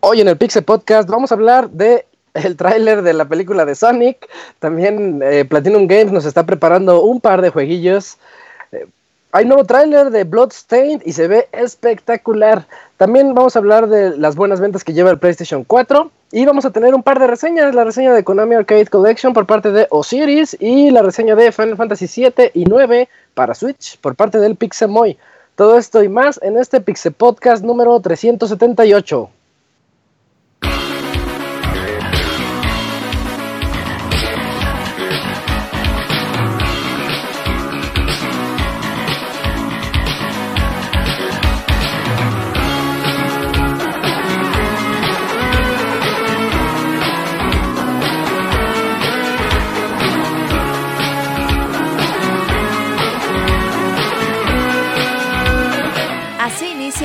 Hoy en el Pixel Podcast vamos a hablar de el tráiler de la película de Sonic. También eh, Platinum Games nos está preparando un par de jueguillos. Eh, hay nuevo tráiler de Bloodstained y se ve espectacular. También vamos a hablar de las buenas ventas que lleva el PlayStation 4 y vamos a tener un par de reseñas, la reseña de Konami Arcade Collection por parte de Osiris y la reseña de Final Fantasy 7 y 9 para Switch por parte del Pixemoy. Todo esto y más en este Pixel Podcast número 378.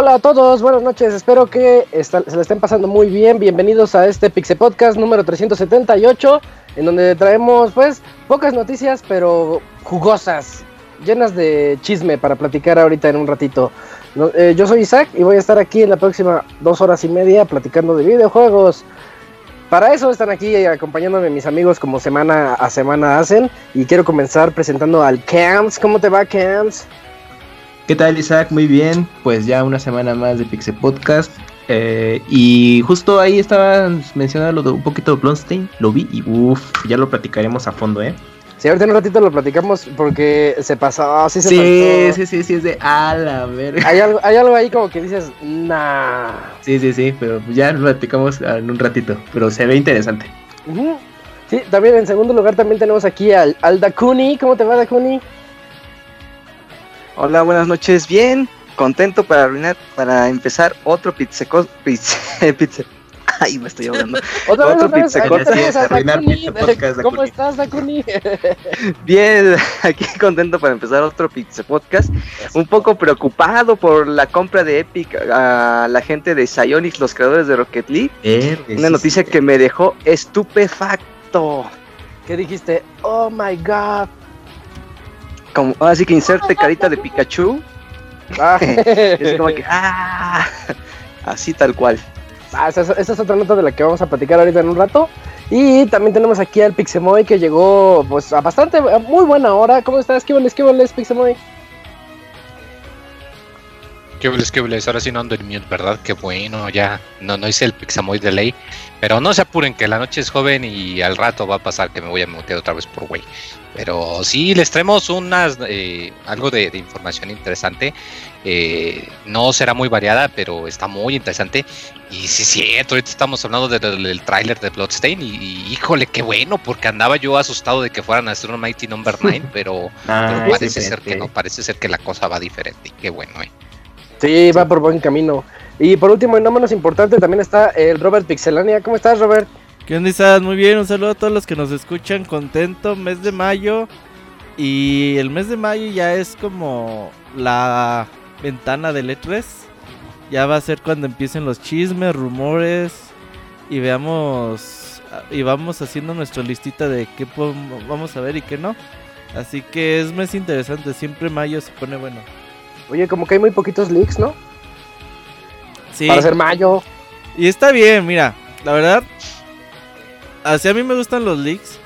Hola a todos, buenas noches, espero que se le estén pasando muy bien. Bienvenidos a este Pixel Podcast número 378, en donde traemos pues pocas noticias, pero jugosas, llenas de chisme para platicar ahorita en un ratito. Eh, yo soy Isaac y voy a estar aquí en la próxima dos horas y media platicando de videojuegos. Para eso están aquí acompañándome mis amigos como semana a semana hacen. Y quiero comenzar presentando al Cams. ¿Cómo te va, Cams? ¿Qué tal Isaac? Muy bien, pues ya una semana más de Pixel Podcast. Eh, y justo ahí estaban mencionando un poquito de Blonstein, lo vi y uff, ya lo platicaremos a fondo, ¿eh? Sí, ahorita en un ratito lo platicamos porque se pasó, sí se sí, Sí, sí, sí, es de a la verga. Hay algo, hay algo ahí como que dices, nah. Sí, sí, sí, pero ya lo platicamos en un ratito, pero se ve interesante. Sí, también en segundo lugar también tenemos aquí al, al Dakuni. ¿Cómo te va, Dakuni? Hola, buenas noches. Bien, contento para arruinar, para empezar otro pizzeco, pizze, pizze. Ay, me estoy hablando. otro pizzeco. ¿Cómo estás, Dakuni? Bien, aquí contento para empezar otro pizze podcast. Un poco preocupado por la compra de Epic a la gente de Psyonix, los creadores de Rocket League. Una noticia que me dejó estupefacto. ¿Qué dijiste? Oh my god así que inserte carita de Pikachu. Ah. como que, ah, así tal cual. Ah, esa, es otra nota de la que vamos a platicar ahorita en un rato. Y también tenemos aquí al Pixemoy que llegó pues a bastante, muy buena hora. ¿Cómo estás? ¿Qué voles, qué voles, Pixemoy? Qué boles, qué boles. Ahora sí no ando en mute, ¿verdad? Qué bueno, ya no, no hice el Pixamoy de ley. Pero no se apuren, que la noche es joven y al rato va a pasar que me voy a mutear otra vez por güey. Pero sí, les traemos unas, eh, algo de, información interesante. Eh, no será muy variada, pero está muy interesante. Y sí, cierto, ahorita estamos hablando del, tráiler de Bloodstain. Y, híjole, qué bueno, porque andaba yo asustado de que fueran a hacer un Mighty Number 9, pero, ah, parece ser que no, parece ser que la cosa va diferente. Y qué bueno, eh. Sí, va por buen camino. Y por último, y no menos importante, también está el Robert Pixelania. ¿Cómo estás, Robert? ¿Qué onda, estás? Muy bien, un saludo a todos los que nos escuchan. Contento, mes de mayo. Y el mes de mayo ya es como la ventana del E3. Ya va a ser cuando empiecen los chismes, rumores. Y veamos. Y vamos haciendo nuestra listita de qué vamos a ver y qué no. Así que es mes interesante. Siempre mayo se pone bueno. Oye, como que hay muy poquitos leaks, ¿no? Sí. Para ser mayo. Y está bien, mira. La verdad, así a mí me gustan los leaks.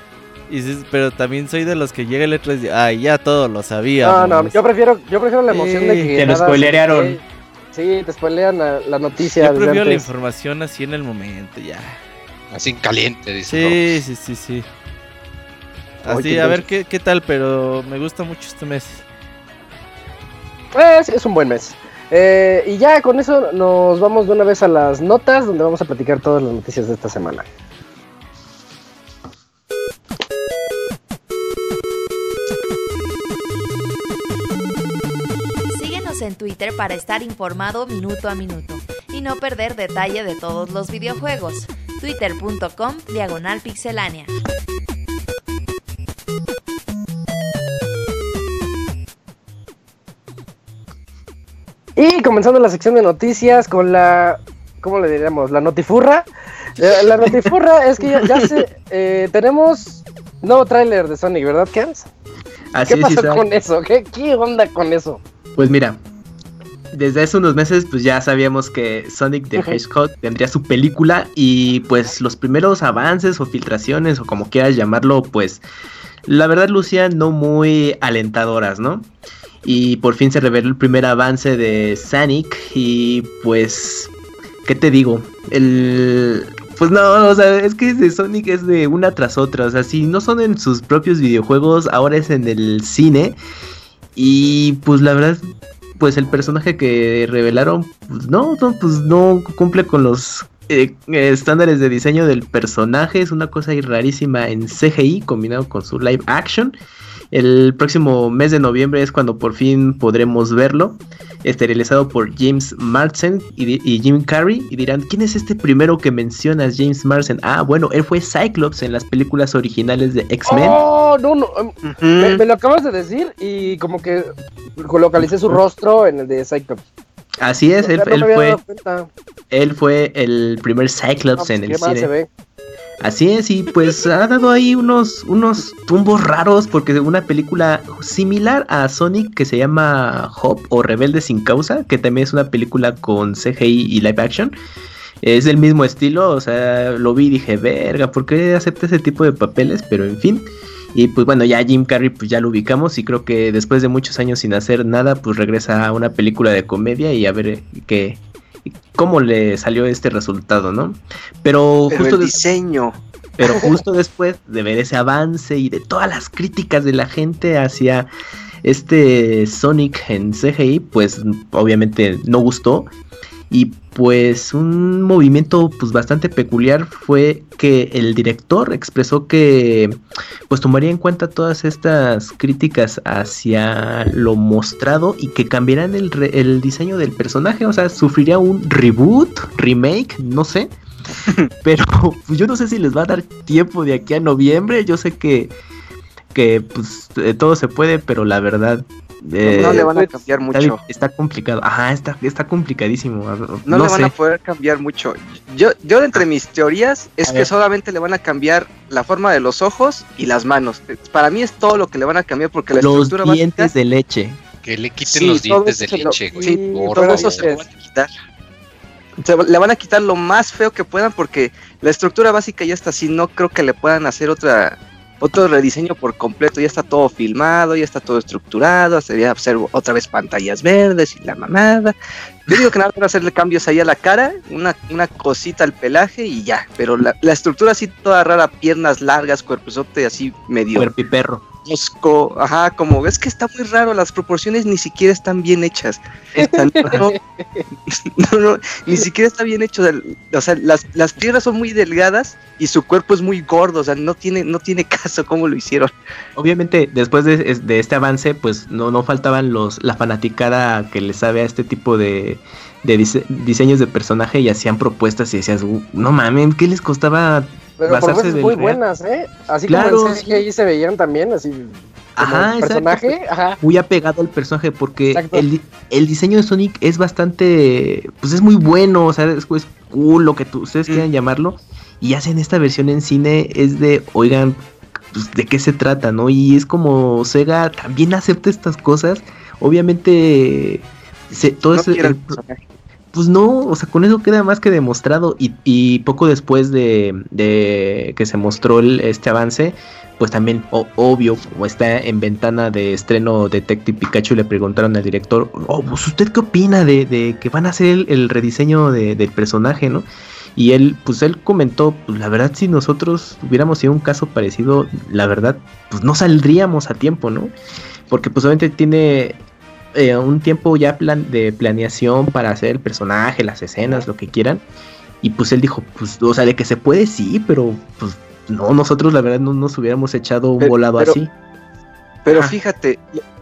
Y, pero también soy de los que llega el E3 y ay, ya todo lo sabía. No, no, yo prefiero, yo prefiero la emoción de que. Te lo spoilearon. Sí, te spoilean la, noticia. Yo prefiero la información así en el momento, ya. Así en caliente, dice. Sí, sí, sí, sí. Así, a ver qué, qué tal, pero me gusta mucho este mes. Pues es un buen mes. Eh, y ya con eso nos vamos de una vez a las notas, donde vamos a platicar todas las noticias de esta semana. En Twitter para estar informado minuto a minuto y no perder detalle de todos los videojuegos. Twitter.com Diagonal Pixelánea. Y comenzando la sección de noticias con la. ¿Cómo le diríamos? La notifurra. Eh, la notifurra es que ya, ya se. eh, tenemos nuevo tráiler de Sonic, ¿verdad, Kens? Así ¿Qué pasó con eso? ¿Qué, ¿Qué onda con eso? Pues mira, desde hace unos meses pues ya sabíamos que Sonic the. Hedgehog tendría su película y pues los primeros avances o filtraciones o como quieras llamarlo pues la verdad lucían no muy alentadoras, ¿no? Y por fin se reveló el primer avance de Sonic y pues ¿qué te digo? El pues no, o sea, es que de Sonic es de una tras otra, o sea, si no son en sus propios videojuegos, ahora es en el cine y pues la verdad, pues el personaje que revelaron, pues no, no, pues no cumple con los eh, eh, estándares de diseño del personaje. Es una cosa ahí rarísima en CGI combinado con su live action. El próximo mes de noviembre es cuando por fin podremos verlo. Esterilizado por James Marsden y, Jim Carrey. Y dirán, ¿quién es este primero que mencionas, James Marsden? Ah, bueno, él fue Cyclops en las películas originales de X-Men. Oh, no, no. em, me, me lo acabas de decir y como que localicé su rostro en el de Cyclops. Así es, él, no él fue, él fue el primer Cyclops No, pues, en el cine. se ve. Así es, y pues ha dado ahí unos, unos tumbos raros porque una película similar a Sonic que se llama Hop o Rebelde sin causa, que también es una película con CGI y live action. Es del mismo estilo, o sea, lo vi y dije, verga, ¿por qué acepta ese tipo de papeles? Pero en fin. Y pues bueno, ya Jim Carrey pues ya lo ubicamos y creo que después de muchos años sin hacer nada, pues regresa a una película de comedia y a ver qué cómo le salió este resultado, ¿no? Pero, Pero justo el diseño. pero justo después de ver ese avance y de todas las críticas de la gente hacia este Sonic en CGI, pues obviamente no gustó. Y pues un movimiento pues bastante peculiar fue que el director expresó que pues tomaría en cuenta todas estas críticas hacia lo mostrado y que cambiarán el, re- el diseño del personaje, o sea, sufriría un reboot, remake, no sé. Pero pues, yo no sé si les va a dar tiempo de aquí a noviembre. Yo sé que, que pues eh, todo se puede, pero la verdad eh, no le van a pues, cambiar mucho. está complicado. Ajá, está, está complicadísimo. No, le van sé. a poder cambiar mucho. Yo, yo entre mis teorías es A que ver. solamente le van a cambiar la forma de los ojos y las manos. Para mí es todo lo que le van a cambiar porque la Los estructura básica. dientes de leche. Que le quiten Sí, los dientes de se lo- leche, güey. sí, todo eso se lo van a quitar. Se le van a quitar lo más feo que puedan porque la estructura básica ya está así. No creo que le puedan hacer otra otro rediseño por completo. Ya está todo filmado, ya está todo estructurado. Sería hacer otra vez pantallas verdes y la mamada. Yo digo que nada van a hacerle cambios ahí a la cara, una, una cosita al pelaje y ya. Pero la, la estructura así toda rara, piernas largas, cuerposote así medio Cuerpiperro. Tosco, ajá, como ves que está muy raro, las proporciones ni siquiera están bien hechas. Están- no, no, no, ni siquiera está bien hecho. o sea, las, las piernas son muy delgadas y su cuerpo es muy gordo, o sea, no tiene, no tiene caso cómo lo hicieron. Obviamente, después de, es- de este avance, pues no, no faltaban los la fanaticada que le sabe a este tipo de, de dise- diseños de personaje y hacían propuestas y decías, "Uh, no mames, ¿qué les costaba? Pero propuestas del muy real. buenas, ¿eh? Así Claro, como en CGI se veían también, así. Ajá, el exacto. personaje, ajá. Muy apegado al personaje porque el, el diseño de Sonic es bastante, pues es muy bueno, o sea, es, es cool, lo que tú- ustedes Mm. quieran llamarlo. Y hacen esta versión en cine, es de, oigan, pues, ¿de qué se trata, no? Y es como Sega también acepta estas cosas. Obviamente, se- todo No ese- el el-. Pues no, o sea, con eso queda más que demostrado. Y, poco después de, de que se mostró el- este avance, pues también, obvio, como está en ventana de estreno Detective Pikachu, le preguntaron al director, oh, pues usted qué opina de, de que van a hacer el, el rediseño de- del personaje, ¿no? Y él, pues él comentó, pues la verdad, si nosotros hubiéramos sido un caso parecido, la verdad, pues no saldríamos a tiempo, ¿no? Porque pues obviamente tiene eh, un tiempo ya plan de planeación para hacer el personaje, las escenas, lo que quieran. Y pues él dijo, pues, o sea, de que se puede, sí, pero pues no, nosotros la verdad no nos hubiéramos echado un volado así. Pero fíjate,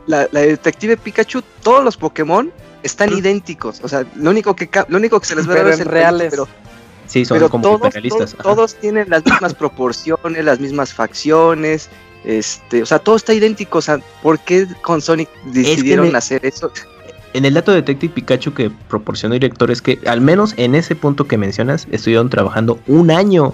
la, detective Pikachu, todos los Pokémon están idénticos. O sea, lo único que lo único que se les ve es el reales. pero, sí, son como todos, todos, todos, tienen las mismas proporciones, las mismas facciones. Este, o sea, todo está idéntico. O sea, ¿por qué con Sonic decidieron hacer eso? En el dato de Detective Pikachu que proporcionó el director es que al menos en ese punto que mencionas estuvieron trabajando un año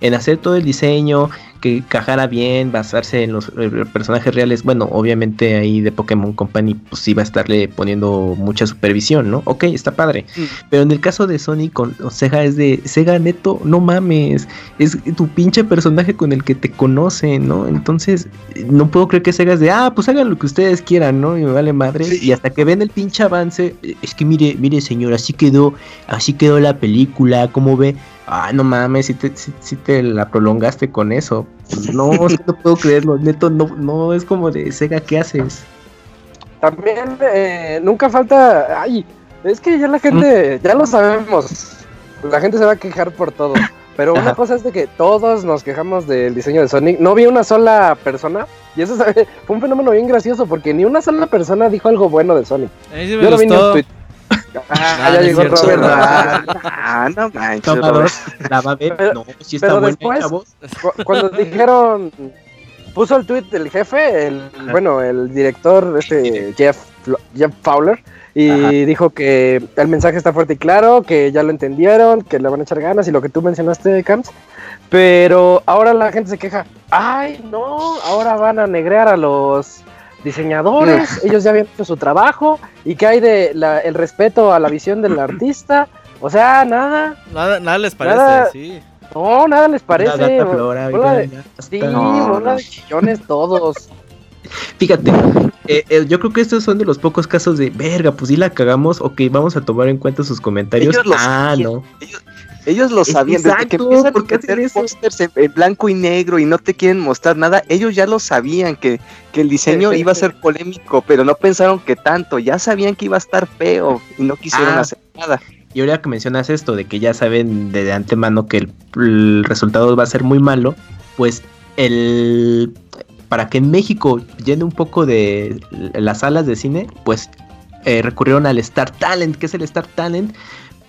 en hacer todo el diseño, que cajara bien, basarse en los eh, personajes reales. Bueno, obviamente ahí de Pokémon Company pues iba a estarle poniendo mucha supervisión, ¿no? Ok, está padre. Mm. Pero en el caso de Sony con Sega es de Sega neto, no mames, es tu pinche personaje con el que te conocen, ¿no? Entonces, no puedo creer que Sega es de, ah, pues hagan lo que ustedes quieran, ¿no? Y me vale madre. Y hasta que ven el pinche avance, es que mire, mire señor, así quedó, así quedó la película, ¿cómo ve? Ah, no mames, si te, si, te la prolongaste con eso. Pues no, no puedo creerlo, neto, no, no es como de Sega, ¿qué haces? También eh, nunca falta, ay, es que ya la gente, ya lo sabemos, la gente se va a quejar por todo. Pero una cosa es de que todos nos quejamos del diseño de Sonic. No vi una sola persona. Y eso fue un fenómeno bien gracioso porque ni una sola persona dijo algo bueno de Sonic. Yo lo vi en Twitter. Ah, ya llegó Robert. Ah, no manches. La va a ver. Pero, no, si está buena después, cuando dijeron, puso el tweet del jefe, el, bueno, el director, este Jeff, Jeff Fowler, y dijo que el mensaje está fuerte y claro, que ya lo entendieron, que le van a echar ganas y lo que tú mencionaste, Camps. Pero ahora la gente se queja, ay, no, ahora van a negrear a los diseñadores, ellos ya habían hecho su trabajo, y que hay de el respeto a la visión del artista, o sea, nada. Nada, nada les parece, sí. No, nada les parece. sí, de chillones todos. Fíjate, eh, eh, yo creo que estos son de los pocos casos de verga, pues si la cagamos, ok, vamos a tomar en cuenta sus comentarios. ah, no. Ellos lo sabían, desde que empiezan a hacer pósters en, blanco y negro y no te quieren mostrar nada, ellos ya lo sabían que, el diseño iba a ser polémico, pero no pensaron que tanto, ya sabían que iba a estar feo y no quisieron ah. hacer nada. Y ahora que mencionas esto de que ya saben de, antemano que el, resultado va a ser muy malo, pues el para que en México llene un poco de las salas de cine, pues eh, recurrieron al Star Talent, que es el Star Talent,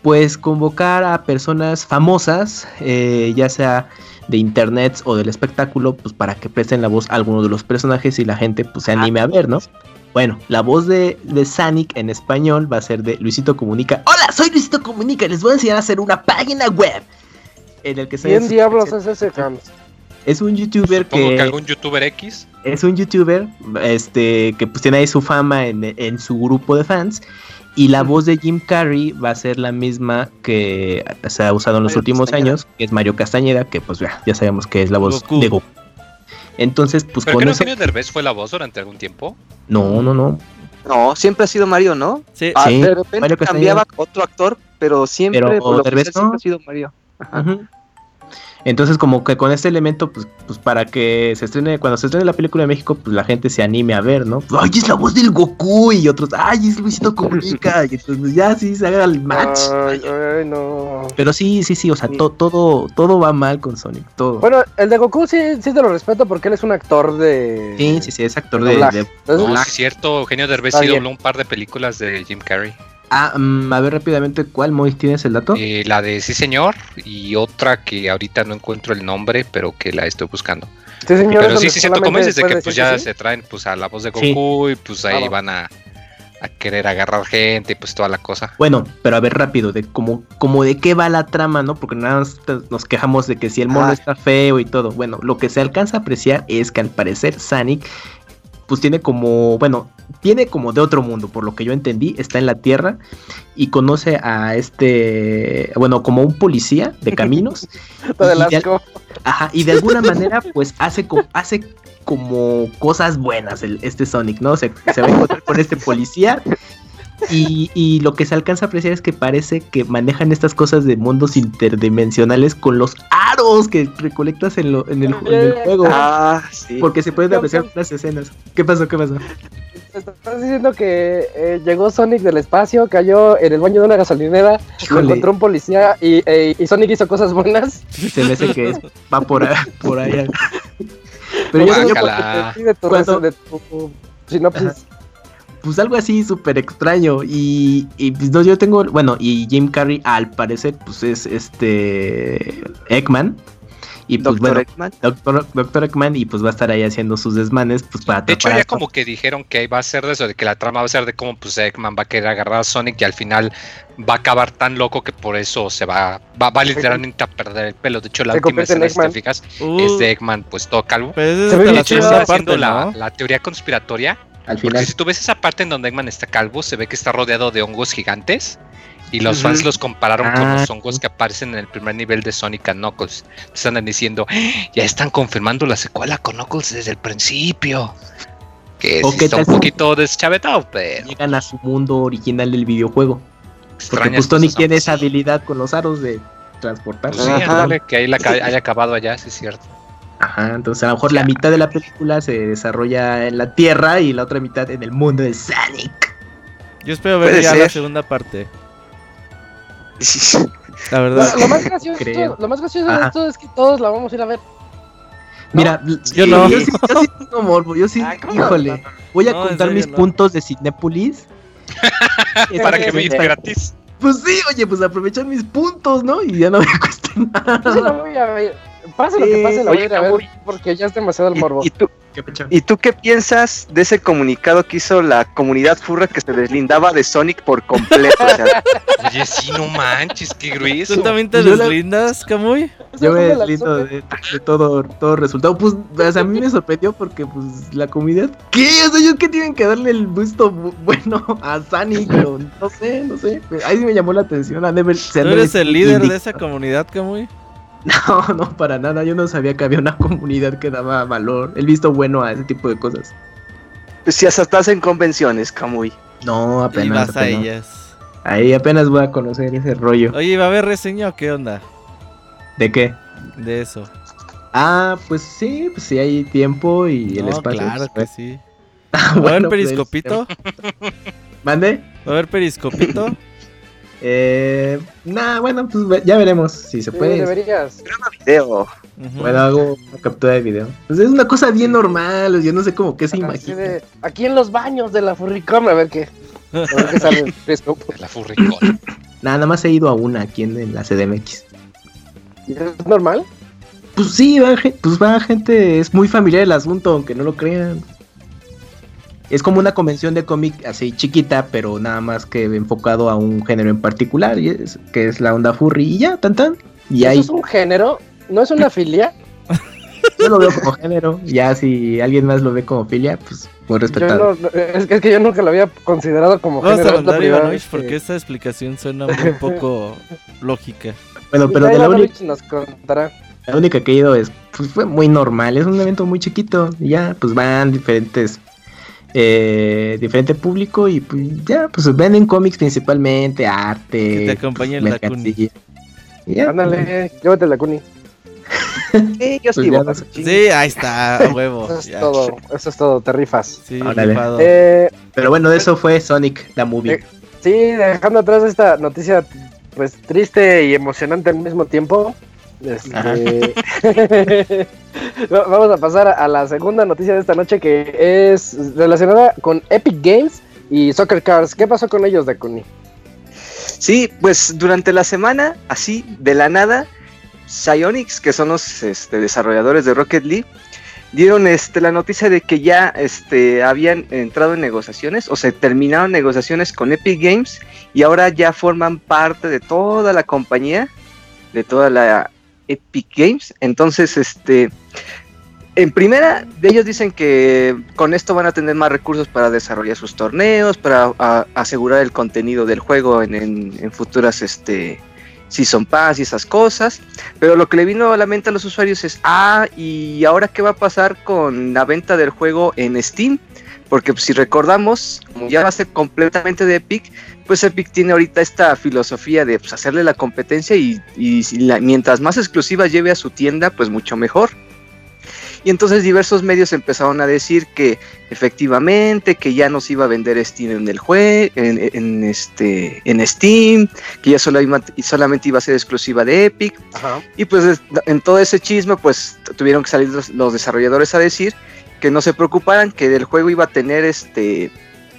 pues convocar a personas famosas, eh, ya sea de internet o del espectáculo, pues para que presten la voz a alguno de los personajes y la gente pues se anime a ver, ¿no? Bueno, la voz de, de Sonic en español va a ser de Luisito Comunica. Hola, soy Luisito Comunica, les voy a enseñar a hacer una página web. En el que se ¿Quién diablos es ese? Es un youtuber que... que algún youtuber X. Es un youtuber este, que pues tiene ahí su fama en, en su grupo de fans y la voz de Jim Carrey va a ser la misma que se ha usado en los últimos años, que es Mario Castañeda, que pues ya, ya sabemos que es la voz de Goku. Entonces, pues ¿Pero con no Eugenio Derbez fue la voz durante algún tiempo? No, no, no. No, siempre ha sido Mario, ¿no? Sí, ah, de repente cambiaba otro actor, pero siempre pero, Derbez, siempre ha sido Mario. Ajá. Entonces, como que con este elemento, pues, pues para que se estrene, cuando se estrene la película de México, pues la gente se anime a ver, ¿no? ¡Ay, es la voz del Goku! Y otros, ¡ay, es Luisito Comunica! y entonces ya sí se haga el match. Ay, ay, no. Pero sí, sí, sí, o sea, todo, todo va mal con Sonic, todo. Bueno, el de Goku sí, sí te lo respeto porque él es un actor de. Sí, sí, sí, es actor de. de, no, es cierto, Eugenio Derbez sí dobló un par de películas de Jim Carrey. Ah, mm, a ver rápidamente, ¿cuál, Mois, tienes el dato? Eh, la de Sí Señor y otra que ahorita no encuentro el nombre, pero que la estoy buscando. Sí, señor, pero sí, sí, siento como dices, de que pues ya se traen pues a la voz de Goku y pues ahí van a, querer agarrar gente y pues toda la cosa. Bueno, pero a ver rápido, de como, como de qué va la trama, ¿no? Porque nada más nos quejamos de que si el mono está feo y todo. Bueno, lo que se alcanza a apreciar es que al parecer Sonic pues tiene como, bueno, tiene como de otro mundo, por lo que yo entendí, está en la Tierra y conoce a este, bueno, como un policía de caminos. y, de, ajá, y de alguna manera, pues hace, hace como cosas buenas el, este Sonic, ¿no? Se, se va a encontrar con este policía y, lo que se alcanza a apreciar es que parece que manejan estas cosas de mundos interdimensionales con los aros que recolectas en, el, juego. Ah, sí. Porque se pueden apreciar las escenas. ¿Qué pasó? ¿Qué pasó? estás diciendo que eh, llegó Sonic del espacio, cayó en el baño de una gasolinera, lo encontró un policía y, eh, y Sonic hizo cosas buenas. Se me hace que va por, ahí, por allá. Pero yo creo que de tu, de tu sinopsis. Pues algo así súper extraño. Y, y pues, no, yo tengo, bueno, y Jim Carrey al parecer pues es este Eggman. Y pues bueno, Eggman. Doctor, Eggman y pues va a estar ahí haciendo sus desmanes pues para De hecho ya como que dijeron que va a ser de eso, de que la trama va a ser de cómo pues Eggman va a querer agarrar a Sonic y al final va a acabar tan loco que por eso se va, va, va literalmente a perder el pelo. De hecho la última escena, si te fijas, es de Eggman pues todo calvo. Pero se de hecho, haciendo la, la teoría conspiratoria. Al final. Porque si tú ves esa parte en donde Eggman está calvo, se ve que está rodeado de hongos gigantes. Y los fans los compararon con los ah. hongos que aparecen en el primer nivel de Sonic and Knuckles. Están diciendo, ¡Ah! ya están confirmando la secuela con Knuckles desde el principio. Que está un poquito deschavetado, pero. Llegan a su mundo original del videojuego. Porque pues Sonic tiene esa habilidad con los aros de transportarse. sí, dale, que ahí la haya acabado allá, sí es cierto. Ajá, entonces a lo mejor la mitad de la película se desarrolla en la Tierra y la otra mitad en el mundo de Sonic. Yo espero ver ya la segunda parte. La verdad. Lo, más gracioso, lo más gracioso de esto es que todos la vamos a ir a ver. Mira, yo no. Yo sí, yo sí tengo morbo, yo sí, ah, híjole. Voy a contar mis puntos de Cinépolis. Para que me digas gratis. Pues sí, oye, pues aprovechar mis puntos, ¿no? Y ya no me cuesta nada. Yo sí la voy a ver. Pase lo que pase, la voy a ir a ver porque ya es demasiado el morbo. ¿Y, tú, ¿Y tú qué piensas de ese comunicado que hizo la comunidad furra que se deslindaba de Sonic por completo? Oye, sí, no manches, qué grueso. ¿Tú también te deslindas, Camuy? Yo me deslindo de, todo, todo resultado. Pues, a mí me sorprendió porque, pues, la comunidad. ¿Qué? O sea, ellos que tienen que darle el gusto bueno a Sonic, no sé, no sé. Ahí me llamó la atención. A ¿Tú eres el líder de esa comunidad, Camuy? No, no, para nada. Yo no sabía que había una comunidad que daba valor, el visto bueno a ese tipo de cosas. Pues si hasta estás en convenciones, Camuy. No, apenas. a ellas. Ahí apenas voy a conocer ese rollo. Oye, ¿va a haber reseña o qué onda? ¿De qué? De eso. Ah, pues sí, pues sí hay tiempo y el espacio. Claro que sí. ¿Va a haber pues, periscopito? ¿Mande? ¿Va a haber periscopito? Eh, nah, bueno, pues ya veremos si se puede. Deberías. Graba video. Bueno, hago una captura de video. Pues es una cosa bien normal, yo no sé cómo que se imagina. aquí en los baños de la Furricon, a ver qué. A ver qué sale la Furricon. Nada, más he ido a una aquí en, la CDMX. ¿Es normal? Pues sí, va, pues va gente, es muy familiar el asunto, aunque no lo crean. Es como una convención de cómic así chiquita, pero nada más que enfocado a un género en particular, y es, que es la onda furry, y ya, tan tan. Y ¿Eso es un género? ¿No es una filia? Yo lo veo como género, ya si alguien más lo ve como filia, pues muy respetado. es, que, yo nunca lo había considerado como Vamos género. Vamos a Ivanovich porque esta explicación suena muy poco lógica. Bueno, pero de la única... La única que he ido es, pues fue muy normal, es un evento muy chiquito, y ya, pues van diferentes eh, diferente público y pues ya, pues venden cómics principalmente, arte. Que te acompaña la Cuni. Ándale, llévate la Cuni. sí, yo pues sí, ahí está, a huevo. Eso es todo, eso es todo, te rifas. Sí, eh, Pero bueno, de eso fue Sonic, la movie. Eh, sí, dejando atrás esta noticia, pues triste y emocionante al mismo tiempo. Este... Vamos a pasar a la segunda noticia de esta noche que es relacionada con Epic Games y Soccer Cars. ¿Qué pasó con ellos, Dakuni? Sí, pues durante la semana, así de la nada, Psyonix, que son los este, desarrolladores de Rocket League, dieron este, la noticia de que ya este, habían entrado en negociaciones o se terminaron negociaciones con Epic Games y ahora ya forman parte de toda la compañía, de toda la Epic Games. Entonces, este, en primera, ellos dicen que con esto van a tener más recursos para desarrollar sus torneos, para asegurar el contenido del juego en, futuras este, Season Pass y esas cosas. Pero lo que le vino a la mente a los usuarios es, ah, ¿y ahora qué va a pasar con la venta del juego en Steam? Porque pues, si recordamos, ya va a ser completamente de Epic, pues Epic tiene ahorita esta filosofía de pues, hacerle la competencia y, mientras más exclusivas lleve a su tienda, pues mucho mejor. Y entonces diversos medios empezaron a decir que efectivamente, que ya no se iba a vender Steam en el juego, en, este, en Steam, que ya solo solamente iba a ser exclusiva de Epic. Y pues en todo ese chisme, pues tuvieron que salir los, desarrolladores a decir que no se preocuparan, que el juego iba a tener este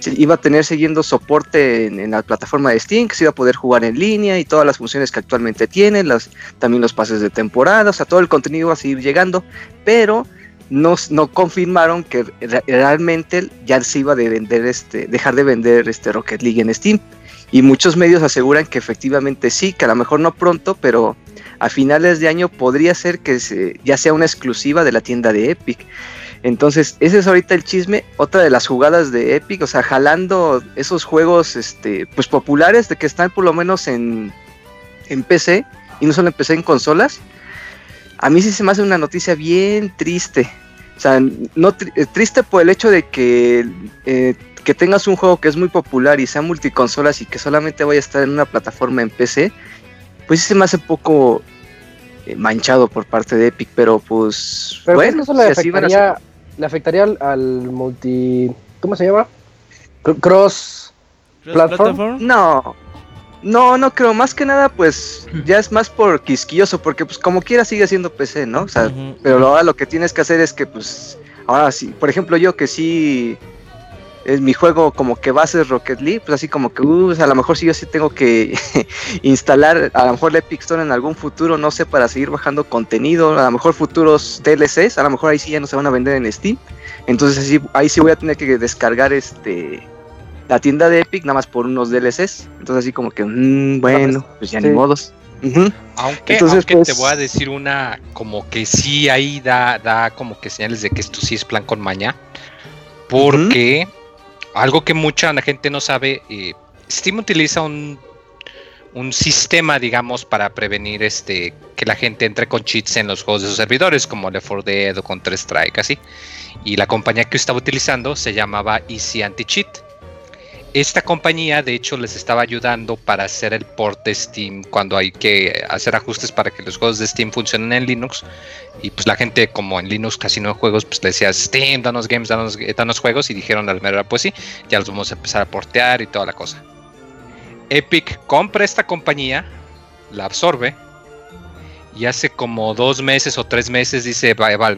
iba a tener siguiendo soporte en, la plataforma de Steam, que se iba a poder jugar en línea y todas las funciones que actualmente tiene, las, también los pases de temporada, o sea, todo el contenido iba a seguir llegando, pero no, confirmaron que realmente ya se iba a vender este, dejar de vender este Rocket League en Steam. Y muchos medios aseguran que efectivamente sí, que a lo mejor no pronto, pero a finales de año podría ser que ya sea una exclusiva de la tienda de Epic. Entonces, ese es ahorita el chisme, otra de las jugadas de Epic, o sea, jalando esos juegos este, pues populares de que están por lo menos en, en PC y no solo en PC en consolas a mí sí se me hace una noticia bien triste. O sea, no eh, triste por el hecho de que, eh, que tengas un juego que es muy popular y sea multiconsolas y que solamente vaya a estar en una plataforma en PC, pues sí se me hace poco eh, manchado por parte de Epic, pero pues pero bueno, eso le afectaría, le afectaría al, multi, ¿cómo se llama? Cross, platform. No, no, no creo, más que nada pues ya es más por quisquilloso, porque pues como quiera sigue siendo PC, ¿no? O sea, pero ahora lo que tienes que hacer es que pues, ahora sí, por ejemplo yo que sí es mi juego como que va a ser Rocket League, pues así como que, uh, a lo mejor sí yo sí tengo que instalar a lo mejor la Epic Store en algún futuro, no sé, para seguir bajando contenido, a lo mejor futuros DLCs, a lo mejor ahí sí ya no se van a vender en Steam, entonces ahí sí voy a tener que descargar este la tienda de Epic nada más por unos DLCs. Entonces así como que, mm, bueno, pues ya ni modos. Aunque, Entonces, te pues voy a decir una, como que sí ahí da, da como que señales de que esto sí es plan con maña. Porque algo que mucha gente no sabe, eh, Steam utiliza un, un sistema, digamos, para prevenir este que la gente entre con cheats en los juegos de sus servidores, como Left 4 Dead o Counter Strike, así. Y la compañía que estaba utilizando se llamaba Easy Anti-Cheat esta compañía de hecho les estaba ayudando para hacer el port de Steam cuando hay que hacer ajustes para que los juegos de Steam funcionen en Linux y pues la gente como en Linux casi no hay juegos pues le decía Steam danos games danos, danos juegos y dijeron mero pues sí ya los vamos a empezar a portear y toda la cosa Epic compra esta compañía la absorbe y hace como dos meses o tres meses dice,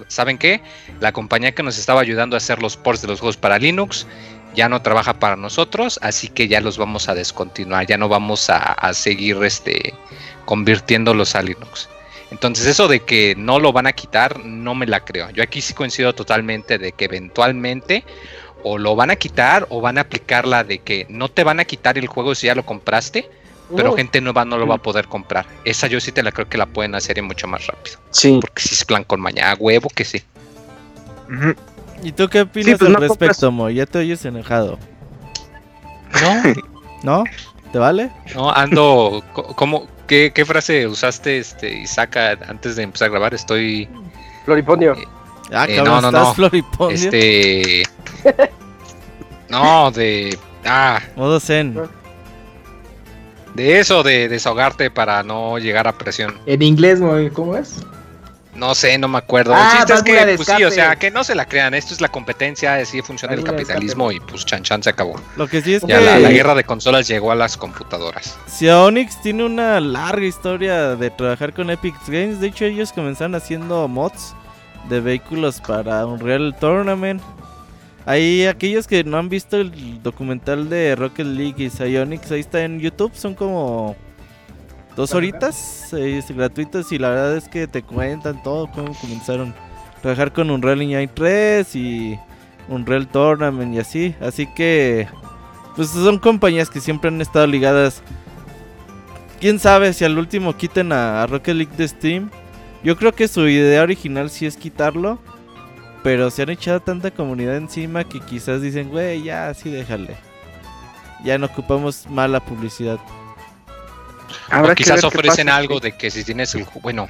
¿saben qué? La compañía que nos estaba ayudando a hacer los ports de los juegos para Linux ya no trabaja para nosotros, así que ya los vamos a descontinuar, ya no vamos a, seguir este, convirtiéndolos a Linux. Entonces eso de que no lo van a quitar, no me la creo. Yo aquí sí coincido totalmente de que eventualmente o lo van a quitar o van a aplicar la de que no te van a quitar el juego si ya lo compraste, pero gente nueva no lo va a poder comprar. Esa yo sí te la creo que la pueden hacer y mucho más rápido. Sí. Porque si es plan con mañana, huevo que sí. ¿Y tú qué opinas pues al respecto, Mo? Ya te oyes enojado. No. ¿No? ¿Te vale? No, ando. ¿Cómo, qué, qué, frase usaste, este, Isaac, antes de empezar a grabar? Estoy. Floripondio. Eh, ah, eh, no, no, no. Floripondio? Este. no, de. Ah. Modo Zen. De eso, de desahogarte para no llegar a presión. En inglés, ¿cómo es? No sé, no me acuerdo. Ah, el chiste es que, pues sí, o sea, que no se la crean. Esto es la competencia, así funciona el capitalismo y pues chan chan se acabó. Lo que sí es ya que... la, guerra de consolas llegó a las computadoras. Si Onyx tiene una larga historia de trabajar con Epic Games. De hecho, ellos comenzaron haciendo mods de vehículos para Unreal Tournament. Hay aquellos que no han visto el documental de Rocket League y Psyonix, ahí está en YouTube, son como dos horitas gratuitas y la verdad es que te cuentan todo cómo comenzaron a trabajar con Unreal Engine 3 y Unreal Tournament y así. Así que pues son compañías que siempre han estado ligadas. Quién sabe si al último quiten a, Rocket League de Steam. Yo creo que su idea original sí es quitarlo. Pero se han echado tanta comunidad encima que quizás dicen, güey, ya así déjale. Ya no ocupamos mala publicidad o quizás ofrecen algo de que si tienes el bueno,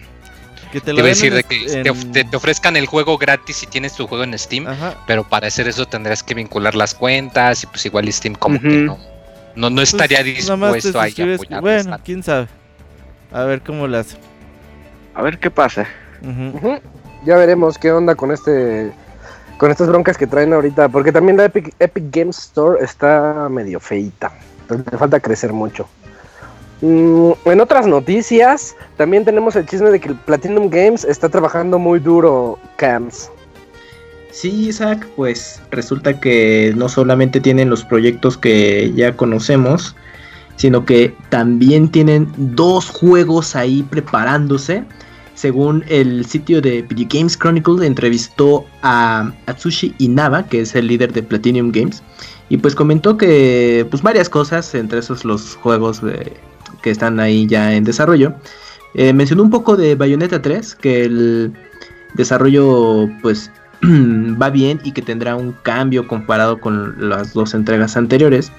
que te lo decir de que te, ofrezcan el juego gratis si tienes tu juego en Steam, pero para hacer eso tendrás que vincular las cuentas y pues igual Steam como que no no, no pues estaría dispuesto a apoyar. Bueno, quién sabe. A ver cómo lo hace. A ver qué pasa. ya veremos qué onda con este con estas broncas que traen ahorita, porque también la Epic, Epic Games Store está medio feita. Entonces le falta crecer mucho. Mm, en otras noticias, también tenemos el chisme de que Platinum Games está trabajando muy duro CAMS. Sí, Isaac, pues resulta que no solamente tienen los proyectos que ya conocemos, sino que también tienen dos juegos ahí preparándose. Según el sitio de Video Games Chronicle, entrevistó a Atsushi Inaba, que es el líder de Platinum Games, y pues comentó que pues varias cosas, entre esos los juegos que están ahí ya en desarrollo. Eh, mencionó un poco de Bayonetta 3, que el desarrollo pues va bien y que tendrá un cambio comparado con las dos entregas anteriores.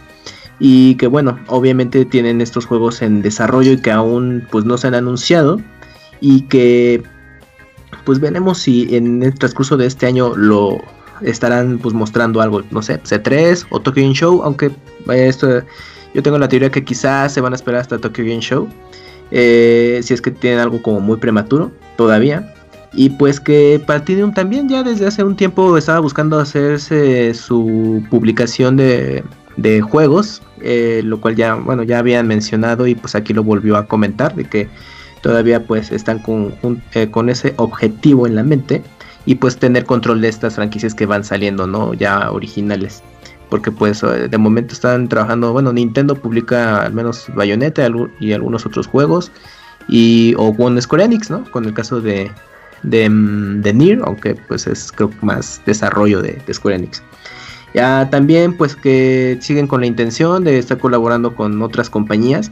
Y que bueno, obviamente tienen estos juegos en desarrollo y que aún pues no se han anunciado. Y que pues veremos si en el transcurso de este año lo estarán pues mostrando algo, no sé, C3 o Tokyo Show, aunque esto yo tengo la teoría que quizás se van a esperar hasta Tokyo Game Show, eh, si es que tienen algo como muy prematuro todavía. Y pues que Platinum también ya desde hace un tiempo estaba buscando hacerse su publicación de, de juegos, eh, lo cual ya, bueno, ya habían mencionado y pues aquí lo volvió a comentar, de que todavía pues están con, eh, con ese objetivo en la mente y pues tener control de estas franquicias que van saliendo, ¿no? Ya originales. Porque pues eh, de momento están trabajando, bueno, Nintendo publica al menos Bayonetta y algunos otros juegos. Y, o One Square Enix, ¿no? Con el caso de, de, mm, Nier, aunque pues es creo más desarrollo de, de Square Enix. Ya también pues que siguen con la intención de estar colaborando con otras compañías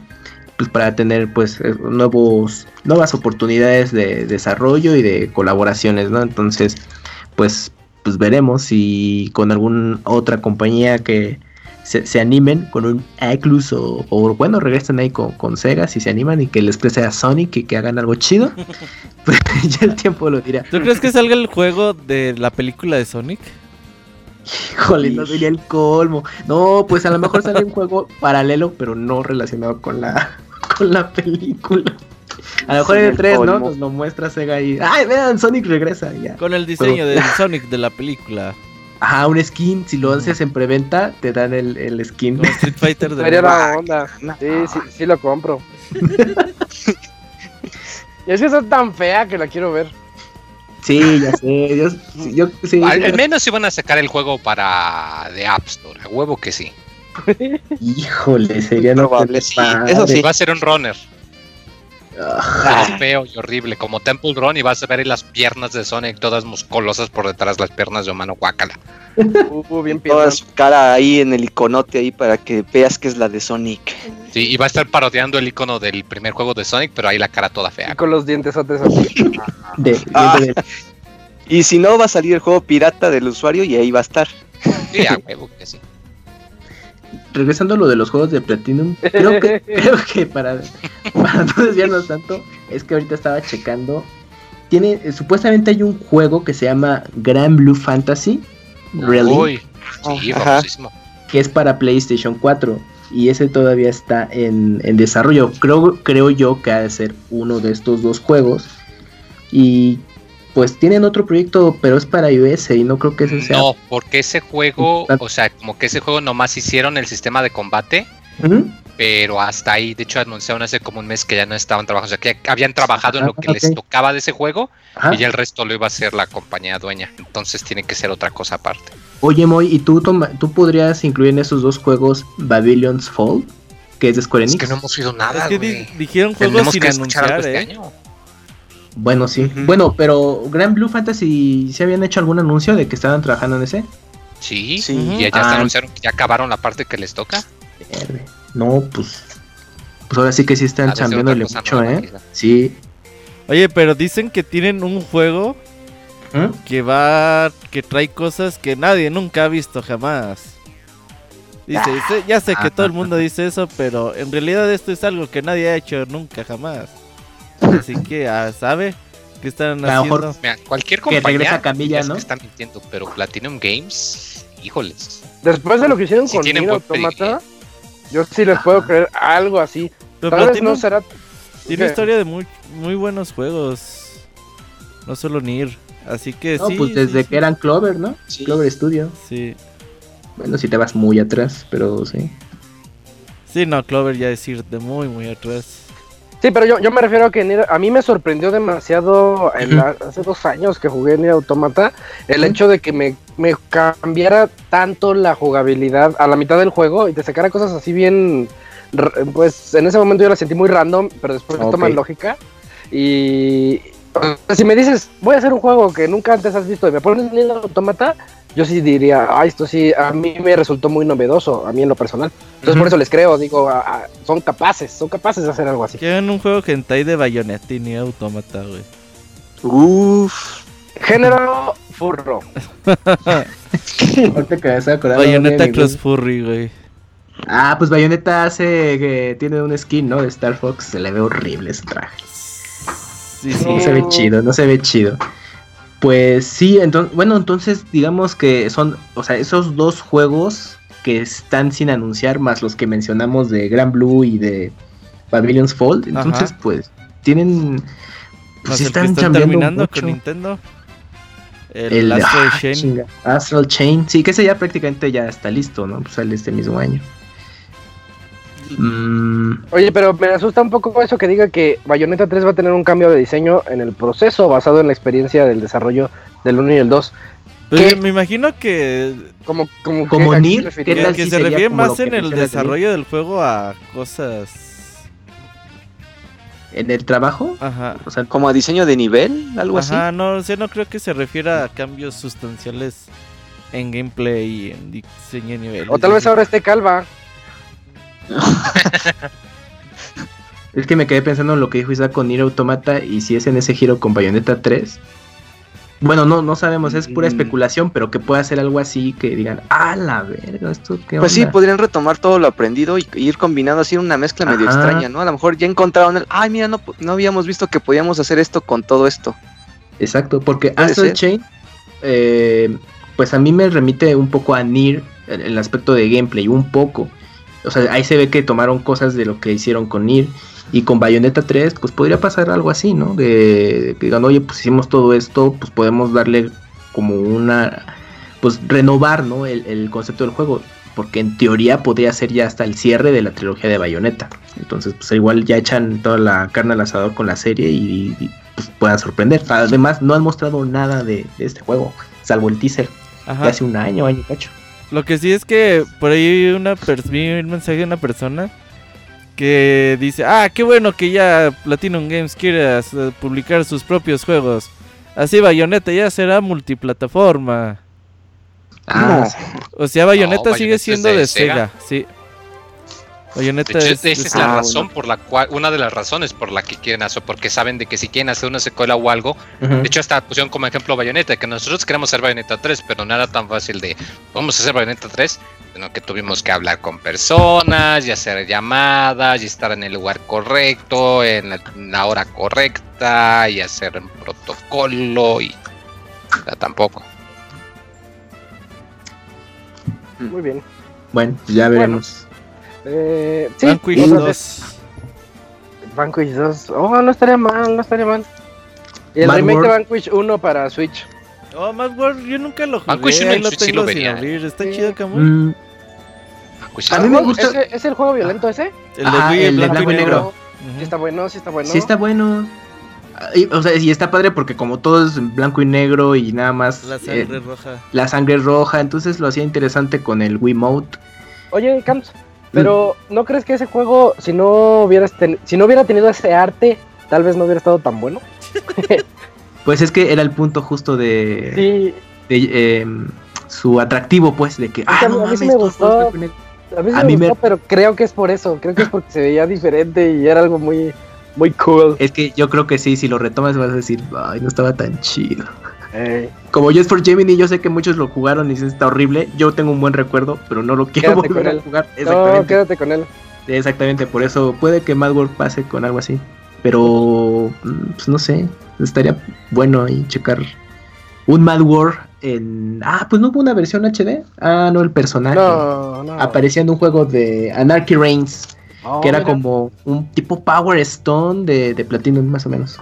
pues para tener pues eh, nuevos nuevas oportunidades de desarrollo y de colaboraciones, ¿no? Entonces, pues pues veremos si con alguna otra compañía que se, animen con un Eclus o, bueno, regresen ahí con, con, Sega si se animan y que les preste a Sonic y que hagan algo chido. pues ya el tiempo lo dirá. ¿Tú crees que salga el juego de la película de Sonic? Híjole, no sería el colmo. No, pues a lo mejor sale un juego paralelo, pero no relacionado con la, con la película. A lo mejor en el 3, ¿no? Nos lo muestra Sega ahí. ¡Ay, vean! Sonic regresa ya. Con el diseño del Sonic de la película. Ajá, un skin. Si lo haces en preventa, te dan el, el skin. Como Street Fighter de Sería la onda. Sí, sí, sí lo compro. y es que es tan fea que la quiero ver. Sí, ya sé. Yo, yo, sí, Al menos si van a sacar el juego para de App Store. A huevo que sí. Híjole, sería probable. Sí, eso sí. Va a ser un runner. Ah. feo y horrible, como Temple Run y vas a ver las piernas de Sonic todas musculosas por detrás, las piernas de humano, guácala. Uh, bien Toda su cara ahí en el iconote ahí para que veas que es la de Sonic. Sí, y va a estar parodiando el icono del primer juego de Sonic, pero ahí la cara toda fea. Y con los dientes así. Ah. Y si no, va a salir el juego pirata del usuario y ahí va a estar. Sí, a huevo que sí regresando a lo de los juegos de Platinum, creo que, creo que para, para no desviarnos tanto, es que ahorita estaba checando. Tiene, supuestamente hay un juego que se llama Grand Blue Fantasy. Really. sí, que es para PlayStation 4. Y ese todavía está en, en, desarrollo. Creo, creo yo que ha de ser uno de estos dos juegos. Y pues tienen otro proyecto, pero es para iOS y no creo que ese sea. No, porque ese juego, o sea, como que ese juego nomás hicieron el sistema de combate, pero hasta ahí, de hecho, anunciaron hace como un mes que ya no estaban trabajando, o sea, que habían trabajado en lo que les tocaba de ese juego y ya el resto lo iba a hacer la compañía dueña. Entonces tiene que ser otra cosa aparte. Oye, Moy, ¿y tú, tú podrías incluir en esos dos juegos Babylon's Fall? Que es de Square Enix. Es que no hemos oído nada. Es que dijeron juegos sin anunciar, este ¿eh? Bueno, sí. Bueno, pero Grand Blue Fantasy, ¿se habían hecho algún anuncio de que estaban trabajando en ese? Sí, sí. Y ya ah. anunciaron que ya acabaron la parte que les toca. No, pues. Pues ahora sí que sí están chambeándole mucho, ¿eh? Sí. Oye, pero dicen que tienen un juego ¿Mm? que va. que trae cosas que nadie nunca ha visto jamás. Dice, ya sé que todo el mundo dice eso, pero en realidad esto es algo que nadie ha hecho nunca jamás. Así que, ah, ¿sabe? ¿Qué están haciendo? cualquier compañía que regresa Camilla, ¿no? que están mintiendo, pero Platinum Games, híjoles. Después de lo que hicieron con Nier Automata, yo sí les puedo creer algo así. Tal vez no será... Tiene historia de muy, muy buenos juegos. No solo Nier. Así que No, sí. pues desde sí. que eran Clover, ¿no? Sí. Clover Studio. Sí. Bueno, si te vas muy atrás, pero sí. Sí, no, Clover ya es ir de muy, muy atrás. Sí, pero yo, yo me refiero a que Nier- a mí me sorprendió demasiado en la- hace dos años que jugué Nier Automata el hecho de que me, me cambiara tanto la jugabilidad a la mitad del juego y te sacara cosas así bien, pues en ese momento yo la sentí muy random, pero después Ok. toman lógica. Y o sea, si me dices voy a hacer un juego que nunca antes has visto y me pones Nier Automata, yo sí diría, ah, esto sí, a mí me resultó muy novedoso, a mí en lo personal. Entonces por eso les creo, digo, ah, son capaces, son capaces de hacer algo así. Quieren un juego hentai de Bayonetta y ni automata, güey. Uff. Género furro. Ahorita que Bayonetta Cross Furry, güey. Ah, pues Bayonetta hace que tiene un skin, ¿no? De Star Fox. Se le ve horrible ese traje. Sí, sí. No se ve chido, no se ve chido. Pues sí, entonces, bueno, entonces digamos que son, o sea, esos dos juegos que están sin anunciar, más los que mencionamos de Gran Blue y de Pavilion's Fold, entonces Ajá. pues tienen, Más pues que están están terminando mucho. con Nintendo. El, Astral ah, Chain. Astral Chain, sí, que ese ya prácticamente ya está listo, ¿no? Pues sale este mismo año. Mm, Oye, pero me asusta un poco eso que diga que Bayonetta 3 va a tener un cambio de diseño en el proceso basado en la experiencia del desarrollo del 1 y el 2. Pues me imagino que, Como, como, Como que- ¿a qué Nier, se que, se refiere más en el de desarrollo del juego a cosas. en el trabajo, Ajá. o sea, Como a diseño de nivel, algo Ajá, no, o sea, no creo que se refiera a cambios sustanciales en gameplay y en diseño de nivel. O tal vez ahora esté calva. Es que me quedé pensando en lo que dijo Isaac con Nier Automata y si es en ese giro con Bayonetta 3. Bueno, no, no sabemos, es pura Mm. especulación, pero que pueda ser algo así que digan, ah, la verga, esto qué Pues sí, onda?". podrían retomar todo lo aprendido y y ir combinando así una mezcla medio extraña, ¿no? A lo mejor ya encontraron el, ay, mira, no, no habíamos visto que podíamos hacer esto con todo esto. Exacto, porque Astral. Chain, eh, pues a mí me remite un poco a Nier, el, el aspecto de gameplay, un poco. O sea, ahí se ve que tomaron cosas de lo que hicieron con Nier. Y con Bayonetta 3, pues podría pasar algo así, ¿no? De que digan, oye, pues hicimos todo esto, pues podemos darle como una. Pues renovar, ¿no? El, el concepto del juego. Porque en teoría podría ser ya hasta el cierre de la trilogía de Bayonetta. Entonces, pues igual ya echan toda la carne al asador con la serie y, y, pues puedan sorprender. Además, no han mostrado nada de, de este juego, salvo el teaser de Ajá. hace un año, año y cacho. Lo que sí es que por ahí una vi un mensaje de una persona que dice, ah, qué bueno que ya Platinum Games quiere hacer- publicar sus propios juegos. Así Bayonetta ya será multiplataforma. Ah, No. O sea, Bayonetta No, sigue Bayonetta siendo de de Sega. Sega, sí. De Bayonetta hecho, es de esa es la Ah, razón por la cual, una de las razones por la que quieren hacer, porque saben de que si quieren hacer una secuela o algo, de hecho hasta pusieron como ejemplo Bayonetta, que nosotros queremos hacer Bayonetta 3, pero no era tan fácil de, vamos a hacer Bayonetta 3, sino que tuvimos que hablar con personas, y hacer llamadas, y estar en el lugar correcto, en la, en la hora correcta, y hacer un protocolo, y o sea, tampoco. Muy bien. Bueno, ya veremos. Eh, sí, Vanquish otra 2. vez. Vanquish 2. Oh, no estaría mal, no estaría mal. Y el Mad remake de World. Vanquish 1 para Switch. Oh, Mad World, yo nunca lo jugué. Vanquish ahí en lo Switch sí tengo lo sin vería, abrir. Está Sí. chido, Camuy. Mm, Pues, A mí me ¿Es- gusta- ¿Es, es el juego violento ese? El de Ajá, Wii, el de blanco, y negro. Sí Ujú. está bueno, sí está bueno. Sí está bueno. Ah, y- O sea, y está padre porque como todo es en blanco y negro y nada más La eh, sangre roja. la sangre es roja, entonces lo hacía interesante con el Wiimote. Oye, Camps, pero ¿no crees que ese juego, si no hubieras ten- si no hubiera tenido ese arte, tal vez no hubiera estado tan bueno? Pues es que era el punto justo de, Sí, de, em, su atractivo, pues, de que, ah, mí- no a mí sí me gustó. es blanco y negro". a mí sí A me mí me- gustó, pero creo que es por eso, creo que es porque se veía diferente y era algo muy, muy cool. Es que yo creo que sí, si lo retomas vas a decir, ay, no estaba tan chido. Ey, Como Just for Gemini, yo sé que muchos lo jugaron y dicen está horrible. Yo tengo un buen recuerdo, pero no lo quiero Quédate volver con a él. jugar. no, quédate con él. Exactamente, por eso puede que Mad World pase con algo así. Pero, mm, pues no sé, estaría bueno ahí checar un Mad World en... Ah, pues no hubo una versión HD. Ah, no, el personaje. No, no. Aparecía en un juego de Anarchy Reigns, Oh, que era mira. como un tipo Power Stone de, de Platinum, más o menos.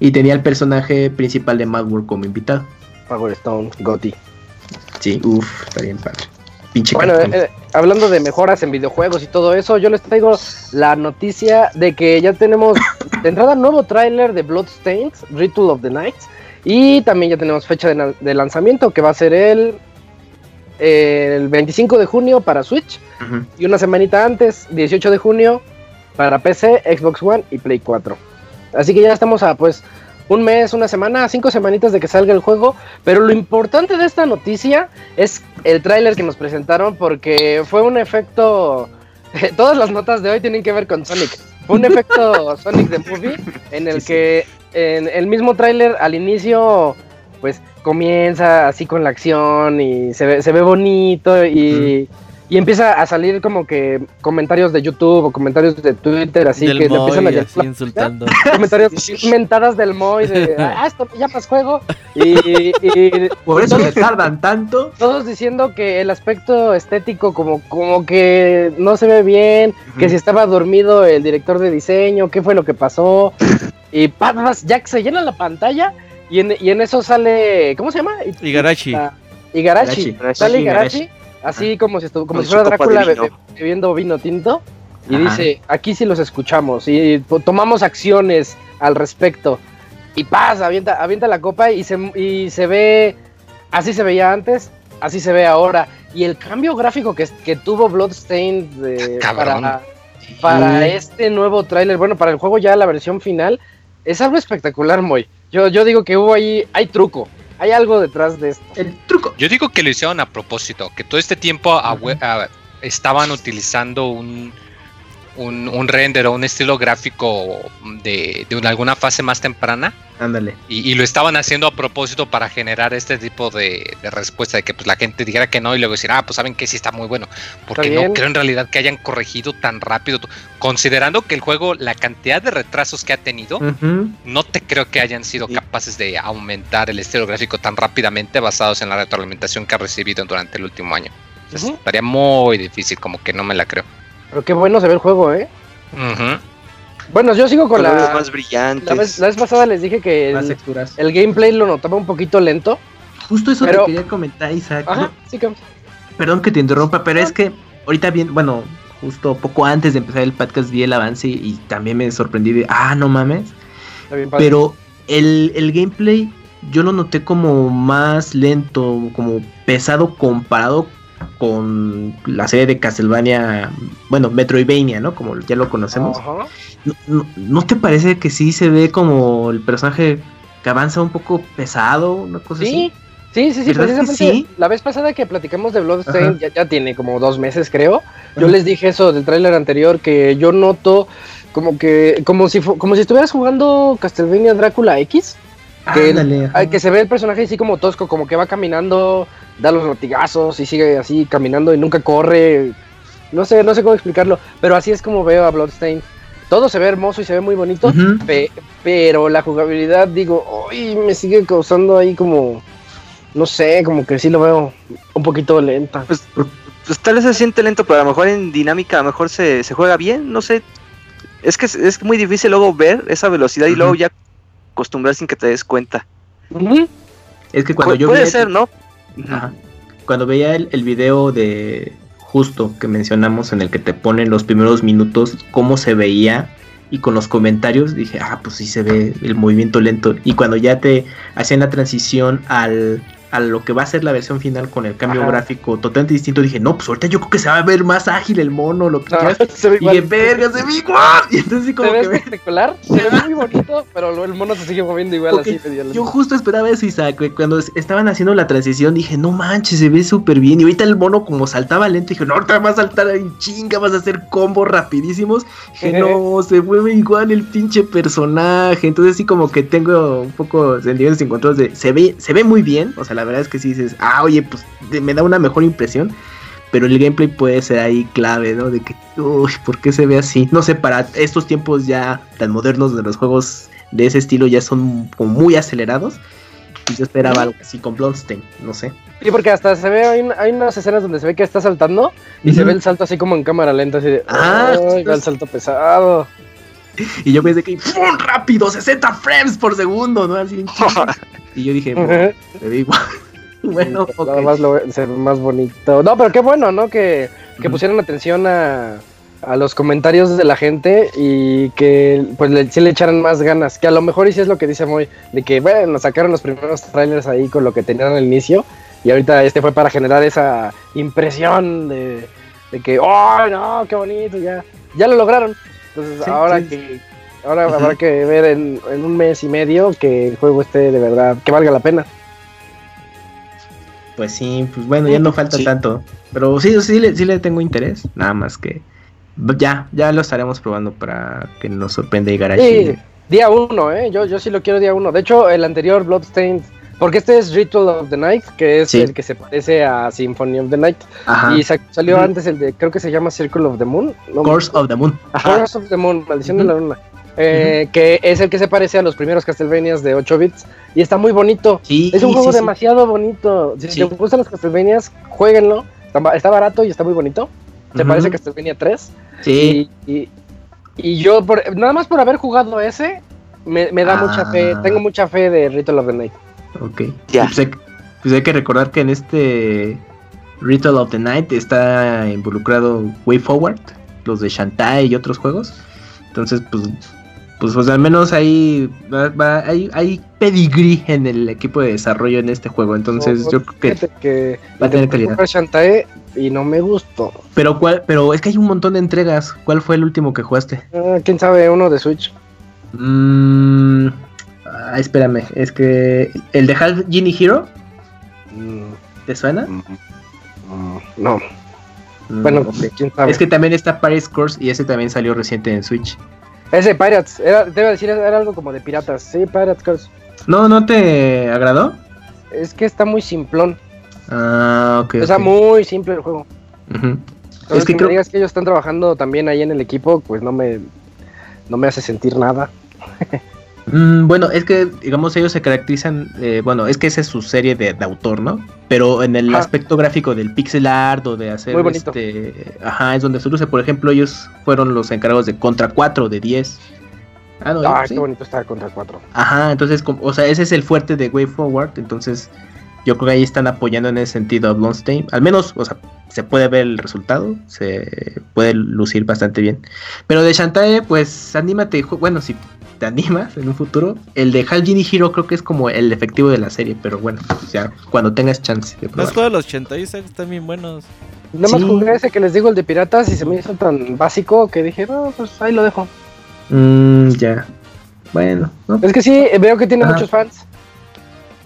Y tenía el personaje principal de Madworld como invitado. Power Stone, Gotti. Sí, uff, está bien padre. Pinche bueno, eh, hablando de mejoras en videojuegos y todo eso, yo les traigo la noticia de que ya tenemos de entrada nuevo tráiler de Bloodstained, Ritual of the Nights. Y también ya tenemos fecha de, lanzamiento que va a ser el, el 25 de junio para Switch. Y una semanita antes, 18 de junio, para PC, Xbox One y Play 4. Así que ya estamos a pues un mes, una semana, cinco semanitas de que salga el juego. Pero lo importante de esta noticia es el tráiler que nos presentaron porque fue un efecto... Todas las notas de hoy tienen que ver con Sonic. Fue un efecto Sonic the Movie en el que en el mismo tráiler al inicio pues comienza así con la acción y se ve, se ve bonito y y empieza a salir como que comentarios de YouTube o comentarios de Twitter, así que empiezan a así insultando. Comentarios mentadas del Moy de, ah, esto ya pas juego. Y, por eso le tardan tanto. Todos diciendo que el aspecto estético como, como que no se ve bien, que si estaba dormido el director de diseño, qué fue lo que pasó. Y ya que se llena la pantalla y en, y en eso sale, ¿cómo se llama? Igarashi. Igarashi. Sale Igarashi Así como si, como si fuera Drácula bebiendo vino tinto. Y dice, aquí sí los escuchamos y tomamos acciones al respecto. Y pasa, avienta, avienta la copa y se, y se ve, así se veía antes, así se ve ahora. Y el cambio gráfico que, que tuvo Bloodstained para, para este nuevo tráiler, bueno, para el juego ya la versión final, es algo espectacular, Moy. Yo, yo digo que hubo ahí, hay truco. Hay algo detrás de esto. El truco. Yo digo que lo hicieron a propósito, que todo este tiempo estaban utilizando un, un, render o un estilo gráfico de, de alguna fase más temprana Ándale. Y, lo estaban haciendo a propósito para generar este tipo de, respuesta, de que pues, la gente dijera que no y luego decir, ah, pues saben que sí está muy bueno. Porque no creo en realidad que hayan corregido tan rápido. Considerando que el juego, la cantidad de retrasos que ha tenido, no te creo que hayan sido capaces de aumentar el estilo gráfico tan rápidamente basados en la retroalimentación que ha recibido durante el último año. Estaría muy difícil, como que no me la creo. Pero qué bueno se ve el juego, ¿eh? Ajá. Bueno, yo sigo con la. más brillantes. La vez, pasada les dije que el, gameplay lo notaba un poquito lento. Justo eso te quería comentar, Isaac. Ajá, sí que... Perdón que te interrumpa, pero es que ahorita bien, bueno, justo poco antes de empezar el podcast vi el avance y también me sorprendí de, ah, no mames. pero el, el gameplay yo lo noté como más lento, como pesado comparado con la serie de Castlevania, bueno, Metroidvania, ¿no? Como ya lo conocemos. ¿No, te parece que sí se ve como el personaje que avanza un poco pesado, una cosa así? Sí, sí, sí, precisamente sí? la vez pasada que platicamos de Bloodstained, ya, ya, tiene como dos meses creo, yo les dije eso del tráiler anterior, que yo noto como que, como si, como si estuvieras jugando Castlevania Drácula X, que, que se ve el personaje así como tosco, como que va caminando, da los latigazos y sigue así caminando y nunca corre. No sé, no sé cómo explicarlo, pero así es como veo a Bloodstained. Todo se ve hermoso y se ve muy bonito, pero la jugabilidad, digo, uy, me sigue causando ahí como, no sé, como que sí lo veo un poquito lenta. Pues, pues tal vez se siente lento, pero a lo mejor en dinámica a lo mejor se, se juega bien, no sé. Es que es, muy difícil luego ver esa velocidad y luego ya acostumbrar sin que te des cuenta. Es que cuando yo puede ser, ¿no? Cuando veía el, el, video de justo que mencionamos en el que te ponen los primeros minutos cómo se veía y con los comentarios dije, ah, pues sí se ve el movimiento lento. Y cuando ya te hacían la transición al, a lo que va a ser la versión final con el cambio gráfico totalmente distinto, dije, no, pues ahorita yo creo que se va a ver más ágil el mono, lo que quieras. y dije, verga, se ve igual. Y entonces como se ve espectacular, se ve muy bonito, pero el mono se sigue moviendo igual así. Yo justo esperaba eso, Isaac, cuando estaban haciendo la transición dije, no manches, se ve súper bien. Y ahorita el mono como saltaba lento, dije, no, ahorita va a saltar en chinga, vas a hacer combos rapidísimos. Dije, no, se mueve igual el pinche personaje. Entonces sí como que tengo un poco sentimientos encontrados de, se ve, se ve muy bien, o sea, la verdad es que si dices, ah, oye, pues me da una mejor impresión. Pero el gameplay puede ser ahí clave, ¿no? De que, uy, ¿por qué se ve así? No sé, para estos tiempos ya tan modernos de los juegos de ese estilo ya son como muy acelerados. Y yo esperaba algo así con Bloodstain, no sé. Sí, porque hasta se ve, hay, unas escenas donde se ve que está saltando y se ve el salto así como en cámara lenta, así de, ah, el salto pesado. Y yo pensé que ¡pum! rápido, 60 frames por segundo, ¿no? Así. y yo dije, bueno, nada más lo, se ve más bonito. No, pero qué bueno, ¿no? Que, que pusieron atención a, a los comentarios de la gente y que pues le, sí le echaran más ganas. Que a lo mejor y sí es lo que dice Moy, de que bueno, sacaron los primeros trailers ahí con lo que tenían al inicio y ahorita este fue para generar esa impresión de, de que, oh, no, qué bonito, ya, ya lo lograron. Entonces ahora que ahora habrá que ver en, en un mes y medio que el juego esté de verdad, que valga la pena. Pues sí, pues bueno, ya no falta tanto. Pero sí, sí, sí le tengo interés. Nada más que ya, ya lo estaremos probando para que nos sorprenda y Garachi. Sí, día uno, ¿eh? Yo, yo sí lo quiero día uno. De hecho, el anterior Bloodstained, porque este es Ritual of the Night, que es el que se parece a Symphony of the Night. Y salió antes el de, creo que se llama Circle of the Moon. Course of the Moon. Course of the Moon, Maldición de la Luna. Eh, que es el que se parece a los primeros Castlevanias de 8 bits y está muy bonito. es un juego demasiado bonito. Si te gustan los Castlevanias, jueguenlo. Está, barato y está muy bonito. Se parece a Castlevania 3. Sí. Y, yo, por, nada más por haber jugado ese, me, da mucha fe. Ah. Tengo mucha fe de Ritual of the Night. Ok. Ya. Pues, hay, pues hay, que recordar que en este Ritual of the Night está involucrado Way Forward, los de Shantae y otros juegos. Entonces, pues, pues, pues al menos hay, hay, hay pedigrí en el equipo de desarrollo en este juego. Entonces, yo creo que, que va a tener calidad. Shantae y no me gustó. Pero cuál, pero es que hay un montón de entregas. ¿Cuál fue el último que jugaste? Ah, ¿Quién sabe? Uno de Switch. Mmm. Ah, espérame, es que el de Half Genie Hero. Mm. ¿Te suena? Mm, mm, no. bueno, ¿quién sabe? Es que también está Pirates Course y ese también salió reciente en Switch. Ese Pirates, era, te iba a decir, era algo como de piratas. Sí, Pirates Course. No, ¿no te agradó? Es que está muy simplón. Ah, ok. O sea, muy simple el juego. Es que, me digas que ellos están trabajando también ahí en el equipo, pues no me, no me hace sentir nada. Mm, bueno, es que, digamos, ellos se caracterizan, eh, bueno, es que esa es su serie de, autor, ¿no? Pero en el aspecto gráfico del pixel art o de hacer este, ajá, es donde se luce, por ejemplo, ellos fueron los encargados de Contra 4 de 10. Ah, no, ah qué bonito está Contra 4. Ajá, entonces, o sea, ese es el fuerte de Way Forward, entonces yo creo que ahí están apoyando en ese sentido a Blonstein. Al menos, o sea, se puede ver el resultado, se puede lucir bastante bien. Pero de Shantae, pues anímate, bueno, si te animas en un futuro, el de Hal Genie Hero creo que es como el efectivo de la serie, pero bueno, pues ya cuando tengas chance de probar. todos los Shantae están bien buenos. Nada más jugué ese que les digo, el de piratas, y se me hizo tan básico que dije, no, pues ahí lo dejo. Mmm, ya. Bueno, Es que sí, veo que tiene muchos fans.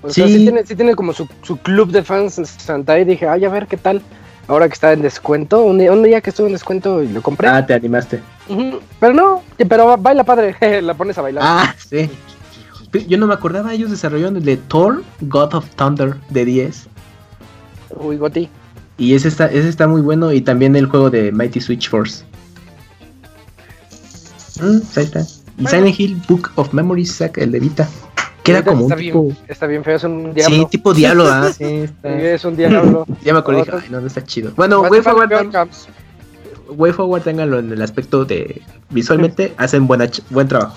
O sí. sea, sí tiene, sí tiene como su, su club de fans en Santa y dije, ay, a ver qué tal. Ahora que está en descuento, un día, que estuvo en descuento y lo compré. Ah, te animaste. Pero no, pero baila padre, la pones a bailar. Ah, sí. Yo no me acordaba, ellos desarrollaron el de Thor, God of Thunder de 10. Uy, Goti. Y ese está, ese está muy bueno y también el juego de Mighty Switch Force. Mm, ahí está. Y Silent Hill Book of Memories, el de Vita. Queda como está un tipo... Bien, está bien feo, es un diablo. Sí, tipo diablo, ¿ah? Sí, está... sí, es un diablo. ya me acordé, ay, no, no está chido. Bueno, Way Forward, Way Forward, ténganlo en el aspecto de visualmente, hacen buena buen trabajo.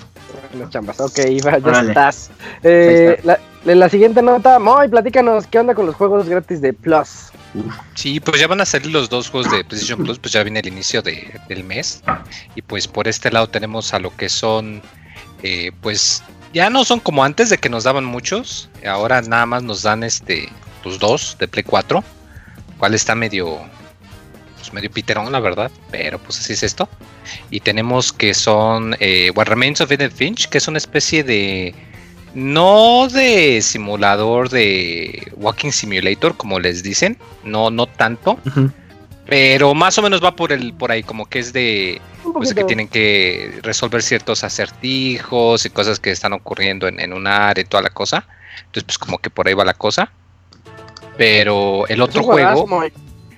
Las chambas, ok, ya estás. Eh, la, la, siguiente nota, Moy, platícanos, ¿qué onda con los juegos gratis de Plus? Sí, pues ya van a salir los dos juegos de PlayStation Plus, pues ya viene el inicio de, del mes. Y pues por este lado tenemos a lo que son, eh, pues ya no son como antes de que nos daban muchos. Ahora nada más nos dan este los dos de Play 4. Cual está medio. Pues medio piterón, la verdad. Pero pues así es esto. Y tenemos que son eh, What Remains of Edith Finch, que es una especie de. No de simulador de Walking Simulator, como les dicen. No, no tanto. Pero más o menos va por el por ahí, como que es de pues que tienen que resolver ciertos acertijos y cosas que están ocurriendo en, un área y toda la cosa. Entonces, pues como que por ahí va la cosa. Pero el otro juego,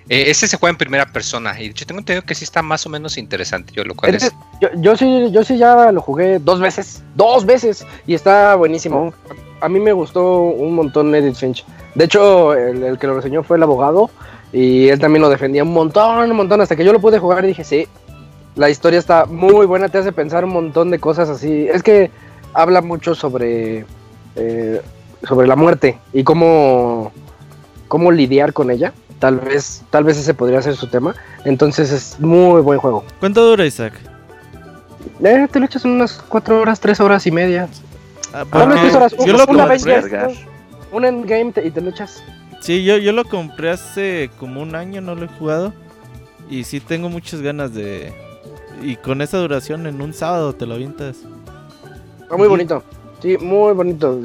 eh, ese se juega en primera persona. Y de hecho tengo entendido que sí está más o menos interesante. Yo, lo cual es... yo, sí, yo sí ya lo jugué dos veces. Dos veces. Y está buenísimo. A mí me gustó un montón Edith Finch. De hecho, el, el que lo reseñó fue el abogado. Y él también lo defendía un montón, un montón, hasta que yo lo pude jugar y dije, sí. La historia está muy buena, te hace pensar un montón de cosas así. Es que habla mucho sobre, eh, sobre la muerte y cómo, cómo lidiar con ella. Tal vez, tal vez ese podría ser su tema. Entonces es muy buen juego. ¿Cuánto dura Isaac? Eh, te lo echas en unas 4 horas, 3 horas y media. Ah, Tal vez porque tres horas. yo un- lo una vez un endgame te- y te lo echas. Sí, yo, yo lo compré hace como un año, no lo he jugado. Y sí tengo muchas ganas de... Y con esa duración en un sábado te lo avientas. Está muy bonito. Sí, muy bonito.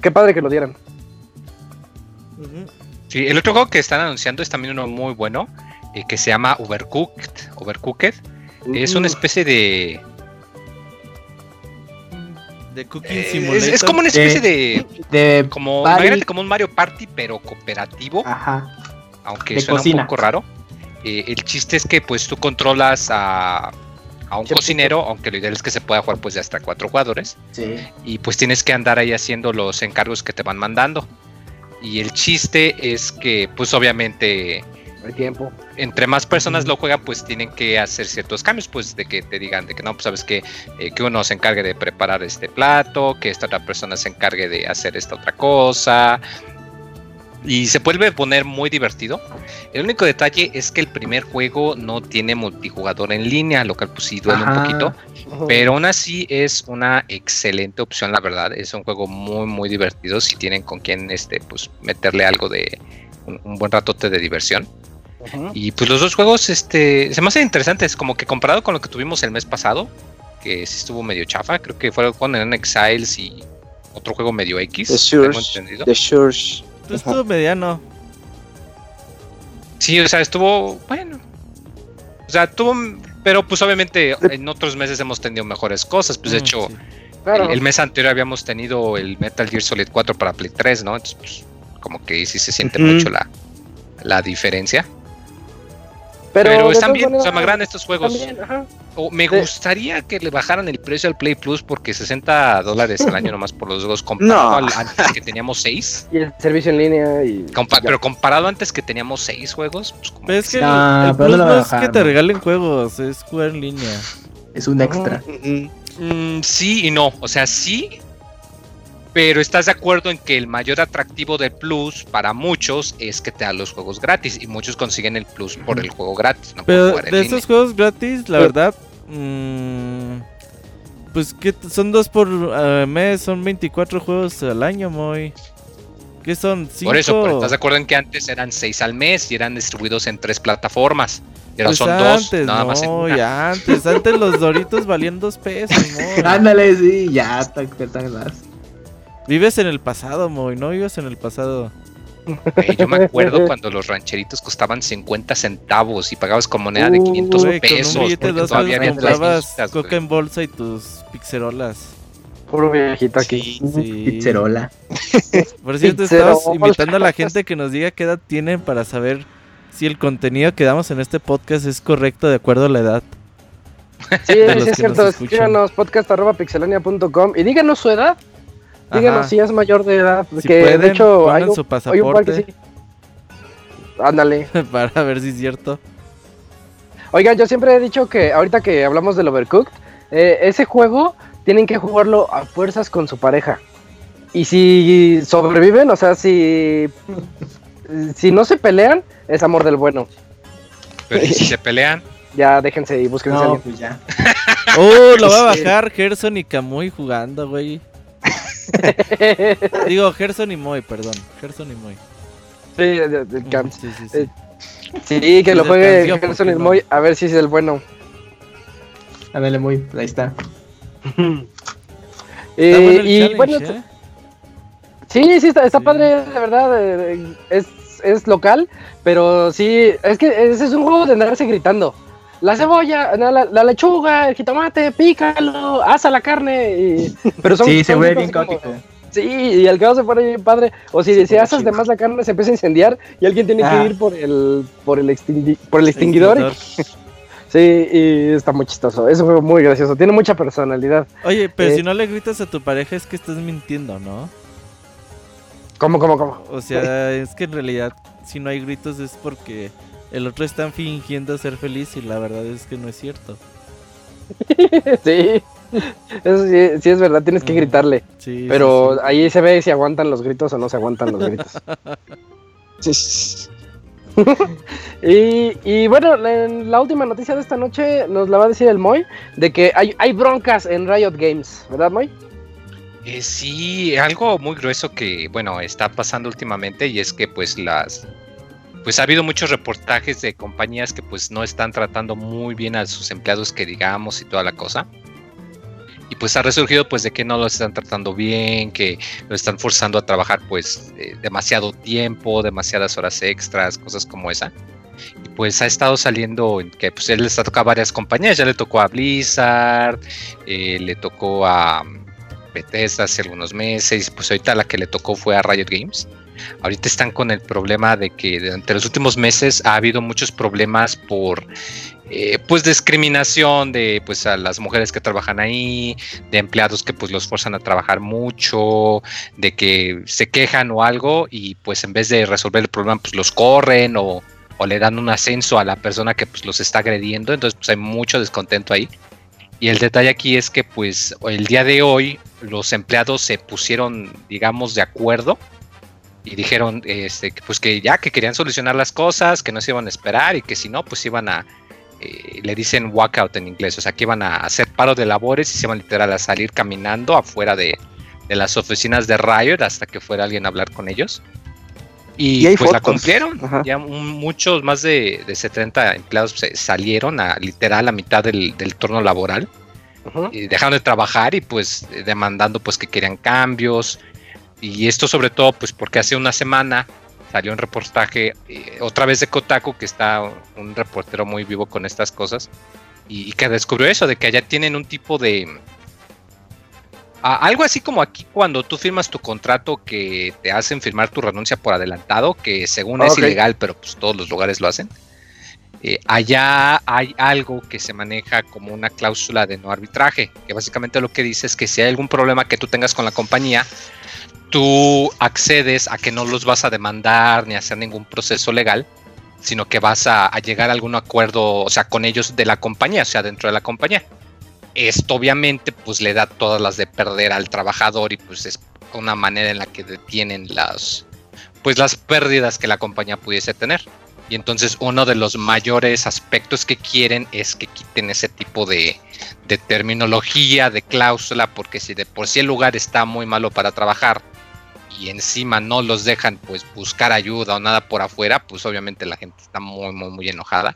Qué padre que lo dieran. Sí, el otro juego que están anunciando es también uno muy bueno, eh, que se llama Overcooked. Overcooked. Es una especie de... De Cooking eh, Simulator. es, es como una especie de... De. Como, imagínate como un Mario Party, pero cooperativo. Ajá. aunque De suena cocina. un poco raro. Eh, el chiste es que pues tú controlas a, a un cocinero, aunque lo ideal es que se pueda jugar pues de hasta cuatro jugadores. Sí. Y pues tienes que andar ahí haciendo los encargos que te van mandando. Y el chiste es que pues obviamente El tiempo. entre más personas lo juegan pues tienen que hacer ciertos cambios pues de que te digan de que no pues sabes que eh, que uno se encargue de preparar este plato, que esta otra persona se encargue de hacer esta otra cosa. Y se vuelve poner muy divertido. El único detalle es que el primer juego no tiene multijugador en línea, lo cual pues sí duele un poquito. Pero aún así es una excelente opción, la verdad. Es un juego muy, muy divertido. Si tienen con quien este, pues, meterle algo de un, un buen ratote de diversión. Y pues los dos juegos este, se me hacen interesantes, como que comparado con lo que tuvimos el mes pasado, que sí estuvo medio chafa. Creo que fueron con en Exiles y otro juego medio X. The tengo entendido. The Surge. Estuvo mediano. Sí, o sea, estuvo bueno. O sea, tuvo. Pero pues obviamente en otros meses hemos tenido mejores cosas. Pues de Mm, hecho. sí. Claro. El, el mes anterior habíamos tenido el Metal Gear Solid 4 para Play 3, ¿no? Entonces, pues, como que sí se siente mucho la, la diferencia. Pero, están bien, o sea, me agradan estos juegos. también, ajá. O me gustaría que le bajaran el precio al Play Plus porque 60 dólares al año nomás por los juegos comparado No. al antes que teníamos 6. Y el servicio en línea y. Compa- ya. pero comparado antes que teníamos 6 juegos, pues como es que el, el pero plus no es que te ¿no? regalen juegos, es jugar en línea. Es un extra. Ujú. Mm, sí y no, o sea, sí, pero estás de acuerdo en que el mayor atractivo del Plus para muchos es que te da los juegos gratis y muchos consiguen el Plus por el juego gratis, no Pero jugar en de línea. estos juegos gratis, la verdad, mm, pues que son dos por eh, mes, son 24 juegos al año, muy. ¿Qué son? ¿Cinco? Por eso, pero estás de acuerdo en que antes eran 6 al mes y eran distribuidos en tres plataformas. Y ahora Pues son dos, antes, nada más en no, ya antes, antes los doritos valían dos pesos, Moy. Ándale, sí, ya, está cuentan más. Vives en el pasado, Moy, no vives en el pasado. Yo me acuerdo cuando los rancheritos costaban 50 centavos y pagabas con moneda de Uh, 500 Güey, con pesos. un billete dos todavía comprabas coca en bolsa y tus pixerolas. Puro viejito aquí. Sí. Pizzerola. Por cierto, estamos invitando a la gente que nos diga qué edad tienen para saber si el contenido que damos en este podcast es correcto de acuerdo a la edad. Sí, sí es cierto. Escríbanos podcast.pixelania.com y díganos su edad. Díganos si es mayor de edad. Si que pueden, de hecho hay un, su hay un par que pasaporte. sí. Ándale. para ver si es cierto. Oigan, yo siempre he dicho que ahorita que hablamos del Overcooked, eh, ese juego tienen que jugarlo a fuerzas con su pareja. Y si sobreviven, o sea, si si no se pelean, es amor del bueno. Pero ¿y si se pelean, Ya déjense y búsquense No, pues ya. Oh, lo va a bajar Gerson y Camuy jugando, güey. Digo, Gerson y Moy, perdón. Gerson y Moy. Sí, de- de- de- Sí, sí, sí. Eh, sí, que lo juegue canció Gerson y. Moy, a ver si es el bueno. Ándale, muy, ahí está. Eh, bueno el y bueno, ¿eh? Sí, sí, está, está Sí. padre, de verdad. eh, Es, es local, pero sí, es que ese es un juego de andarse gritando. La cebolla, la, la lechuga, el jitomate, pícalo, asa la carne. Y, pero son, Sí, se gritos bien como- caótico. Sí, y el caos se pone bien padre. O si, si asas de más la carne, se empieza a incendiar y alguien tiene Ah. que ir por el, por el, extingui- por el extinguidor. y- sí, y está muy chistoso. Es un juego muy gracioso. Tiene mucha personalidad. Oye, pero Eh. si no le gritas a tu pareja es que estás mintiendo, ¿no? ¿Cómo, cómo, cómo? O sea, es que en realidad si no hay gritos es porque el otro está fingiendo ser feliz y la verdad es que no es cierto. sí. Eso sí, es verdad, tienes que gritarle. pero ahí se ve si aguantan los gritos o no se aguantan los gritos. y, y, bueno, la, última noticia de esta noche nos la va a decir el Moy, de que hay, hay broncas en Riot Games, ¿verdad Moy? Eh, sí, algo muy grueso que, bueno, está pasando últimamente y es que pues las... Pues ha habido muchos reportajes de compañías que pues no están tratando muy bien a sus empleados que digamos y toda la cosa y pues ha resurgido pues de que no lo están tratando bien, que lo están forzando a trabajar pues eh, demasiado tiempo, demasiadas horas extras, cosas como esa. Y pues ha estado saliendo en que pues él les ha tocado a varias compañías, ya le tocó a Blizzard, eh, le tocó a Bethesda hace algunos meses, pues ahorita la que le tocó fue a Riot Games. Ahorita están con el problema de que durante los últimos meses ha habido muchos problemas por eh, pues discriminación de pues a las mujeres que trabajan ahí, de empleados que pues los forzan a trabajar mucho, de que se quejan o algo y pues en vez de resolver el problema pues los corren o, le dan un ascenso a la persona que pues los está agrediendo, entonces pues hay mucho descontento ahí. Y el detalle aquí es que pues el día de hoy los empleados se pusieron digamos de acuerdo y dijeron este, pues que ya que querían solucionar las cosas, que no se iban a esperar y que si no pues iban a eh, le dicen walkout en inglés, o sea que iban a hacer paro de labores y se iban literal a salir caminando afuera de, las oficinas de Riot hasta que fuera alguien a hablar con ellos. Y, pues la cumplieron. Ya muchos, más de, de 70 empleados salieron a literal a mitad del, turno laboral. Y dejaron de trabajar y pues demandando pues que querían cambios. Y esto sobre todo pues porque hace una semana salió un reportaje eh, otra vez de Kotaku, que está un reportero muy vivo con estas cosas, y, que descubrió eso, de que allá tienen un tipo de... algo así como aquí cuando tú firmas tu contrato que te hacen firmar tu renuncia por adelantado, que según es ilegal, pero pues todos los lugares lo hacen. Eh, allá hay algo que se maneja como una cláusula de no arbitraje, que básicamente lo que dice es que si hay algún problema que tú tengas con la compañía, tú accedes a que no los vas a demandar ni a hacer ningún proceso legal, sino que vas a, llegar a algún acuerdo, o sea, con ellos de la compañía, o sea, dentro de la compañía. Esto obviamente pues le da todas las de perder al trabajador y pues es una manera en la que detienen las pues las pérdidas que la compañía pudiese tener. Y entonces uno de los mayores aspectos que quieren es que quiten ese tipo de, de terminología, de cláusula, porque si de por sí el lugar está muy malo para trabajar, y encima no los dejan pues buscar ayuda o nada por afuera, pues obviamente la gente está muy, muy, muy enojada.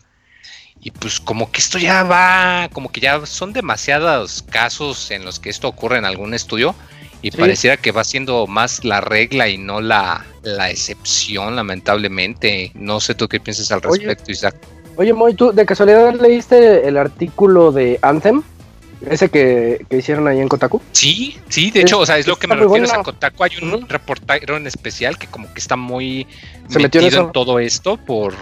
Y pues como que esto ya va, como que ya son demasiados casos en los que esto ocurre en algún estudio y pareciera que va siendo más la regla y no la, la excepción, lamentablemente. No sé tú qué piensas al respecto, Isaac. Oye, Moy, ¿tú de casualidad leíste el artículo de Anthem? Ese que, hicieron ahí en Kotaku. Sí, sí, de hecho, o sea, es lo que me refiero a Kotaku. Hay un reportero en especial que como que está muy Se metido en, todo esto por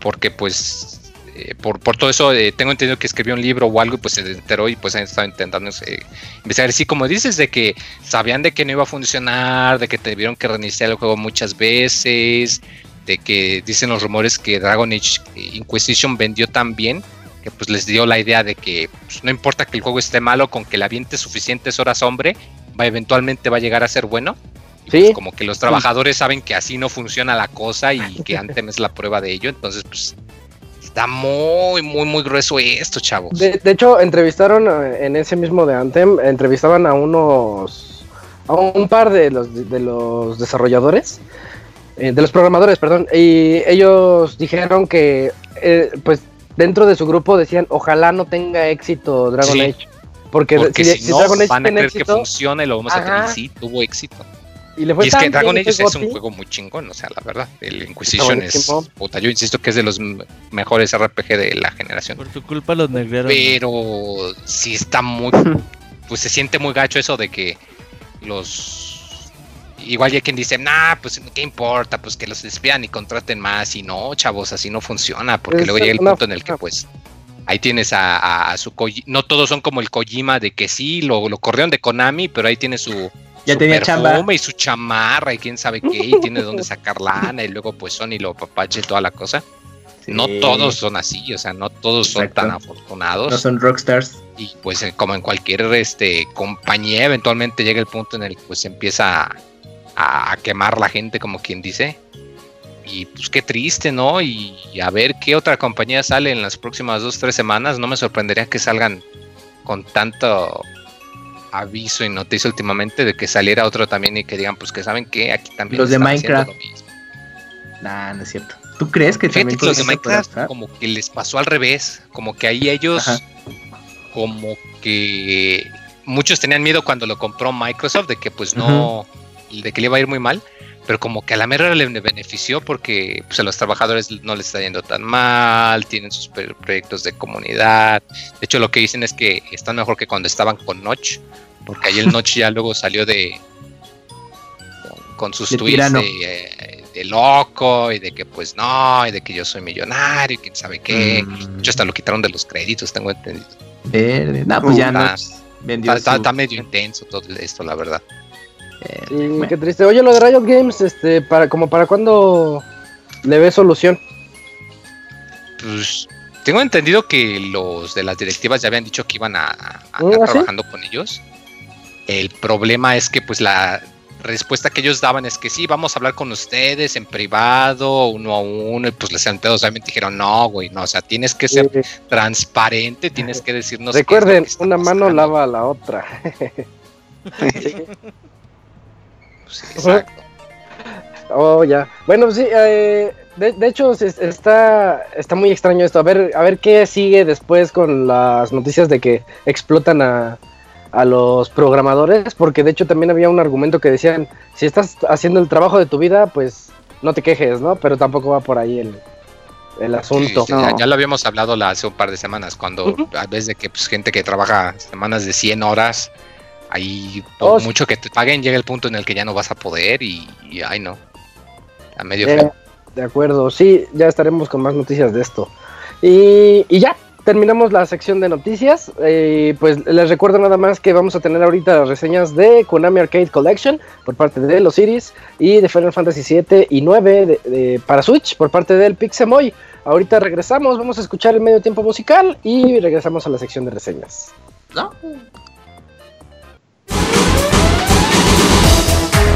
porque pues eh, por, todo eso eh, tengo entendido que escribió un libro o algo y pues se enteró y pues han estado intentando eh, investigar. Sí, como dices, de que sabían de que no iba a funcionar, de que tuvieron que reiniciar el juego muchas veces, de que dicen los rumores que Dragon Age Inquisition vendió tan bien que pues les dio la idea de que pues, no importa que el juego esté malo, con que la aviente suficientes horas hombre, va eventualmente va a llegar a ser bueno. Pues, como que los trabajadores saben que así no funciona la cosa y que Anthem es la prueba de ello, entonces pues está muy, muy, muy grueso esto, chavos. De, hecho, entrevistaron eh, en ese mismo de Anthem, entrevistaban a unos, a un par de los, de los desarrolladores, eh, de los programadores, perdón, y ellos dijeron que eh, pues dentro de su grupo decían, ojalá no tenga éxito Dragon Age. Porque, si, no, Dragon Age van a creer que funcione, lo vamos a tener. Sí, tuvo éxito. Y, le fue es que Dragon Age es un juego muy chingón, o sea, la verdad. El Inquisition es. Puta, yo insisto que es de los mejores RPG de la generación. Por tu culpa los negrearon. Pero sí está muy. pues se siente muy gacho eso de que los igual hay quien dice, nah, pues qué importa, pues que los despidan y contraten más. Y no, chavos, así no funciona, porque luego llega el punto en el que pues ahí tienes a, su no todos son como el Kojima de que sí, lo, lo corrieron de Konami, pero ahí tiene su, ya tenía chamba. y su chamarra y quién sabe qué, y tiene dónde sacar lana, y luego pues Sony lo papache toda la cosa. no todos son así, o sea, no todos son tan afortunados. No son rockstars. Y pues eh, como en cualquier este, compañía, eventualmente llega el punto en el que pues empieza a, quemar la gente, como quien dice. Y pues qué triste, ¿no? Y, a ver qué otra compañía sale en las próximas dos, tres semanas. No me sorprendería que salgan con tanto aviso y noticia últimamente de que saliera otro también y que digan, pues que saben que aquí también... Los de Minecraft. Nah, no es cierto. ¿Tú crees que también los de Minecraft como que les pasó al revés? Como que ahí ellos, como que muchos tenían miedo cuando lo compró Microsoft de que pues no, de que le iba a ir muy mal, pero como que a la mera le benefició porque pues, a los trabajadores no les está yendo tan mal, tienen sus proyectos de comunidad. De hecho, lo que dicen es que están mejor que cuando estaban con Notch, porque ahí el Notch ya luego salió de con, sus tweets de, de loco y de que pues no, y de que yo soy millonario y quién sabe qué. Mm. hasta lo quitaron de los créditos, tengo entendido. Verde, no, pues ya no. Está, medio intenso todo esto, la verdad. Sí, qué triste. Oye, lo de Riot Games, este, para, como para cuándo le ve solución. Pues tengo entendido que los de las directivas ya habían dicho que iban a, a, ¿Ah, estar trabajando con ellos. El problema es que pues la respuesta que ellos daban es que sí, vamos a hablar con ustedes en privado, uno a uno, y pues les todos obviamente dijeron, no, güey, no, o sea, tienes que ser transparente, tienes que decirnos. Recuerden, una mano lava a la otra. Pues exacto. Oh, ya. Bueno, sí, eh, de, hecho está, está muy extraño esto. A ver, a ver qué sigue después con las noticias de que explotan a, a los programadores, porque de hecho también había un argumento que decían, si estás haciendo el trabajo de tu vida, pues no te quejes, ¿no? Pero tampoco va por ahí el, el asunto. ya, lo habíamos hablado hace un par de semanas, cuando a veces de que pues, gente que trabaja semanas de 100 horas, ahí por oh, mucho que te paguen llega el punto en el que ya no vas a poder y, ay no, a medio eh, De acuerdo, sí, ya estaremos con más noticias de esto. Y, y ya, terminamos la sección de noticias. Eh, pues les recuerdo nada más que vamos a tener ahorita las reseñas de Konami Arcade Collection por parte de los Iris y de Final Fantasy 7 y 9 para Switch por parte del Pixemoy. Ahorita regresamos, vamos a escuchar el medio tiempo musical y regresamos a la sección de reseñas. ¿No?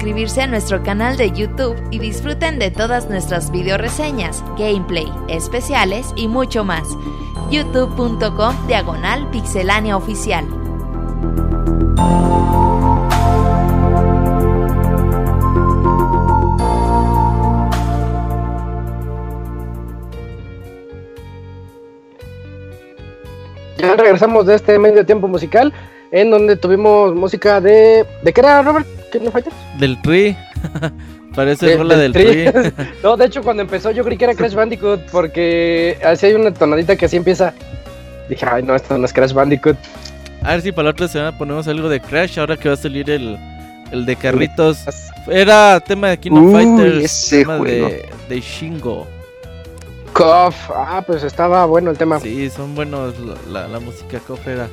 suscribirse a nuestro canal de YouTube y disfruten de todas nuestras video reseñas, gameplay, especiales y mucho más. youtube.com diagonal pixelania oficial. Ya regresamos de este medio tiempo musical en donde tuvimos música de. ¿De qué era, Robert? ¿Kingdom Fighters? Del Tri. Parece De- rola del del Tri. no, de hecho, cuando empezó yo creí que era Crash Bandicoot porque así hay una tonadita que así empieza. Dije, ay, no, esto no es Crash Bandicoot. A ver si para la otra semana ponemos algo de Crash. Ahora que va a salir el, el de carritos. Era tema de Uy, Fighters. ese tema juego. de, de Shingo. Cof. Ah, pues estaba bueno el tema. Sí, son buenos. La, la, música KOF era.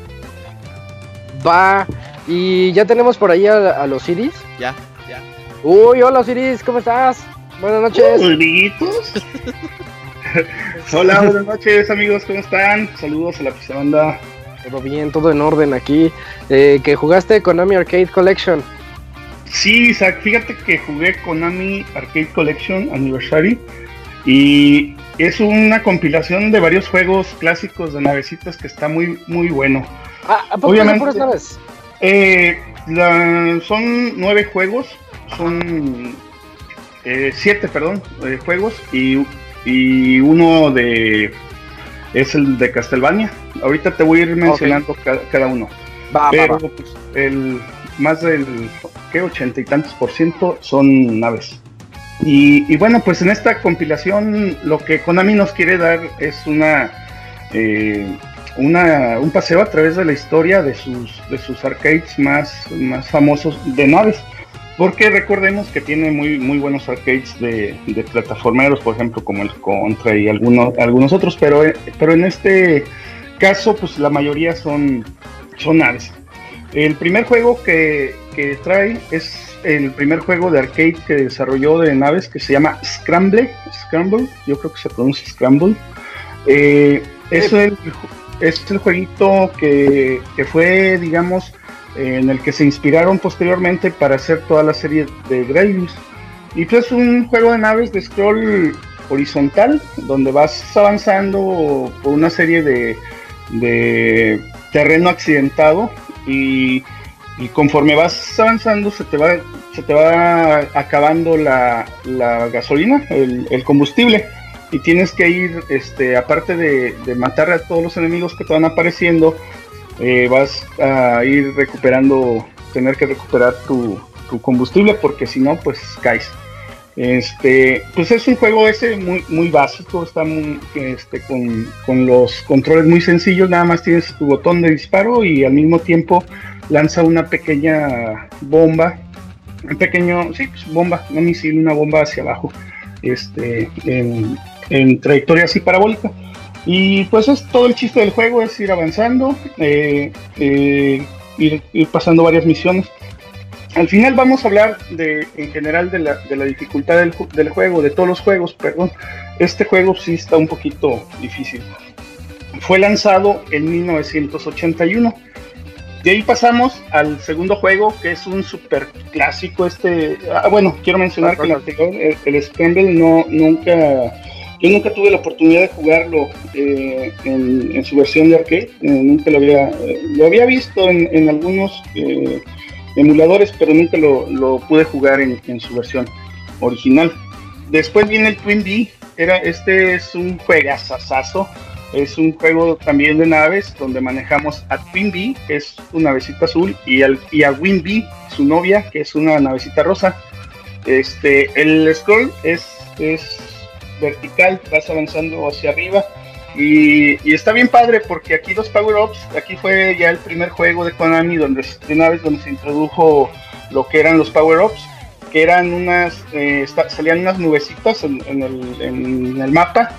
Va. Y ya tenemos por ahí a, a los Ciris. Ya, ya. Uy, hola Osiris, ¿cómo estás? Buenas noches. Amiguitos. Hola, buenas noches amigos, ¿cómo están? Saludos a la pista banda. Todo bien, todo en orden aquí. Eh, que jugaste Konami Arcade Collection. Sí, Isaac, fíjate que jugué Konami Arcade Collection Anniversary y es una compilación de varios juegos clásicos de navecitas que está muy muy bueno. Ah, ¿a poco Obviamente. son puras naves? Eh, la- son nueve juegos, son eh, siete, perdón, eh, juegos y, y uno de es el de Castlevania. Ahorita te voy a ir mencionando ca- cada uno, Va, pero va. pues, el más del ¿qué? ochenta y tantos por ciento son naves. Y, y bueno, pues en esta compilación lo que Konami nos quiere dar es una eh, una, un paseo a través de la historia de sus, de sus arcades más, más famosos de naves. Porque recordemos que tiene muy, muy buenos arcades de, de plataformeros, por ejemplo, como el Contra y algunos, algunos otros, pero, eh, pero en este caso, pues la mayoría son, son naves. El primer juego que, que trae es el primer juego de arcade que desarrolló de naves que se llama Scramble. Scramble, yo creo que se pronuncia Scramble. Eh, es, el, es el jueguito que, que fue, digamos, en el que se inspiraron posteriormente para hacer toda la serie de Gradius. Y pues es un juego de naves de scroll horizontal, donde vas avanzando por una serie de, de terreno accidentado y, conforme vas avanzando se te va, se te va acabando la, la gasolina, el combustible y tienes que ir, este, aparte de, de matar a todos los enemigos que te van apareciendo, eh, vas a ir recuperando, tener que recuperar tu, tu combustible porque si no, pues caes. Este, pues es un juego ese muy, muy básico, está muy, este, con, con los controles muy sencillos, nada más tienes tu botón de disparo y al mismo tiempo lanza una pequeña bomba, un pequeño, sí, pues bomba, no misil, una bomba hacia abajo, este, en trayectoria así parabólica. Y pues es todo el chiste del juego, es ir avanzando, eh, eh, ir, ir, pasando varias misiones. Al final vamos a hablar de, en general de la, de la dificultad del, del, juego, de todos los juegos, perdón. Este juego sí está un poquito difícil. Fue lanzado en 1981. De ahí pasamos al segundo juego, que es un super clásico. Este, ah, bueno, quiero mencionar que el anterior, el, el Scramble, no, nunca yo nunca tuve la oportunidad de jugarlo eh, en, su versión de arcade, eh, nunca lo había, eh, lo había visto en, algunos emuladores, pero nunca lo, lo pude jugar en, en, su versión original. Después viene el Twin B, era, este es un juegazazazo, es un juego también de naves donde manejamos a Twin B, que es una navecita azul, y, al, y a Win B, su novia, que es una navecita rosa. Este, el scroll es, es vertical, vas avanzando hacia arriba. Y, está bien padre porque aquí dos power-ups, aquí fue ya el primer juego de Konami donde, de una donde se introdujo lo que eran los power-ups, que eran unas, eh, salían unas nubecitas en, el, mapa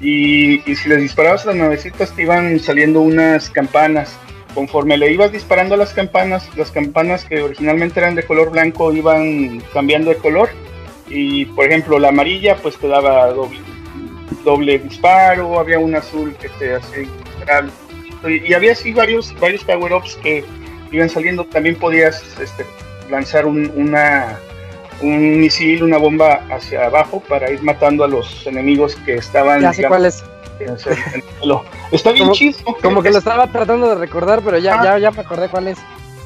y, si les disparabas las nubecitas te iban saliendo unas campanas. Conforme le ibas disparando las campanas, las campanas que originalmente eran de color blanco iban cambiando de color y por ejemplo la amarilla pues te daba doble, doble disparo, había un azul que te hacía y, había así varios, varios power ups que iban saliendo, también podías este, lanzar un, una, un misil, una bomba hacia abajo para ir matando a los enemigos que estaban. Ya sé cuál es. Está bien chido. Como que lo estaba tratando de recordar, pero ya, ya, ya me acordé cuál es.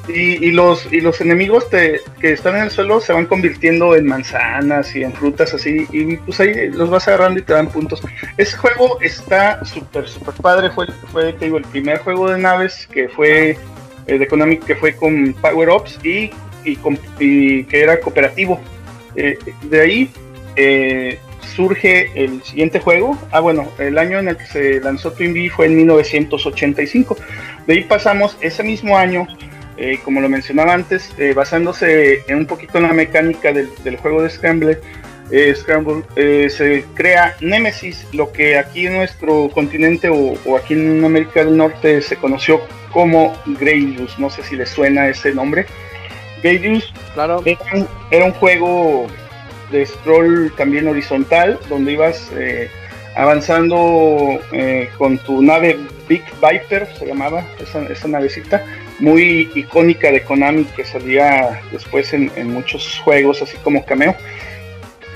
Y, los, y los enemigos que están en el suelo se van convirtiendo en manzanas y en frutas así, y pues ahí los vas agarrando y te dan puntos. Ese juego está súper, súper padre, fue, fue te digo, el primer juego de naves que fue eh, de Konami, que fue con Power Ups y, y, que era cooperativo. Eh, de ahí eh, surge el siguiente juego. Ah, bueno, el año en el que se lanzó Twin Bee fue en 1985. De ahí pasamos ese mismo año eh, como lo mencionaba antes, eh, basándose en un poquito en la mecánica del, juego de Scramble, eh, Scramble se crea Nemesis, lo que aquí en nuestro continente o, aquí en América del Norte se conoció como Greylius. No sé si les suena ese nombre. Greylius claro. era, un, juego de scroll también horizontal, donde ibas avanzando con tu nave Big Viper, se llamaba esa, esa navecita muy icónica de Konami que salía después en, muchos juegos, así como cameo.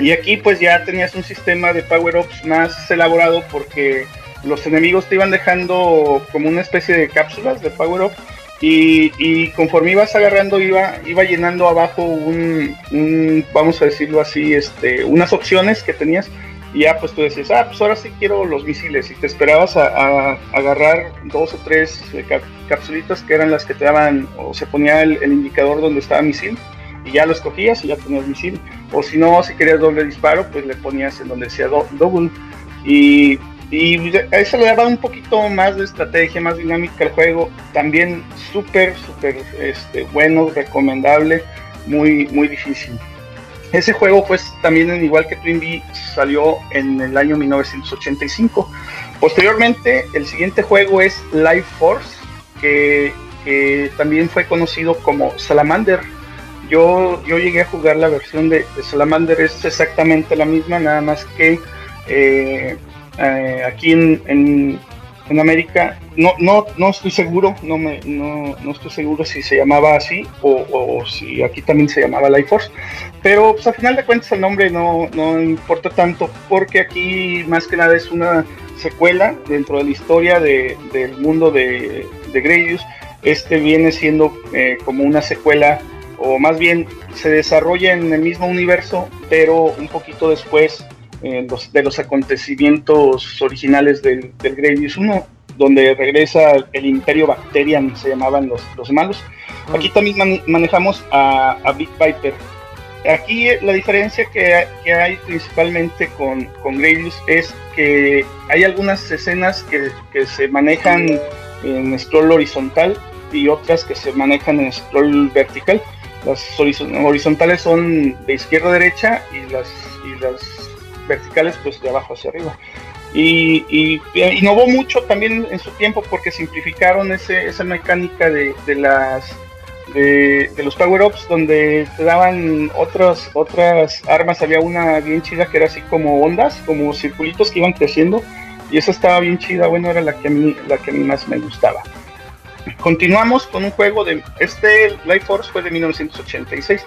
Y aquí pues ya tenías un sistema de power-ups más elaborado porque los enemigos te iban dejando como una especie de cápsulas de power-up y, conforme ibas agarrando iba, iba llenando abajo un, un, vamos a decirlo así, este, unas opciones que tenías y ya pues tú decías, ah, pues ahora sí quiero los misiles. Y te esperabas a, agarrar dos o tres eh, capsulitas que eran las que te daban, o se ponía el, indicador donde estaba misil, y ya lo escogías y ya tenías misil. O si no, si querías doble disparo, pues le ponías en donde decía double. Y, y eso le daba un poquito más de estrategia, más dinámica al juego. También súper, súper este, bueno, recomendable, muy, muy difícil. Ese juego, pues, también igual que Twin salió en el año 1985. Posteriormente, el siguiente juego es Life Force, que, también fue conocido como Salamander. Yo, yo llegué a jugar la versión de, Salamander, es exactamente la misma, nada más que eh, eh, aquí en América, no, no, no estoy seguro, no, me, no, no estoy seguro si se llamaba así o, si aquí también se llamaba Life Force, pero pues al final de cuentas el nombre no, no importa tanto porque aquí más que nada es una secuela dentro de la historia de, del mundo de, de Gradius. Este viene siendo eh, como una secuela o más bien se desarrolla en el mismo universo, pero un poquito después eh, de los acontecimientos originales del, del Gradius 1, donde regresa el Imperio Bacterian, se llamaban los, los malos. Aquí también manejamos a, a, Big Viper. Aquí la diferencia que, que hay principalmente con, con Gradius es que hay algunas escenas que, que se manejan en scroll horizontal y otras que se manejan en scroll vertical. Las horizontales son de izquierda a derecha y las, y las verticales pues de abajo hacia arriba. Y, innovó mucho también en su tiempo porque simplificaron ese, esa mecánica de, de las de, los power ups donde te daban otras otras armas. Había una bien chida que era así como ondas como circulitos que iban creciendo y esa estaba bien chida. Bueno era la que a mí la que a mí más me gustaba. Continuamos con un juego de este Life Force fue de 1986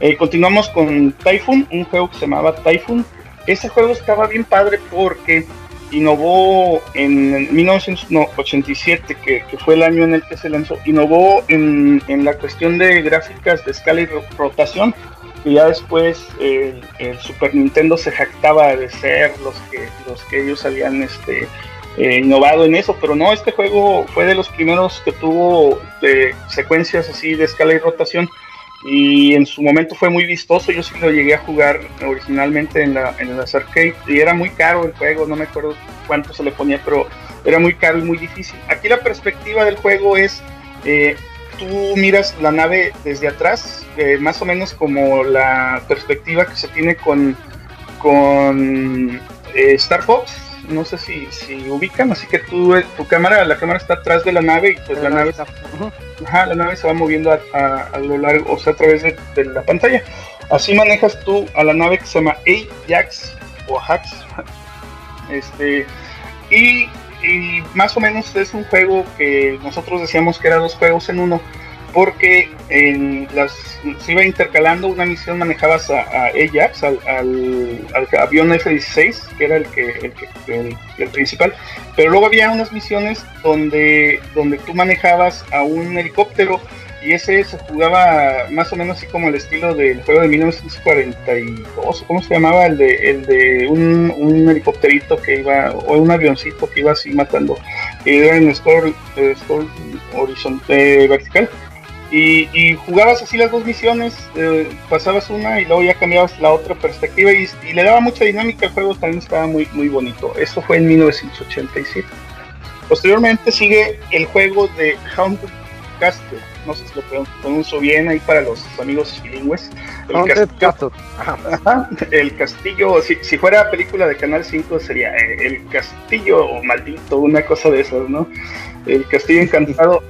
eh, continuamos con Typhoon un juego que se llamaba Typhoon ese juego estaba bien padre porque innovó en 1987, que, fue el año en el que se lanzó, innovó en, la cuestión de gráficas de escala y rotación, que ya después el, Super Nintendo se jactaba de ser los que, los que ellos habían este, eh, innovado en eso, pero no, este juego fue de los primeros que tuvo de secuencias así de escala y rotación y en su momento fue muy vistoso. Yo sí lo llegué a jugar originalmente en, la, en las arcade y era muy caro el juego, no me acuerdo cuánto se le ponía, pero era muy caro y muy difícil. Aquí la perspectiva del juego es, eh, tú miras la nave desde atrás, eh, más o menos como la perspectiva que se tiene con, con eh, Star Fox, no sé si, si ubican, así que tú, tu cámara, la cámara está atrás de la nave y pues la, nave, la nave se va moviendo a, lo largo, o sea, a través de, la pantalla. Así manejas tú a la nave que se llama Ajax o Ajax. Este, y, más o menos es un juego que nosotros decíamos que era dos juegos en uno, porque en las, se iba intercalando una misión manejabas a, a Ajax, al, avión F-16, que era el, que, el, principal, pero luego había unas misiones donde, donde tú manejabas a un helicóptero y ese se jugaba más o menos así como el estilo del juego de 1942, ¿cómo se llamaba? El de, el de un, un helicópterito que iba, o un avioncito que iba así matando, era en score, eh, horizontal, vertical y, jugabas así las dos misiones, eh, pasabas una y luego ya cambiabas la otra perspectiva y, le daba mucha dinámica al juego, también estaba muy, muy bonito. Eso fue en 1987. Posteriormente sigue el juego de Hound Castle, no sé si lo pronuncio bien ahí para los amigos bilingües. El castillo, el castillo si, si, fuera película de Canal 5 sería eh, el castillo maldito, una cosa de esas, ¿no? El castillo encantado.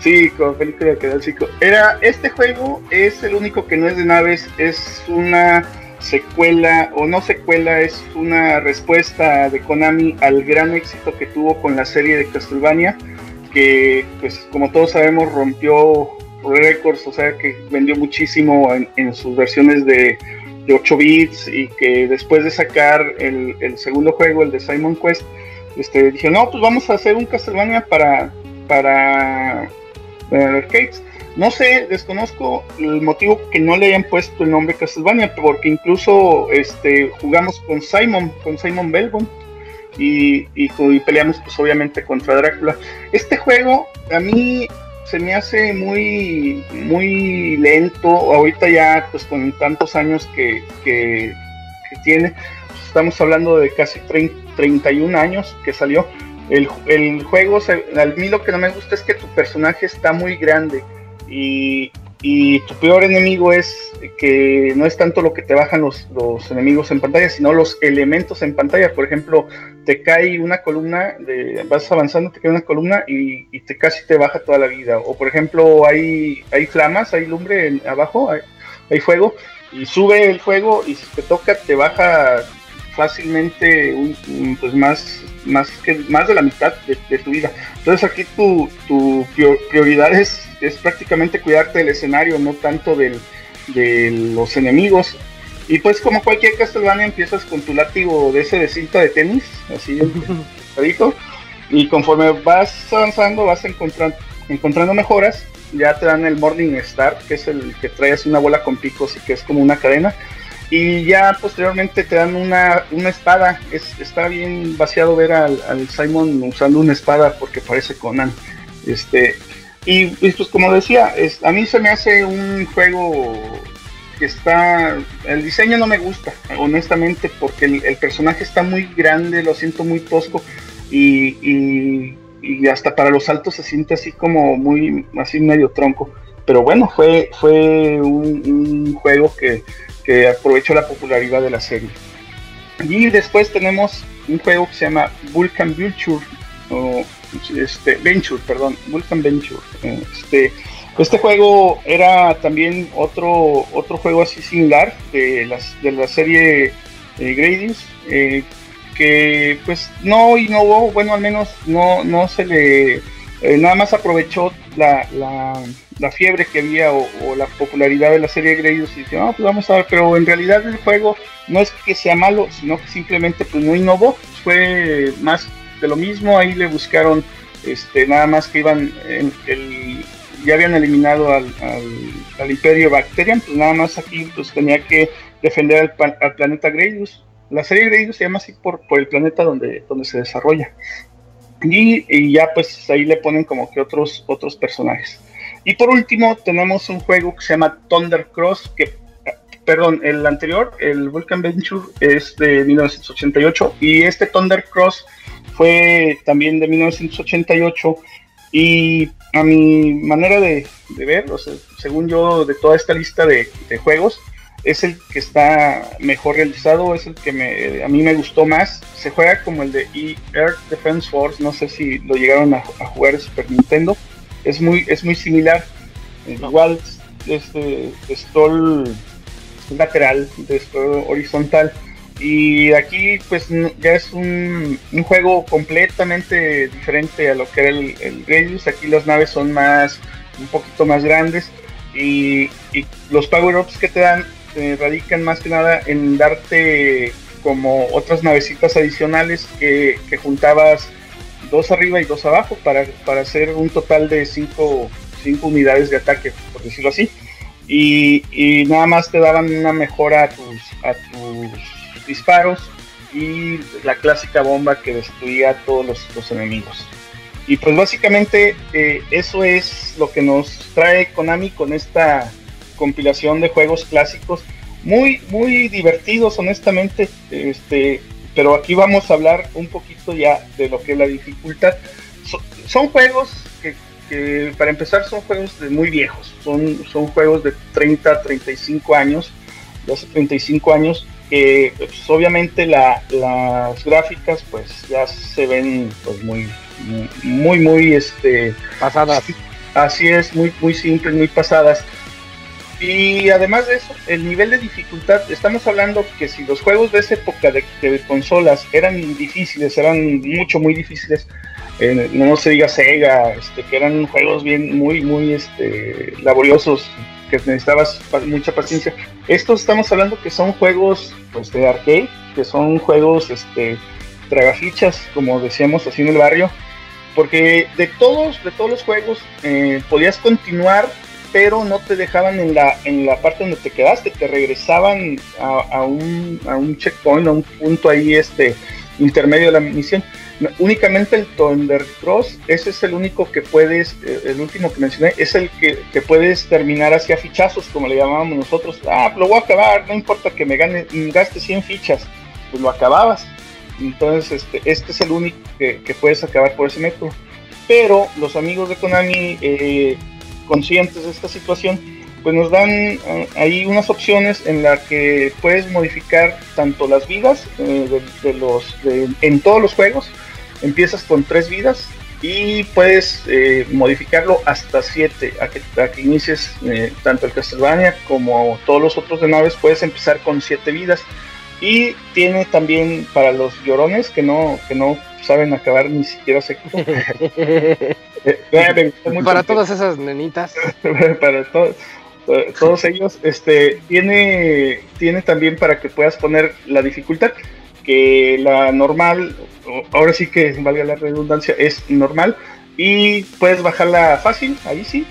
Sí, como película de Canal 5. Era, este juego es el único que no es de naves, es una secuela, o no secuela, es una respuesta de Konami al gran éxito que tuvo con la serie de Castlevania, que pues como todos sabemos rompió récords, o sea que vendió muchísimo en, sus versiones de, 8 bits y que después de sacar el, segundo juego, el de Simon Quest, este, dije, no, pues vamos a hacer un Castlevania para, para No sé, desconozco el motivo que no le hayan puesto el nombre Castlevania, porque incluso este, jugamos con Simon, con Simon Belmont, y, y, peleamos pues obviamente contra Drácula. Este juego a mí se me hace muy, muy lento, ahorita ya pues con tantos años que, que, tiene, estamos hablando de casi 31 años que salió, el, el juego, se, a mí lo que no me gusta es que tu personaje está muy grande y, tu peor enemigo es que no es tanto lo que te bajan los, los, enemigos en pantalla, sino los elementos en pantalla. Por ejemplo, te cae una columna, de, vas avanzando, te cae una columna y, te casi te baja toda la vida. O por ejemplo, hay, hay flamas, hay lumbre abajo, hay, hay, fuego, y sube el fuego y si te toca te baja fácilmente un, pues más más que más de la mitad de, tu vida. Entonces aquí tu, tu prioridad es, es, prácticamente cuidarte del escenario, no tanto del, de los enemigos. Y pues como cualquier Castlevania empiezas con tu látigo de ese de cinta de tenis, así y conforme vas avanzando vas encontrando, encontrando mejoras, ya te dan el Morning Star, que es el que trae así una bola con picos y que es como una cadena y ya posteriormente te dan una, una espada. Es, está bien vaciado ver al, Simon usando una espada porque parece Conan. Este, y, pues como decía, es, a mí se me hace un juego que está... El diseño no me gusta, honestamente, porque el, personaje está muy grande, lo siento muy tosco y, y, hasta para los saltos se siente así como muy, así medio tronco. Pero bueno, fue, fue un juego que aprovechó la popularidad de la serie. Y después tenemos un juego que se llama Vulcan Venture, o este, Venture, perdón, Vulcan Venture. Este, este juego era también otro, otro juego así similar de, las, de la serie eh, Gradius, eh, que pues no innovó, bueno, al menos no, no se le, eh, nada más aprovechó la la fiebre que había o, la popularidad de la serie Gradius y dije, no, pues vamos a ver, pero en realidad el juego no es que sea malo, sino que simplemente pues no innovó, fue más de lo mismo, ahí le buscaron este nada más que iban el, ya habían eliminado al, al, imperio Bacterian, pues nada más aquí pues tenía que defender al, planeta Gradius. La serie Gradius se llama así por, por el planeta donde, donde se desarrolla. Y, y, ya pues ahí le ponen como que otros, otros personajes. Y por último tenemos un juego que se llama Thunder Cross, que, perdón, el anterior, el Vulcan Venture, es de 1988 y este Thunder Cross fue también de 1988 y a mi manera de, ver, según yo, de toda esta lista de, juegos, es el que está mejor realizado, es el que me, a mí me gustó más. Se juega como el de Air Defense Force, no sé si lo llegaron a, a jugar Super Nintendo es muy, es muy similar. Igual este stall lateral, de stall horizontal. Y aquí pues ya es un, un, juego completamente diferente a lo que era el, el Aquí las naves son más un poquito más grandes y, los power-ups que te dan radican más que nada en darte como otras navecitas adicionales que, juntabas dos arriba y dos abajo para, para hacer un total de cinco, cinco unidades de ataque, por decirlo así. Y, y, nada más te daban una mejora a tus, a tus disparos y la clásica bomba que destruía a todos los, enemigos. Y pues básicamente eh, eso es lo que nos trae Konami con esta compilación de juegos clásicos. Muy, muy divertidos, honestamente. Este, pero aquí vamos a hablar un poquito ya de lo que es la dificultad. son juegos que, para empezar son juegos de muy viejos. Son, son juegos de 30, 35 años. De hace 35 años que pues, obviamente las gráficas pues ya se ven pues muy muy muy este pasadas así es muy muy simples muy pasadas y además de eso el nivel de dificultad estamos hablando que si los juegos de esa época de, consolas eran difíciles eran mucho muy difíciles eh, no se diga Sega este que eran juegos bien muy muy este laboriosos que necesitabas mucha paciencia. Estos estamos hablando que son juegos pues, de arcade, que son juegos este, tragafichas, como decíamos así en el barrio, porque de todos, de todos los juegos eh, podías continuar, pero no te dejaban en la, en la parte donde te quedaste, te regresaban a, a, un, a un checkpoint, a un punto ahí este, intermedio de la misión. Únicamente el Thunder Cross, ese es el único que puedes, eh, el último que mencioné, es el que, puedes terminar hacia fichazos, como le llamábamos nosotros. Ah, lo voy a acabar, no importa que me gane, gaste 100 fichas, pues lo acababas. Entonces, este, este es el único que, puedes acabar por ese método. Pero los amigos de Konami, eh, conscientes de esta situación, pues nos dan eh, ahí unas opciones en las que puedes modificar tanto las vidas de, los en todos los juegos empiezas con tres vidas y puedes eh, modificarlo hasta siete a que, que inicies eh, tanto el Castlevania como todos los otros de naves puedes empezar con siete vidas y tiene también para los llorones que no que no saben acabar ni siquiera seco eh, para todas esas nenitas. Para todos todos ellos este tiene tiene también para que puedas poner la dificultad que la normal, ahora sí que valga la redundancia, es normal. Y puedes bajarla fácil, ahí sí,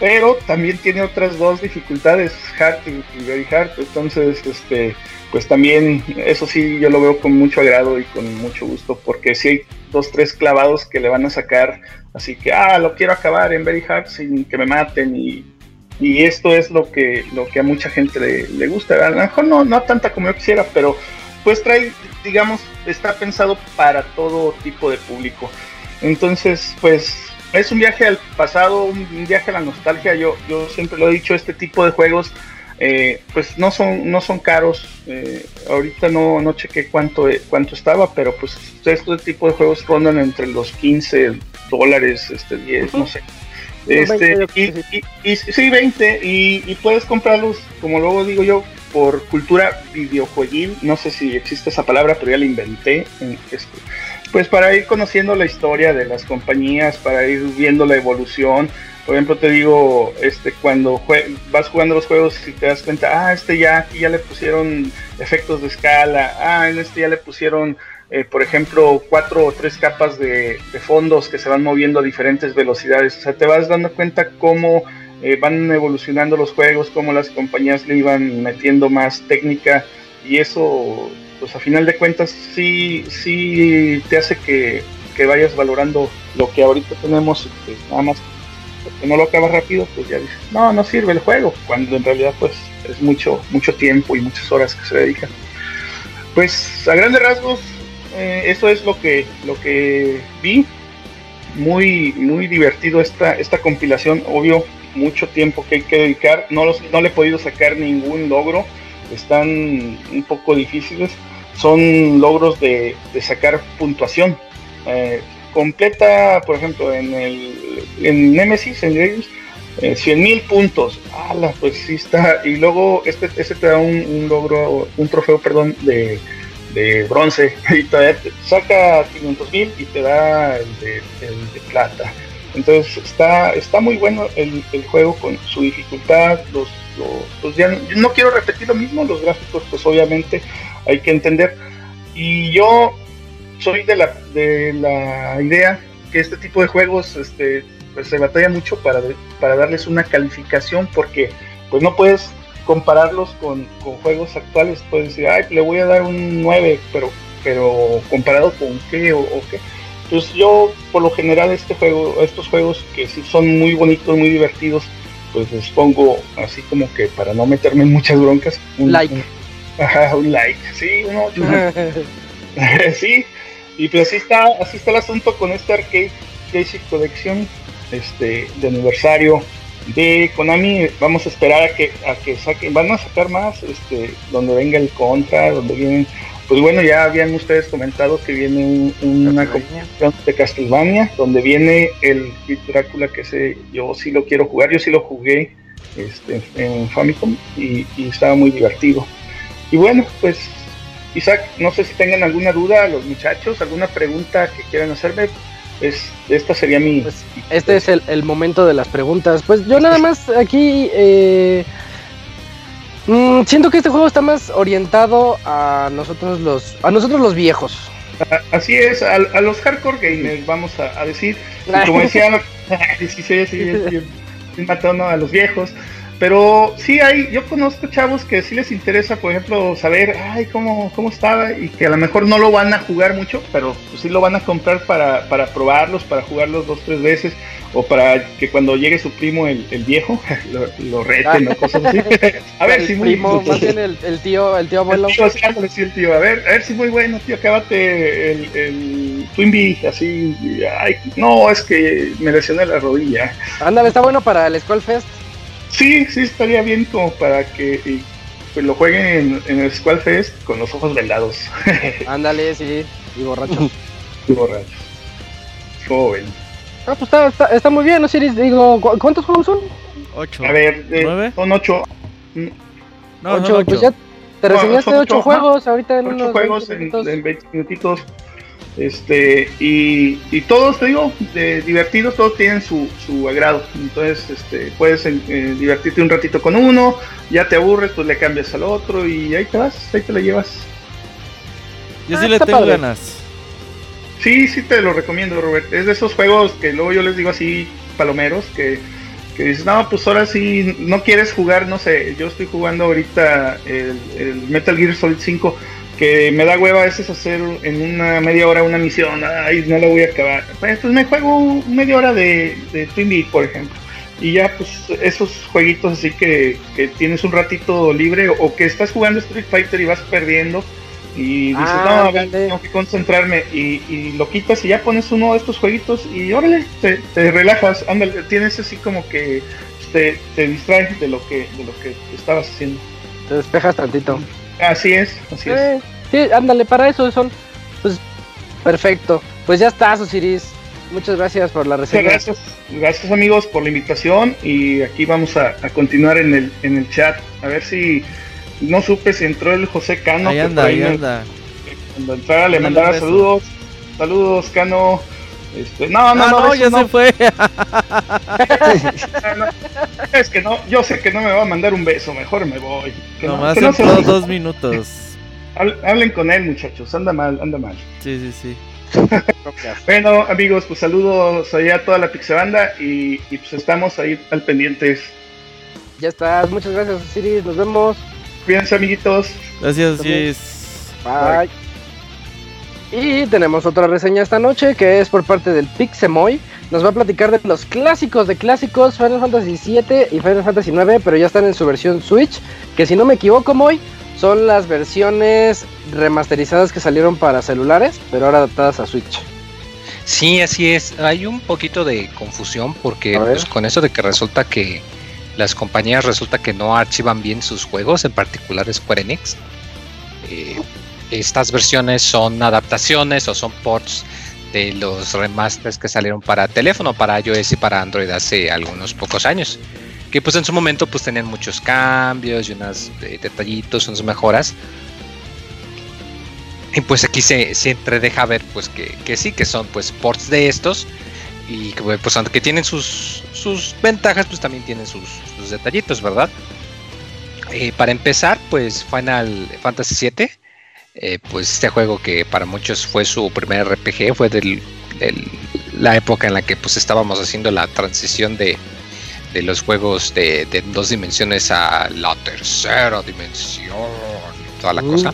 pero también tiene otras dos dificultades, hard y very hard, entonces este pues también eso sí yo lo veo con mucho agrado y con mucho gusto porque si hay dos tres clavados que le van a sacar así que ah lo quiero acabar en very hard sin que me maten y, y esto es lo que lo que a mucha gente le, le gusta a lo mejor no no tanta como yo quisiera pero pues trae, digamos, está pensado para todo tipo de público. Entonces, pues es un viaje al pasado, un viaje a la nostalgia. Yo, yo siempre lo he dicho, este tipo de juegos, eh, pues no son, no son caros. Eh, ahorita no, no chequé cuánto, cuánto estaba, pero pues este tipo de juegos rondan entre los 15 dólares, este 10, no sé. Este, y, sí, 20, y, y puedes comprarlos, como luego digo yo, por cultura videojueguil, no sé si existe esa palabra, pero ya la inventé. Este, pues para ir conociendo la historia de las compañías, para ir viendo la evolución. Por ejemplo, te digo, este, cuando vas jugando los juegos y te das cuenta, ah, este ya aquí ya le pusieron efectos de escala, ah, en este ya le pusieron, eh, por ejemplo, cuatro o tres capas de, fondos que se van moviendo a diferentes velocidades. O sea, te vas dando cuenta cómo eh, van evolucionando los juegos, como las compañías le iban metiendo más técnica y eso, pues a final de cuentas sí, sí te hace que, vayas valorando lo que ahorita tenemos, nada más que no lo acabas rápido, pues ya dices, no, no sirve el juego, cuando en realidad pues es mucho, mucho tiempo y muchas horas que se dedican. Pues a grandes rasgos, eh, eso es lo que, lo que vi. Muy, muy divertido esta, esta compilación, obvio, mucho tiempo que hay que dedicar. No, los, no le he podido sacar ningún logro. Están un poco difíciles. Son logros de, sacar puntuación. Eh, completa, por ejemplo, en el en Nemesis, en Nemesis, eh, 100.000 puntos. ¡Hala! Pues sí está. Y luego este, este te da un, logro, un trofeo, perdón, de, de bronce. Y todavía saca 500.000 y te da el de, el de plata. Entonces está, está muy bueno el, juego con su dificultad, los, los, ya, no quiero repetir lo mismo, los gráficos pues obviamente hay que entender. Y yo soy de la, de la idea que este tipo de juegos este, pues se batalla mucho para, para darles una calificación porque pues no puedes compararlos con, juegos actuales, puedes decir, ay, le voy a dar un 9, pero, pero comparado con qué o, qué. Entonces yo por lo general este juego, estos juegos que sí son muy bonitos, muy divertidos, pues les pongo así como que para no meterme en muchas broncas. Un like. ajá, un like, sí, un 8. sí, y pues así está, así está el asunto con este Arcade Basic Collection este, de aniversario de Konami. Vamos a esperar a que, a que saquen, van a sacar más, este, donde venga el Contra, donde vienen, pues bueno, ya habían ustedes comentado que viene una competición de Castlevania, donde viene el Drácula, que sé, yo sí lo quiero jugar, yo sí lo jugué este, en Famicom y, y estaba muy divertido. Y bueno, pues Isaac, no sé si tengan alguna duda los muchachos, alguna pregunta que quieran hacerme. Es, esta sería mi... Pues, este es el, momento de las preguntas. Pues yo nada más aquí... Eh, mm, siento que este juego está más orientado a nosotros los, a nosotros los viejos. Así es, a, los hardcore gamers, vamos a, decir. como decía, sí, sí, sí, matando a los viejos. Pero sí hay, yo conozco chavos que sí les interesa, por ejemplo, saber, ay, cómo, cómo estaba y que a lo mejor no lo van a jugar mucho, pero pues sí lo van a comprar para, para probarlos, para jugarlos dos, tres veces, o para que cuando llegue su primo, el, el viejo, lo, lo reten o cosas así. a ver si muy primo, más bien el, el, tío, el tío abuelo. El tío, A ver, a ver si muy bueno, tío, acábate el, el Twin así, ay, no, es que me lesioné la rodilla. Ándale, está bueno para el Skull Fest. Sí, sí, estaría bien como para que pues, lo jueguen en, el Squall Fest con los ojos vendados. Ándale, sí, y borracho. y borracho. Joven. Ah, pues está, está, está muy bien, ¿no, Siris? Digo, ¿cuántos juegos son? Ocho. A ver, eh, son ocho. No, ocho, pues ya te reseñaste ocho, juegos ahorita en ocho unos juegos en, en 20 minutitos. Este, y, y todos, te digo, de, divertidos, todos tienen su, su agrado. Entonces, este, puedes eh, divertirte un ratito con uno, ya te aburres, pues le cambias al otro y ahí te vas, ahí te la llevas. Yo sí ah, le tengo ganas. Sí, sí te lo recomiendo, Robert. Es de esos juegos que luego yo les digo así, palomeros, que, que dices, no, pues ahora sí, no quieres jugar, no sé, yo estoy jugando ahorita el, el Metal Gear Solid 5 que me da hueva a veces hacer en una media hora una misión, ay, no la voy a acabar. Pues, pues me juego media hora de, de Twin por ejemplo. Y ya, pues esos jueguitos así que, que, tienes un ratito libre o que estás jugando Street Fighter y vas perdiendo y dices, ah, no, tengo que concentrarme y, y, lo quitas y ya pones uno de estos jueguitos y órale, te, te relajas, ándale, tienes así como que te, te distraes de lo que, de lo que estabas haciendo. Te despejas tantito. Así es, así es. Eh, sí, ándale, para eso son. Pues perfecto. Pues ya está, Osiris. Muchas gracias por la reseña. Gracias, gracias amigos por la invitación y aquí vamos a, continuar en el, en el chat. A ver si no supe si entró el José Cano. Ahí anda, ahí anda. Cuando entrara le mandara saludos. Saludos, Cano. Este, no, no, ah, no, ya se fue. es que no, yo sé que no me va a mandar un beso, mejor me voy. Nomás no, entró dos minutos. Hablen con él, muchachos, anda mal, anda mal. Sí, sí, sí. bueno, amigos, pues saludos allá a toda la Pixabanda y, y pues estamos ahí al pendientes. Ya estás, muchas gracias, Siri, nos vemos. Cuídense, amiguitos. Gracias, Bye. Y tenemos otra reseña esta noche que es por parte del Pixemoy. Nos va a platicar de los clásicos de clásicos Final Fantasy VII y Final Fantasy IX, pero ya están en su versión Switch. Que si no me equivoco, Moy, son las versiones remasterizadas que salieron para celulares, pero ahora adaptadas a Switch. Sí, así es. Hay un poquito de confusión porque pues, con eso de que resulta que las compañías resulta que no archivan bien sus juegos, en particular Square Enix. Eh, estas versiones son adaptaciones o son ports de los remasters que salieron para teléfono, para iOS y para Android hace algunos pocos años. Que pues en su momento pues tenían muchos cambios y unos eh, detallitos, unas mejoras. Y pues aquí se, se entredeja ver pues que, que, sí, que son pues ports de estos. y pues aunque tienen sus, sus ventajas, pues también tienen sus, detallitos, ¿verdad? Eh, para empezar, pues Final Fantasy VII, eh, pues este juego que para muchos fue su primer RPG, fue de la época en la que pues estábamos haciendo la transición de, de los juegos de, dos dimensiones a la tercera dimensión, toda la cosa.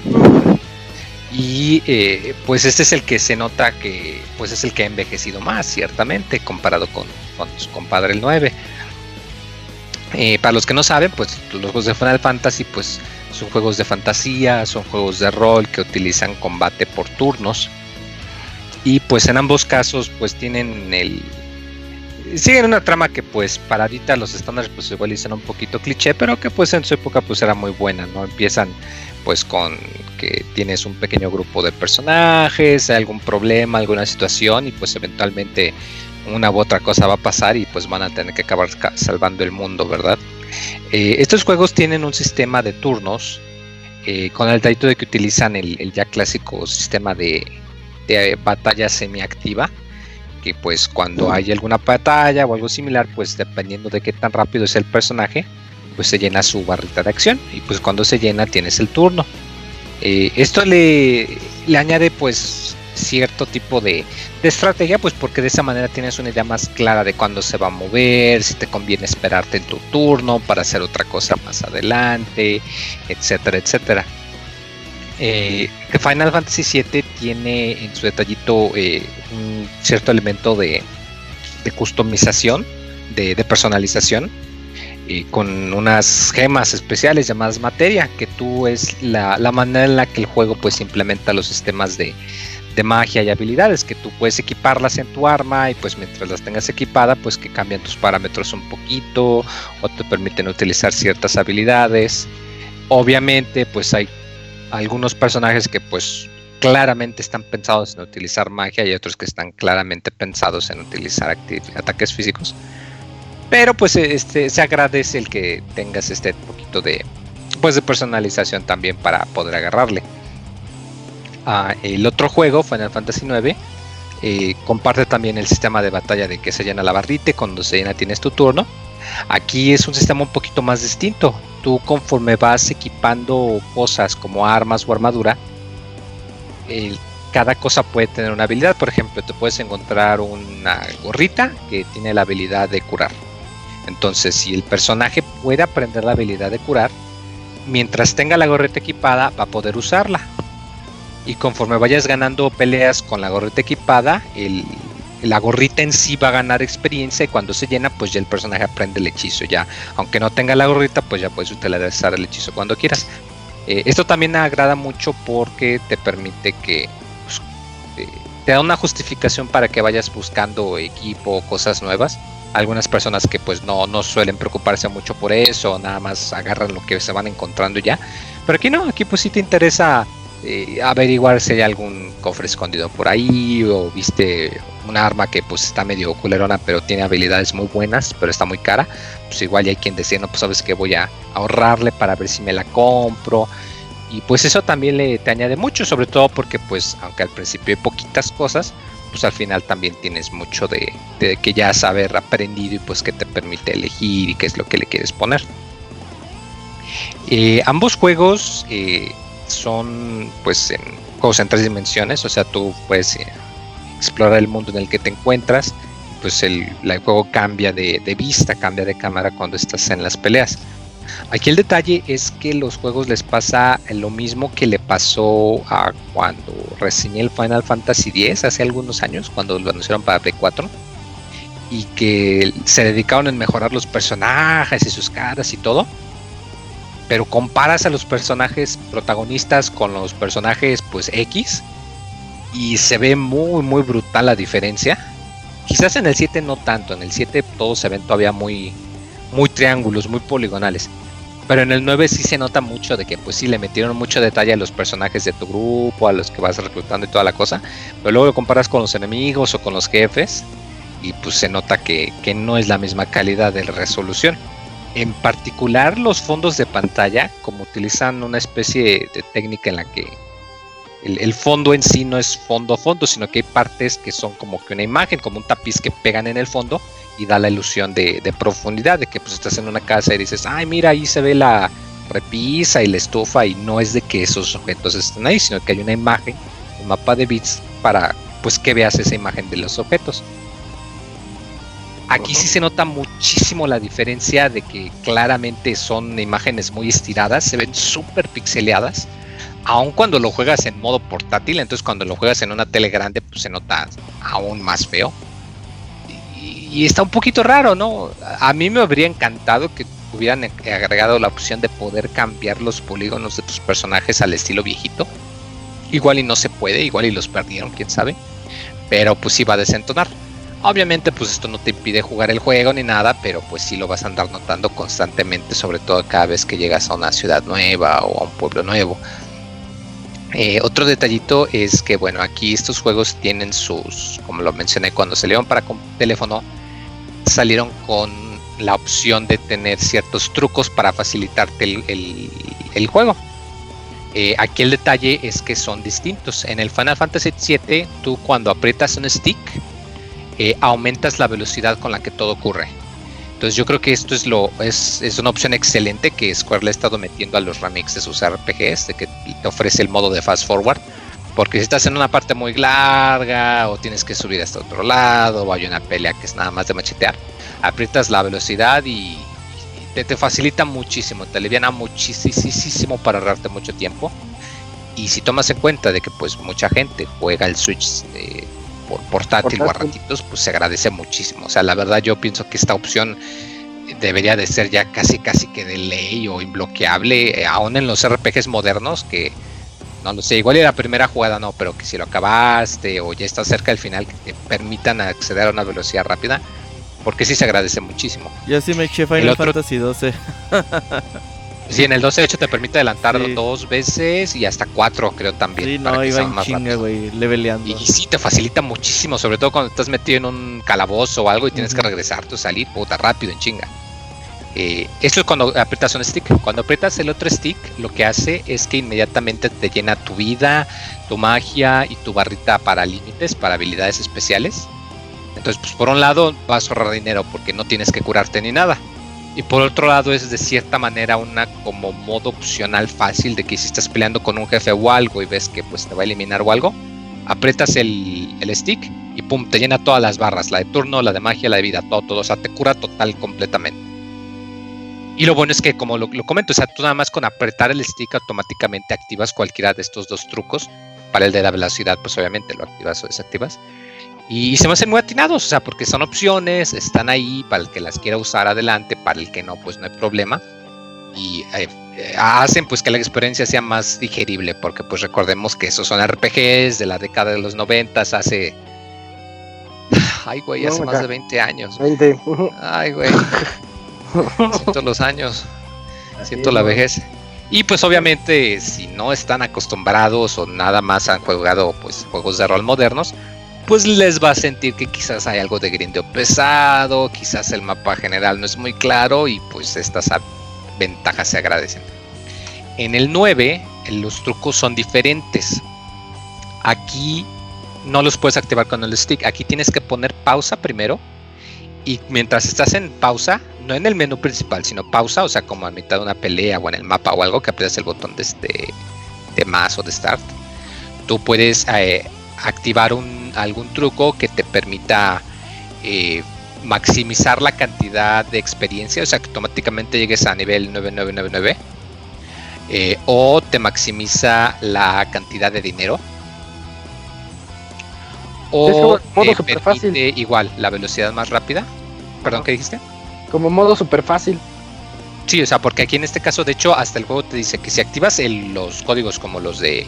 Y eh, pues este es el que se nota que pues es el que ha envejecido más, ciertamente, comparado con, con su compadre el 9. Eh, para los que no saben, pues los juegos de Final Fantasy pues son juegos de fantasía, son juegos de rol que utilizan combate por turnos. Y pues en ambos casos pues tienen el... Siguen una trama que pues para ahorita los estándares pues igual un poquito cliché, pero que pues en su época pues era muy buena, ¿no? Empiezan pues con que tienes un pequeño grupo de personajes, algún problema, alguna situación y pues eventualmente una u otra cosa va a pasar y pues van a tener que acabar salvando el mundo, ¿verdad? Eh, estos juegos tienen un sistema de turnos eh, con el detalle de que utilizan el, ya clásico sistema de, de batalla semiactiva que pues cuando hay alguna batalla o algo similar pues dependiendo de qué tan rápido es el personaje pues se llena su barrita de acción y pues cuando se llena tienes el turno. Eh, esto le, le, añade pues cierto tipo de, estrategia pues porque de esa manera tienes una idea más clara de cuándo se va a mover, si te conviene esperarte en tu turno para hacer otra cosa más adelante, etcétera, etcétera. Eh, Final Fantasy VII tiene en su detallito eh, un cierto elemento de, customización, de, personalización y con unas gemas especiales llamadas materia, que tú es la, manera en la que el juego pues implementa los sistemas de, magia y habilidades, que tú puedes equiparlas en tu arma y pues mientras las tengas equipada pues que cambian tus parámetros un poquito o te permiten utilizar ciertas habilidades. Obviamente pues hay algunos personajes que pues claramente están pensados en utilizar magia y otros que están claramente pensados en utilizar ataques físicos. Pero pues este, se agradece el que tengas este poquito de, pues, de personalización también para poder agarrarle. El otro juego, Final Fantasy IX, eh, comparte también el sistema de batalla de que se llena la barrita y cuando se llena tienes tu turno. Aquí es un sistema un poquito más distinto. Tú conforme vas equipando cosas como armas o armadura, cada cosa puede tener una habilidad. Por ejemplo, te puedes encontrar una gorrita que tiene la habilidad de curar entonces, si el personaje puede aprender la habilidad de curar, mientras tenga la gorreta equipada, va a poder usarla. Y conforme vayas ganando peleas con la gorrita equipada, la gorrita en sí va a ganar experiencia y cuando se llena, pues ya el personaje aprende el hechizo. Ya, aunque no tenga la gorrita, pues ya puedes utilizar el hechizo cuando quieras. Eh, esto también agrada mucho porque te permite que pues, eh, te da una justificación para que vayas buscando equipo o cosas nuevas algunas personas que pues no, no suelen preocuparse mucho por eso, nada más agarran lo que se van encontrando ya. Pero aquí no, aquí pues sí te interesa eh, averiguar si hay algún cofre escondido por ahí o viste un arma que pues está medio culerona pero tiene habilidades muy buenas pero está muy cara. Pues igual hay quien decía, no, pues sabes que voy a ahorrarle para ver si me la compro. Y pues eso también le te añade mucho, sobre todo porque pues aunque al principio hay poquitas cosas, pues al final también tienes mucho de, que ya has haber aprendido y pues que te permite elegir y qué es lo que le quieres poner. Eh, ambos juegos eh, son pues en juegos en tres dimensiones, o sea, tú puedes eh, explorar el mundo en el que te encuentras, pues el, juego cambia de, de, vista, cambia de cámara cuando estás en las peleas. Aquí el detalle es que los juegos les pasa lo mismo que le pasó a cuando reseñé el Final Fantasy X hace algunos años, cuando lo anunciaron para Play 4, y que se dedicaron en mejorar los personajes y sus caras y todo. Pero comparas a los personajes protagonistas con los personajes pues X y se ve muy muy brutal la diferencia. Quizás en el 7 no tanto, en el 7 todos se ven todavía muy muy triángulos, muy poligonales. Pero en el 9 sí se nota mucho de que pues sí le metieron mucho detalle a los personajes de tu grupo, a los que vas reclutando y toda la cosa. Pero luego lo comparas con los enemigos o con los jefes y pues se nota que, no es la misma calidad de resolución. En particular los fondos de pantalla, como utilizan una especie de técnica en la que el, fondo en sí no es fondo fondo, sino que hay partes que son como que una imagen, como un tapiz que pegan en el fondo y da la ilusión de, profundidad, de que pues estás en una casa y dices, ay mira, ahí se ve la repisa y la estufa y no es de que esos objetos estén ahí, sino que hay una imagen, un mapa de bits para pues que veas esa imagen de los objetos. Aquí sí se nota muchísimo la diferencia de que claramente son imágenes muy estiradas, se ven súper pixeleadas aun cuando lo juegas en modo portátil, entonces cuando lo juegas en una tele grande, pues se nota aún más feo. Y, está un poquito raro, ¿no? A mí me habría encantado que hubieran agregado la opción de poder cambiar los polígonos de tus personajes al estilo viejito. Igual y no se puede, igual y los perdieron, quién sabe. Pero pues va a desentonar. Obviamente pues esto no te impide jugar el juego ni nada, pero pues sí lo vas a andar notando constantemente, sobre todo cada vez que llegas a una ciudad nueva o a un pueblo nuevo. Eh, otro detallito es que, bueno, aquí estos juegos tienen sus, como lo mencioné, cuando salieron para teléfono, salieron con la opción de tener ciertos trucos para facilitarte el, juego. Eh, aquí el detalle es que son distintos. En el Final Fantasy VII, tú cuando aprietas un stick, eh, aumentas la velocidad con la que todo ocurre. Entonces yo creo que esto es lo es, es, una opción excelente que Square le ha estado metiendo a los remix de sus RPGs, de que te ofrece el modo de fast forward. Porque si estás en una parte muy larga o tienes que subir hasta otro lado o hay una pelea que es nada más de machetear, aprietas la velocidad y, te, te, facilita muchísimo, te aliviana muchísimo para ahorrarte mucho tiempo. Y si tomas en cuenta de que pues mucha gente juega el Switch de, por portátil, o a ratitos, pues se agradece muchísimo. O sea, la verdad yo pienso que esta opción debería de ser ya casi casi que de ley o imbloqueable, eh, aún en los RPGs modernos que no lo sé, igual era la primera jugada no, pero que si lo acabaste o ya estás cerca del final que te permitan acceder a una velocidad rápida, porque sí se agradece muchísimo. Yo sí me eché Final Fantasy 12. Sí, en el 12 de hecho te permite adelantarlo dos veces y hasta cuatro creo también. Sí, no, iba en chinga, güey, leveleando. Y, sí, te facilita muchísimo, sobre todo cuando estás metido en un calabozo o algo y tienes que regresarte o salir, puta, rápido, en chinga. Eh, esto es cuando aprietas un stick. Cuando aprietas el otro stick, lo que hace es que inmediatamente te llena tu vida, tu magia y tu barrita para límites, para habilidades especiales. Entonces, pues por un lado vas a ahorrar dinero porque no tienes que curarte ni nada. Y por otro lado es de cierta manera una como modo opcional fácil de que si estás peleando con un jefe o algo y ves que pues te va a eliminar o algo, aprietas el, stick y pum, te llena todas las barras, la de turno, la de magia, la de vida, todo, todo, o sea, te cura total completamente. Y lo bueno es que como lo comento, o sea, tú nada más con apretar el stick automáticamente activas cualquiera de estos dos trucos. Para el de la velocidad, pues obviamente lo activas o desactivas. Y se me hacen muy atinados, o sea, porque son opciones, están ahí para el que las quiera usar adelante, para el que no, pues no hay problema. Y eh, eh, hacen pues que la experiencia sea más digerible, porque pues recordemos que esos son RPGs de la década de los noventas, hace... Ay, güey, hace más de 20 años. 20. Ay, güey. Siento los años. Siento la vejez. Y pues obviamente si no están acostumbrados o nada más han jugado pues juegos de rol modernos, pues les va a sentir que quizás hay algo de grindeo pesado, quizás el mapa general no es muy claro y pues estas ventajas se agradecen. En el 9 los trucos son diferentes. Aquí no los puedes activar con el stick, aquí tienes que poner pausa primero y mientras estás en pausa, no en el menú principal, sino pausa, o sea, como a mitad de una pelea o en el mapa o algo, que aprietas el botón de, este, de más o de start, tú puedes eh, activar un, algún truco que te permita eh, maximizar la cantidad de experiencia, o sea que automáticamente llegues a nivel 9999, eh, o te maximiza la cantidad de dinero, o te permite igual la velocidad más rápida. Perdón, ¿qué dijiste? Como modo super fácil. Sí, o sea, porque aquí en este caso, de hecho, hasta el juego te dice que si activas los códigos como los de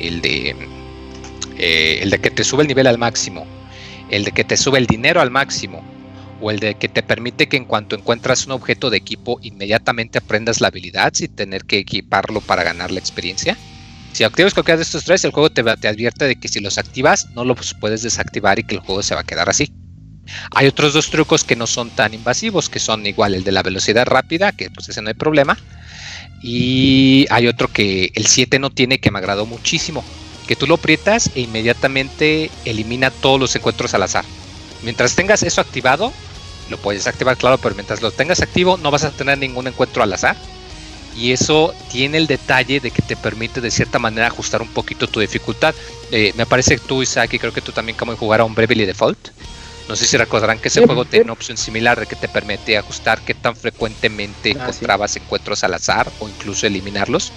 el de eh, el de que te sube el nivel al máximo, el de que te sube el dinero al máximo, o el de que te permite que en cuanto encuentras un objeto de equipo inmediatamente aprendas la habilidad sin tener que equiparlo para ganar la experiencia. Si activas cualquiera de estos tres, el juego te, te advierte de que si los activas no los puedes desactivar y que el juego se va a quedar así. Hay otros dos trucos que no son tan invasivos, que son igual el de la velocidad rápida, que pues ese no hay problema. Y hay otro que el 7 no tiene, que me agradó muchísimo, que tú lo aprietas e inmediatamente elimina todos los encuentros al azar. Mientras tengas eso activado, lo puedes activar, claro, pero mientras lo tengas activo no vas a tener ningún encuentro al azar. Y eso tiene el detalle de que te permite de cierta manera ajustar un poquito tu dificultad. Eh, me parece que tú, Isaac, y creo que tú también como jugar a un Bravely Default. No sé si recordarán que ese juego tiene una opción similar de que te permite ajustar qué tan frecuentemente ah, encontrabas encuentros al azar o incluso eliminarlos.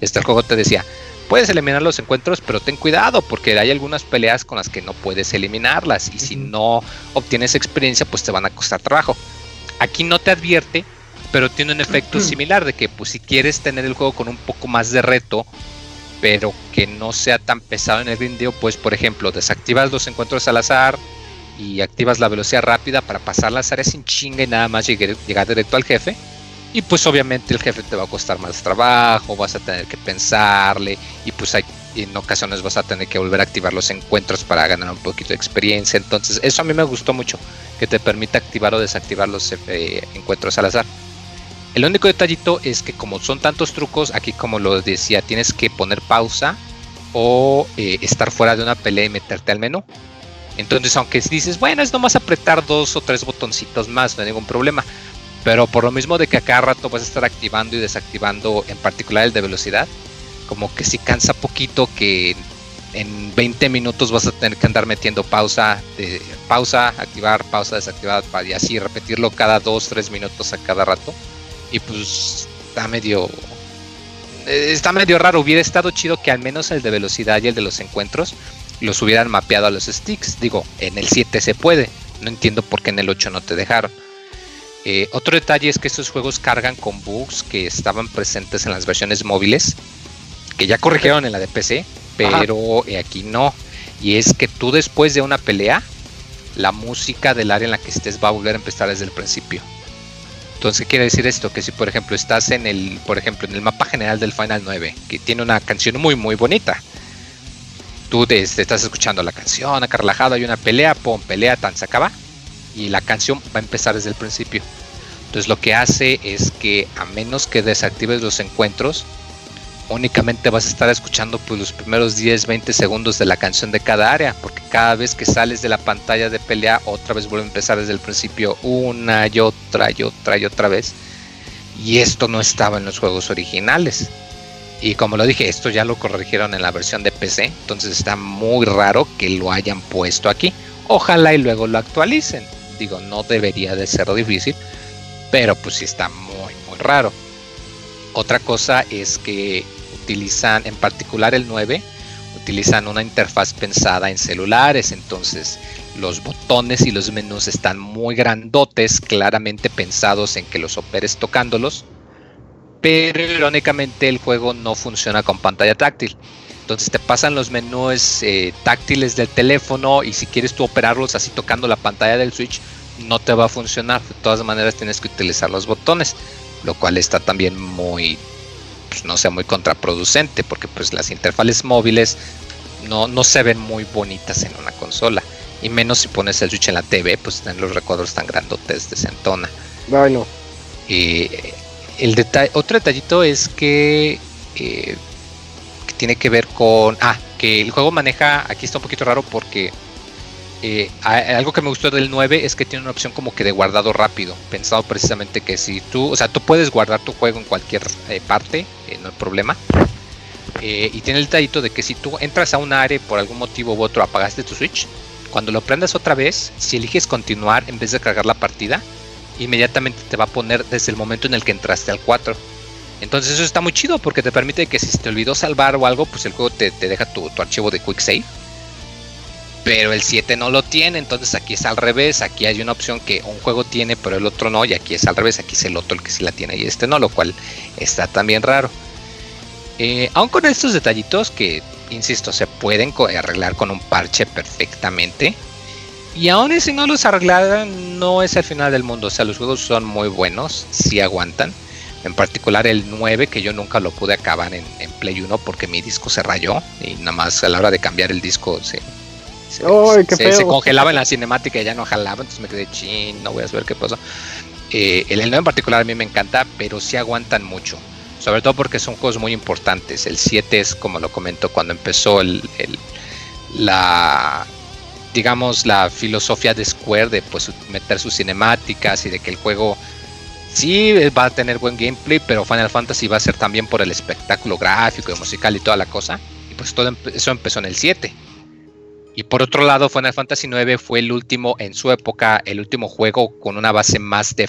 Este juego te decía, puedes eliminar los encuentros, pero ten cuidado porque hay algunas peleas con las que no puedes eliminarlas y si no obtienes experiencia pues te van a costar trabajo. Aquí no te advierte, pero tiene un efecto similar de que pues si quieres tener el juego con un poco más de reto, pero que no sea tan pesado en el video, pues por ejemplo desactivas los encuentros al azar y activas la velocidad rápida para pasar las áreas sin chinga y nada más llegar, llegar directo al jefe y pues obviamente el jefe te va a costar más trabajo, vas a tener que pensarle y pues hay, en ocasiones vas a tener que volver a activar los encuentros para ganar un poquito de experiencia. Entonces eso a mí me gustó mucho, que te permita activar o desactivar los eh, encuentros al azar. El único detallito es que como son tantos trucos, aquí como lo decía, tienes que poner pausa o eh, estar fuera de una pelea y meterte al menú. Entonces, aunque dices, bueno, es nomás apretar dos o tres botoncitos más, no hay ningún problema. Pero por lo mismo de que a cada rato vas a estar activando y desactivando, en particular el de velocidad, como que si cansa poquito que en 20 minutos vas a tener que andar metiendo pausa, de, pausa, activar, pausa, desactivar, y así repetirlo cada 2, 3 minutos a cada rato. Y pues está medio... Eh, está medio raro, hubiera estado chido que al menos el de velocidad y el de los encuentros los hubieran mapeado a los sticks. Digo, en el 7 se puede, no entiendo por qué en el 8 no te dejaron. Eh, otro detalle es que estos juegos cargan con bugs que estaban presentes en las versiones móviles, que ya corrigieron en la de PC, pero eh, aquí no. Y es que tú después de una pelea, la música del área en la que estés va a volver a empezar desde el principio. Entonces, ¿qué quiere decir esto? Que si por ejemplo estás en el, por ejemplo, en el mapa general del Final 9, que tiene una canción muy muy bonita. Tú te, estás escuchando la canción, acá relajado, hay una pelea, pum, pelea, tan se acaba y la canción va a empezar desde el principio. Entonces lo que hace es que a menos que desactives los encuentros, únicamente vas a estar escuchando pues, los primeros 10, 20 segundos de la canción de cada área, porque cada vez que sales de la pantalla de pelea, otra vez vuelve a empezar desde el principio una y otra y otra y otra vez. Y esto no estaba en los juegos originales. Y como lo dije, esto ya lo corrigieron en la versión de PC, entonces está muy raro que lo hayan puesto aquí. Ojalá y luego lo actualicen digo, no debería de ser difícil, pero pues sí está muy, muy raro. Otra cosa es que utilizan, en particular el 9, utilizan una interfaz pensada en celulares, entonces los botones y los menús están muy grandotes, claramente pensados en que los operes tocándolos, pero irónicamente el juego no funciona con pantalla táctil. Entonces te pasan los menús eh, táctiles del teléfono y si quieres tú operarlos así tocando la pantalla del Switch, no te va a funcionar. De todas maneras tienes que utilizar los botones, lo cual está también muy, pues, no sea muy contraproducente, porque pues las interfaces móviles no, no se ven muy bonitas en una consola. Y menos si pones el Switch en la TV, pues tienen los recuadros tan grandotes de centona. Bueno. el detalle, otro detallito es que eh, tiene que ver con. Ah, que el juego maneja. Aquí está un poquito raro porque. Eh, algo que me gustó del 9 es que tiene una opción como que de guardado rápido. Pensado precisamente que si tú. O sea, tú puedes guardar tu juego en cualquier eh, parte, eh, no hay problema. y tiene el detallito de que si tú entras a un área por algún motivo u otro apagaste tu Switch, cuando lo prendas otra vez, si eliges continuar en vez de cargar la partida, inmediatamente te va a poner desde el momento en el que entraste al 4. Entonces eso está muy chido porque te permite que si te olvidó salvar o algo, pues el juego te, deja tu, archivo de quick save. Pero el 7 no lo tiene, entonces aquí es al revés, aquí hay una opción que un juego tiene pero el otro no, y aquí es al revés, aquí es el otro el que sí la tiene y este no, lo cual está también raro. Eh, aún con estos detallitos que, insisto, se pueden arreglar con un parche perfectamente. Y aún si no los arreglaran, no es el final del mundo. O sea, los juegos son muy buenos, si aguantan. En particular el 9, que yo nunca lo pude acabar en, Play 1 porque mi disco se rayó y nada más a la hora de cambiar el disco se, se, congelaba en la cinemática y ya no jalaba, entonces me quedé chin, no voy a ver qué pasó. Eh, el 9 en particular a mí me encanta, pero sí aguantan mucho. Sobre todo porque son juegos muy importantes. El 7 es, como lo comento, cuando empezó el, la, digamos, la filosofía de Square de pues meter sus cinemáticas y de que el juego sí va a tener buen gameplay, pero Final Fantasy va a ser también por el espectáculo gráfico y musical y toda la cosa. Y pues todo eso empezó en el 7. Y por otro lado, Final Fantasy IX fue el último, en su época, el último juego con una base más de,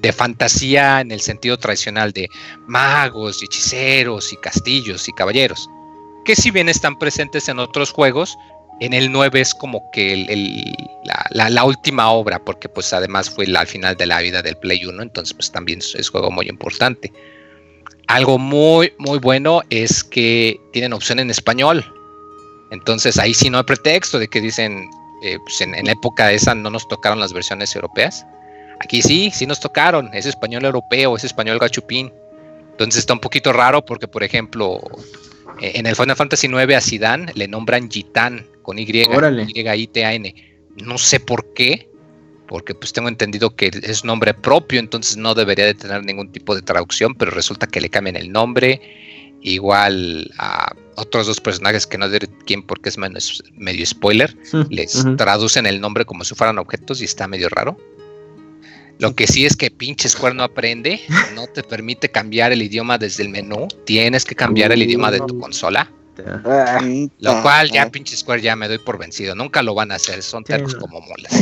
de, fantasía en el sentido tradicional de magos y hechiceros y castillos y caballeros. Que si bien están presentes en otros juegos, en el 9 es como que la, última obra, porque pues además fue al final de la vida del Play 1, entonces pues también es, es juego muy importante. Algo muy, muy bueno es que tienen opción en español entonces ahí sí no hay pretexto de que dicen, eh, pues en, la época esa no nos tocaron las versiones europeas. Aquí sí, sí nos tocaron, es español europeo, es español gachupín. Entonces está un poquito raro porque, por ejemplo, eh, en el Final Fantasy IX a Zidane le nombran Gitán con Y, Y-I-T-A-N. No sé por qué, porque pues tengo entendido que es nombre propio, entonces no debería de tener ningún tipo de traducción, pero resulta que le cambian el nombre igual a otros dos personajes que no diré quién porque es medio spoiler, les traducen el nombre como si fueran objetos y está medio raro. Lo que sí es que pinche Square no aprende, no te permite cambiar el idioma desde el menú, tienes que cambiar el idioma de tu consola. Lo cual ya pinche Square ya me doy por vencido, nunca lo van a hacer, son tercos como molas.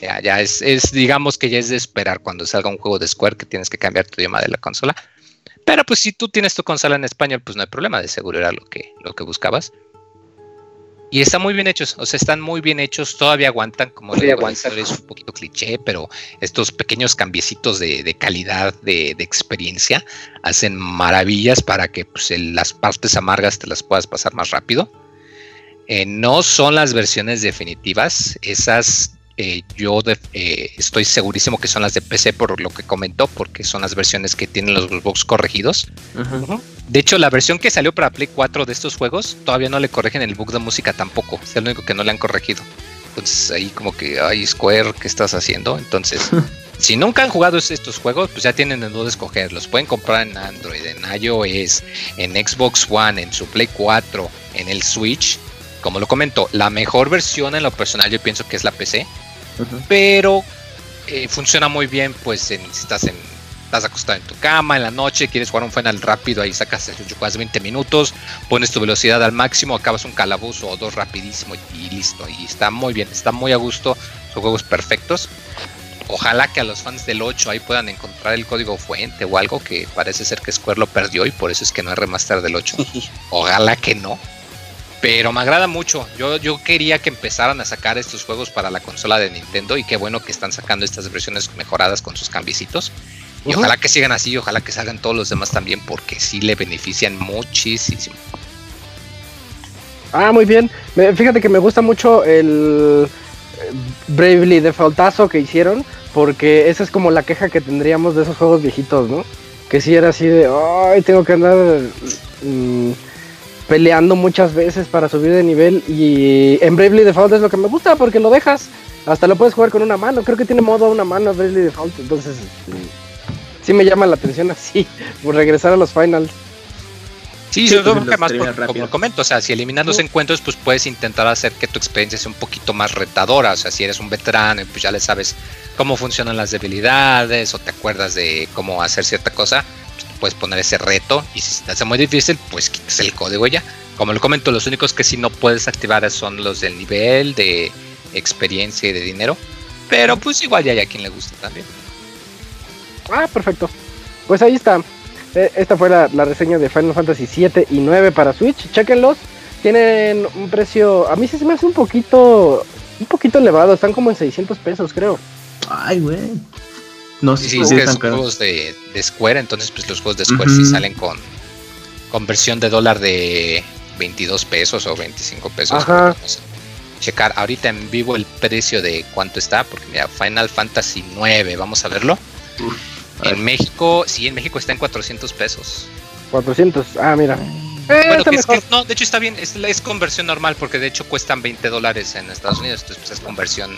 Ya, ya es, es, digamos que ya es de esperar cuando salga un juego de Square que tienes que cambiar tu idioma de la consola. Pero pues si tú tienes tu consola en español, pues no hay problema, de seguro era lo que, lo que buscabas. Y están muy bien hechos, o sea, están muy bien hechos, todavía aguantan, como digo, es un poquito cliché, pero estos pequeños cambiecitos de, calidad, de, experiencia, hacen maravillas para que pues, las partes amargas te las puedas pasar más rápido. Eh, no son las versiones definitivas, esas eh, yo eh, estoy segurísimo que son las de PC por lo que comentó, porque son las versiones que tienen los bugs corregidos. De hecho, la versión que salió para Play 4 de estos juegos todavía no le corrigen el bug de música tampoco. Es el único que no le han corregido. Entonces ahí como que, ay Square, ¿qué estás haciendo? Entonces, si nunca han jugado estos juegos, pues ya tienen de dónde escoger. Los pueden comprar en Android, en iOS, en Xbox One, en su Play 4, en el Switch. Como lo comento, la mejor versión en lo personal yo pienso que es la PC pero eh, funciona muy bien, pues si estás en estás acostado en tu cama en la noche, quieres jugar un final rápido, ahí sacas, juegas 20 minutos, pones tu velocidad al máximo, acabas un calabozo o dos rapidísimo y, listo. Y está muy bien, está muy a gusto, son juegos perfectos. Ojalá que a los fans del 8 ahí puedan encontrar el código fuente o algo que parece ser que Square lo perdió y por eso es que no hay remaster del 8. Ojalá que no, pero me agrada mucho. Yo, yo quería que empezaran a sacar estos juegos para la consola de Nintendo y qué bueno que están sacando estas versiones mejoradas con sus cambiecitos. Y ojalá que sigan así, ojalá que salgan todos los demás también porque sí le benefician muchísimo. Ah, muy bien. Fíjate que me gusta mucho el eh, Bravely Defaultazo que hicieron porque esa es como la queja que tendríamos de esos juegos viejitos, ¿no? Que si era así de, ay, tengo que andar... Mm, peleando muchas veces para subir de nivel y en Bravely Default es lo que me gusta porque lo dejas, hasta lo puedes jugar con una mano, creo que tiene modo a una mano Bravely Default, entonces sí me llama la atención así, por regresar a los finals. Sí, yo creo que más como lo comento, o sea, si eliminas los encuentros, pues puedes intentar hacer que tu experiencia sea un poquito más retadora, o sea, si eres un veterano, pues ya le sabes cómo funcionan las debilidades o te acuerdas de cómo hacer cierta cosa, puedes poner ese reto y si te hace muy difícil, pues quitas el código ya. Como lo comento, los únicos que si no puedes activar son los del nivel, de experiencia y de dinero. Pero pues igual ya hay a quien le gusta también. Ah, perfecto. Pues ahí está. E, esta fue la, reseña de Final Fantasy 7 y 9 para Switch. Chequenlos. Tienen un precio, a mí se me hace un poquito, un poquito elevado. Están como en 600 pesos, creo. Ay, güey. No sé si es juegos de, Square, entonces pues los juegos de Square sí salen con conversión de dólar de 22 pesos o 25 pesos. checar ahorita en vivo el precio de cuánto está, porque mira, Final Fantasy 9, vamos a verlo. en México, sí, en México está en 400 pesos. 400, ah, mira. bueno, eh, que no, de hecho está bien, es, es, conversión normal porque de hecho cuestan 20 dólares en Estados Unidos, entonces pues es conversión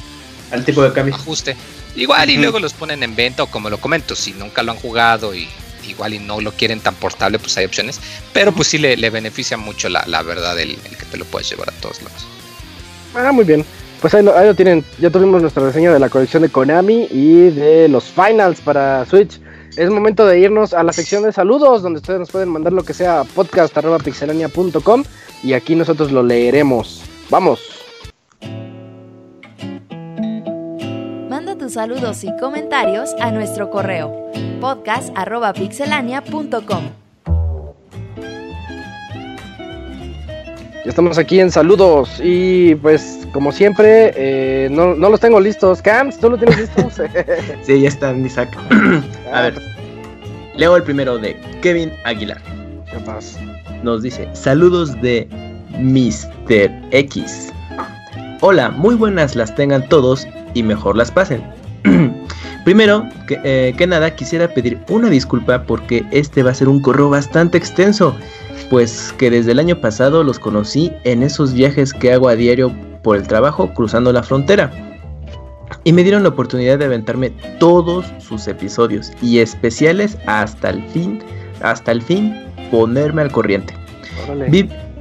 al tipo de cambio. Ajuste. Igual y luego los ponen en venta o como lo comento, si nunca lo han jugado y, igual y no lo quieren tan portable, pues hay opciones. Pero pues sí le, beneficia mucho la, verdad el, que te lo puedes llevar a todos lados. Ah, muy bien. Pues ahí lo, ahí lo tienen. Ya tuvimos nuestra reseña de la colección de Konami y de los finals para Switch. Es momento de irnos a la sección de saludos, donde ustedes nos pueden mandar lo que sea a podcast.pixelania.com y aquí nosotros lo leeremos. ¡Vamos! Tus saludos y comentarios a nuestro correo podcast.pixelania.com. Ya estamos aquí en saludos y pues como siempre eh, no, los tengo listos. Camps, ¿tú lo tienes listos? sí, ya están, Isaac. a ver, leo el primero de Kevin Aguilar. ¿Qué pasa? Nos dice, saludos de Mr. X. Hola, muy buenas las tengan todos y mejor las pasen. Primero que, eh, que nada quisiera pedir una disculpa porque este va a ser un correo bastante extenso pues que desde el año pasado los conocí en esos viajes que hago a diario por el trabajo cruzando la frontera. Y me dieron la oportunidad de aventarme todos sus episodios y especiales hasta el fin, hasta el fin ponerme al corriente.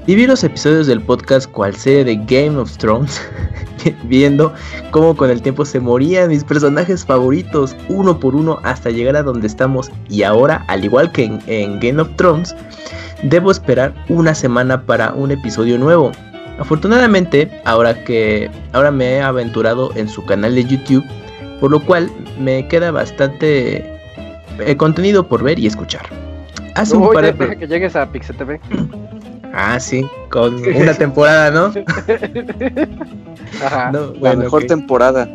Viví los episodios del podcast cual serie de Game of Thrones, viendo cómo con el tiempo se morían mis personajes favoritos uno por uno hasta llegar a donde estamos y ahora, al igual que en Game of Thrones, debo esperar una semana para un episodio nuevo. Afortunadamente, ahora que ahora me he aventurado en su canal de YouTube, por lo cual me queda bastante eh, contenido por ver y escuchar. Hace un par de que llegues a Pixel TV. Ah, sí, con una temporada, ¿no? la mejor temporada.